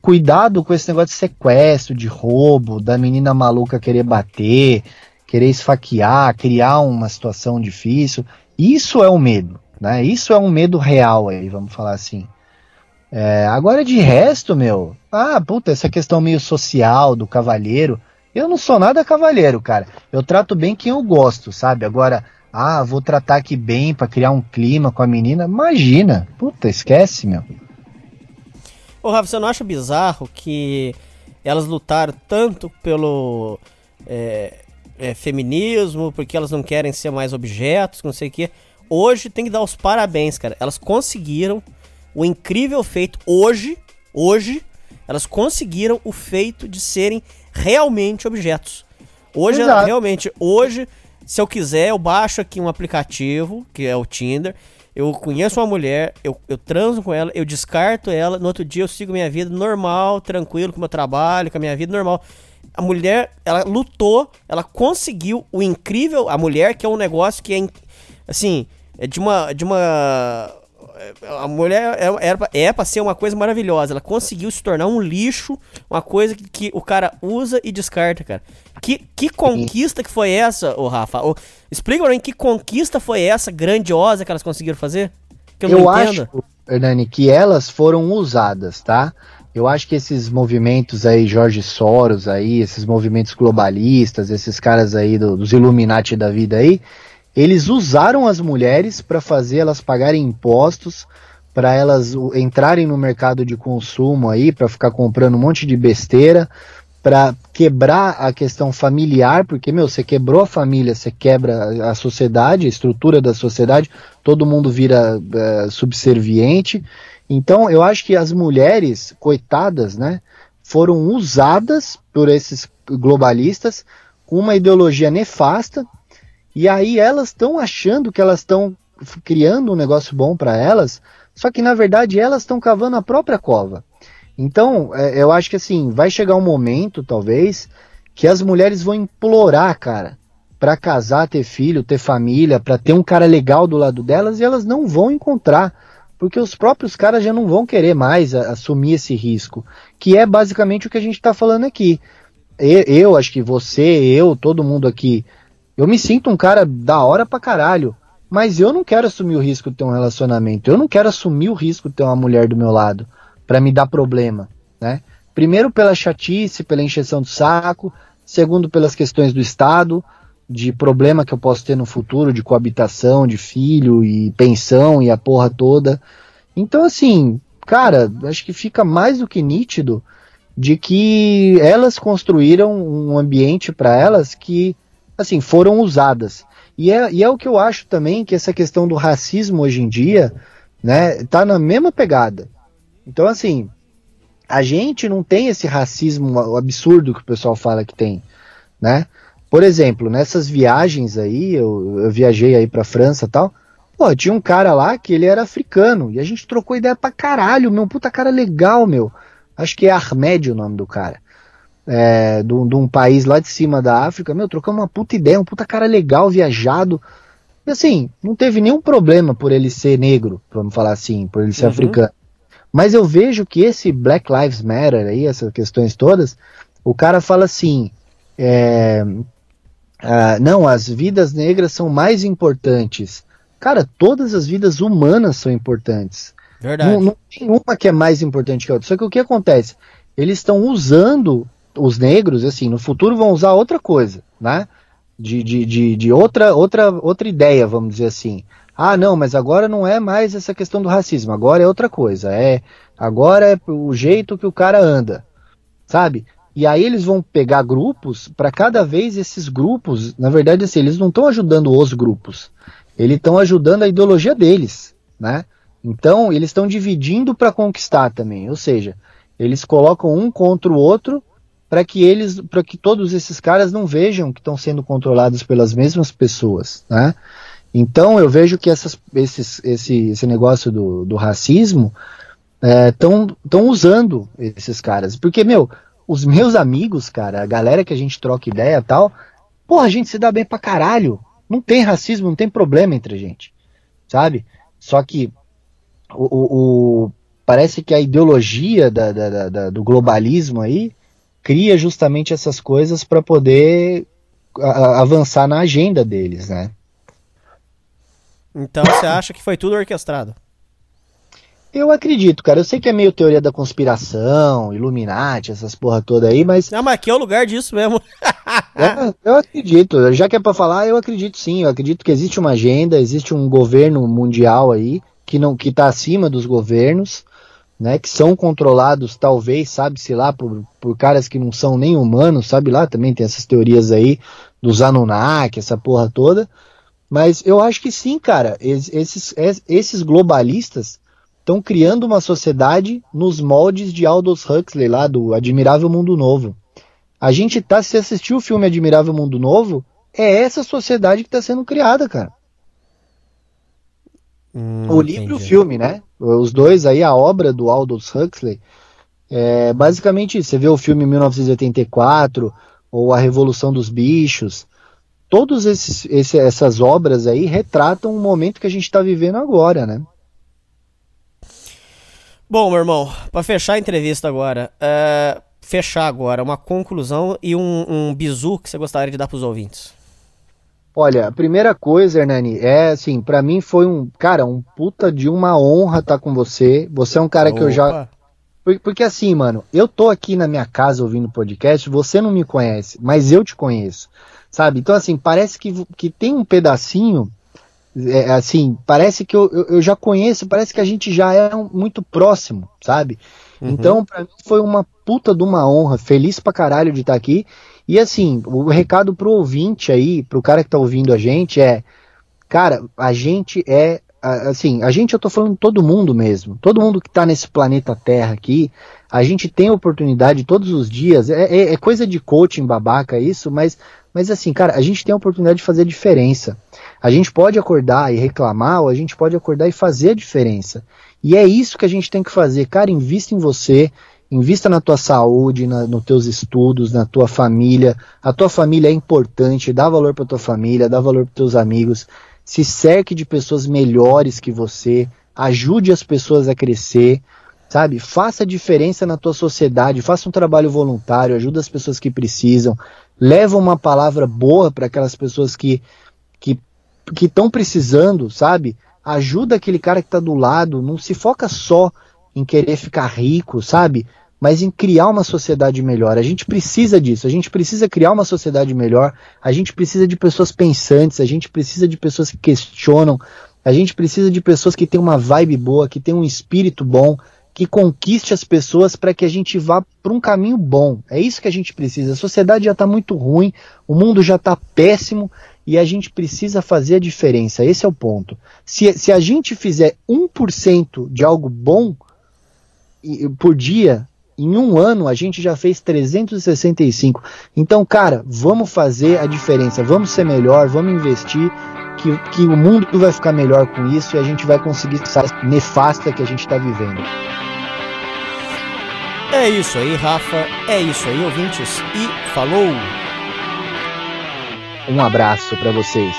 Speaker 7: Cuidado com esse negócio de sequestro, de roubo, da menina maluca querer bater, querer esfaquear, criar uma situação difícil. Isso é um medo, né? Isso é um medo real aí, vamos falar assim. É, agora de resto, meu, ah, puta, essa questão meio social do cavalheiro, eu não sou nada cavalheiro, cara. Eu trato bem quem eu gosto, sabe? Agora, ah, vou tratar aqui bem pra criar um clima com a menina, imagina. Puta, esquece, meu.
Speaker 9: Ô, Rafa, você não acha bizarro que elas lutaram tanto pelo é, é, feminismo, porque elas não querem ser mais objetos, não sei o quê? Hoje tem que dar os parabéns, cara. Elas conseguiram o incrível feito hoje, hoje, elas conseguiram o feito de serem realmente objetos. Hoje,
Speaker 7: Exato.
Speaker 9: realmente, hoje, se eu quiser, eu baixo aqui um aplicativo, que é o Tinder, eu conheço uma mulher, eu, eu transo com ela, eu descarto ela, no outro dia eu sigo minha vida normal, tranquilo, com o meu trabalho, com a minha vida normal. A mulher, ela lutou, ela conseguiu o incrível, a mulher que é um negócio que é, assim, é de uma, de uma, a mulher é, era pra- é pra ser uma coisa maravilhosa, ela conseguiu se tornar um lixo, uma coisa que, que o cara usa e descarta, cara. Que, que conquista que foi essa, ô Rafa? Ô, explica pra mim que conquista foi essa grandiosa que elas conseguiram fazer? Que eu,
Speaker 7: Eu,
Speaker 9: não
Speaker 7: acho. Hernani, que elas foram usadas, tá? Eu acho que esses movimentos aí, Jorge Soros aí, esses movimentos globalistas, esses caras aí do- dos Illuminati da vida aí, eles usaram as mulheres para fazer elas pagarem impostos, para elas entrarem no mercado de consumo aí, para ficar comprando um monte de besteira, para quebrar a questão familiar, porque, meu, você quebrou a família, você quebra a- sociedade, a estrutura da sociedade, todo mundo vira eh, subserviente. Então, eu acho que as mulheres, coitadas, né, foram usadas por esses globalistas com uma ideologia nefasta, e aí elas estão achando que elas estão criando um negócio bom para elas, só que na verdade elas estão cavando a própria cova. Então, é, eu acho que assim, vai chegar um momento, talvez, que as mulheres vão implorar, cara, pra casar, ter filho, ter família, pra ter um cara legal do lado delas, e elas não vão encontrar, porque os próprios caras já não vão querer mais assumir esse risco, que é basicamente o que a gente tá falando aqui. E- Eu, acho que você, eu, todo mundo aqui Eu me sinto um cara da hora pra caralho, mas eu não quero assumir o risco de ter um relacionamento. Eu não quero assumir o risco de ter uma mulher do meu lado para me dar problema, né? Primeiro pela chatice, pela encheção do saco, segundo pelas questões do Estado, de problema que eu posso ter no futuro, de coabitação, de filho e pensão e a porra toda. Então, assim, cara, acho que fica mais do que nítido de que elas construíram um ambiente para elas que, assim, foram usadas. E é, e é o que eu acho também que essa questão do racismo hoje em dia, né, tá na mesma pegada. Então, assim, a gente não tem esse racismo absurdo que o pessoal fala que tem, né? Por exemplo, nessas viagens aí, eu, eu viajei aí pra França e tal, pô, tinha um cara lá que ele era africano, e a gente trocou ideia pra caralho, meu, puta cara legal, meu. Acho que é Ahmed o nome do cara. É, de, um país lá de cima da África, meu, trocamos uma puta ideia, um puta cara legal, viajado. E assim, não teve nenhum problema por ele ser negro, vamos falar assim, por ele ser uhum. africano. Mas eu vejo que esse Black Lives Matter aí, essas questões todas, o cara fala assim, é, ah, não, as vidas negras são mais importantes. Cara, todas as vidas humanas são importantes.
Speaker 9: Verdade.
Speaker 7: Não, não tem uma que é mais importante que a outra. Só que o que acontece? Eles estão usando os negros, assim, no futuro vão usar outra coisa, né? De, de, de, de, outra, outra, outra ideia, vamos dizer assim. Ah, não, mas agora não é mais essa questão do racismo, agora é outra coisa. É agora é o jeito que o cara anda, sabe? E aí eles vão pegar grupos para cada vez esses grupos, na verdade, assim, eles não estão ajudando os grupos, eles estão ajudando a ideologia deles, né? Então eles estão dividindo para conquistar também, ou seja, eles colocam um contra o outro para que eles, para que todos esses caras não vejam que estão sendo controlados pelas mesmas pessoas, né? Então eu vejo que essas, esses, esse, esse negócio do, do racismo estão é, usando esses caras. Porque, meu, os meus amigos, cara, a galera que a gente troca ideia tal, porra, a gente se dá bem pra caralho. Não tem racismo, não tem problema entre a gente. Sabe? Só que o, o, o parece que a ideologia da, da, da, do globalismo aí cria justamente essas coisas para poder a, avançar na agenda deles, né?
Speaker 9: Então você acha que foi tudo orquestrado?
Speaker 7: Eu acredito, cara. Eu sei que é meio teoria da conspiração, Illuminati, essas porra toda aí, mas.
Speaker 9: Não, mas aqui é o lugar disso mesmo.
Speaker 7: é, eu acredito. Já que é pra falar, eu acredito sim. Eu acredito que existe uma agenda, existe um governo mundial aí que não que tá acima dos governos, né? Que são controlados, talvez, sabe-se lá, por, por caras que não são nem humanos, sabe lá, também tem essas teorias aí dos Anunnaki, essa porra toda. Mas eu acho que sim, cara. Esses, esses globalistas estão criando uma sociedade nos moldes de Aldous Huxley lá do Admirável Mundo Novo. A gente tá, se assistiu o filme Admirável Mundo Novo, é essa sociedade que está sendo criada, cara. Hum, o livro e o filme, né? Os dois aí, a obra do Aldous Huxley, é basicamente. Você vê o filme 1984 ou A Revolução dos Bichos, todas essas obras aí retratam o momento que a gente está vivendo agora, né?
Speaker 9: Bom, meu irmão, para fechar a entrevista agora, uh, fechar agora, uma conclusão e um, um bizu que você gostaria de dar para os ouvintes.
Speaker 7: Olha, a primeira coisa, Hernani, é assim, para mim foi um, cara, um puta de uma honra estar tá com você. Você é um cara Opa. que eu já. Porque, assim, mano, eu tô aqui na minha casa ouvindo podcast, você não me conhece, mas eu te conheço, sabe? Então, assim, parece que, que tem um pedacinho é, assim, parece que eu, eu, já conheço, parece que a gente já é muito próximo, sabe? Uhum. Então, pra mim foi uma puta de uma honra, feliz pra caralho de estar tá aqui. E assim, o recado pro ouvinte aí, pro cara que tá ouvindo a gente é, cara, a gente é, assim, a gente, eu tô falando todo mundo mesmo, todo mundo que tá nesse planeta Terra aqui, a gente tem oportunidade todos os dias, é, é, é coisa de coaching babaca isso, mas, mas assim, cara, a gente tem a oportunidade de fazer diferença. A gente pode acordar e reclamar, ou a gente pode acordar e fazer a diferença. E é isso que a gente tem que fazer. Cara, invista em você, invista na tua saúde, na, nos teus estudos, na tua família. A tua família é importante, dá valor para tua família, dá valor para teus amigos. Se cerque de pessoas melhores que você, ajude as pessoas a crescer, sabe? Faça diferença na tua sociedade, faça um trabalho voluntário, ajuda as pessoas que precisam.
Speaker 6: leva uma palavra boa para aquelas pessoas que que que estão precisando, sabe? Ajuda aquele cara que está do lado, não se foca só em querer ficar rico, sabe? Mas em criar uma sociedade melhor. A gente precisa disso, a gente precisa criar uma sociedade melhor, a gente precisa de pessoas pensantes, a gente precisa de pessoas que questionam, a gente precisa de pessoas que têm uma vibe boa, que têm um espírito bom, que conquiste as pessoas para que a gente vá para um caminho bom. É isso que a gente precisa. A sociedade já está muito ruim, o mundo já está péssimo e a gente precisa fazer a diferença. Esse é o ponto. Se, se a gente fizer 1% de algo bom por dia, em um ano a gente já fez 365. Então, cara, vamos fazer a diferença, vamos ser melhor, vamos investir, que, que o mundo vai ficar melhor com isso e a gente vai conseguir sair nefasta que a gente está vivendo.
Speaker 9: É isso aí, Rafa. É isso aí, ouvintes. E falou!
Speaker 6: Um abraço para vocês.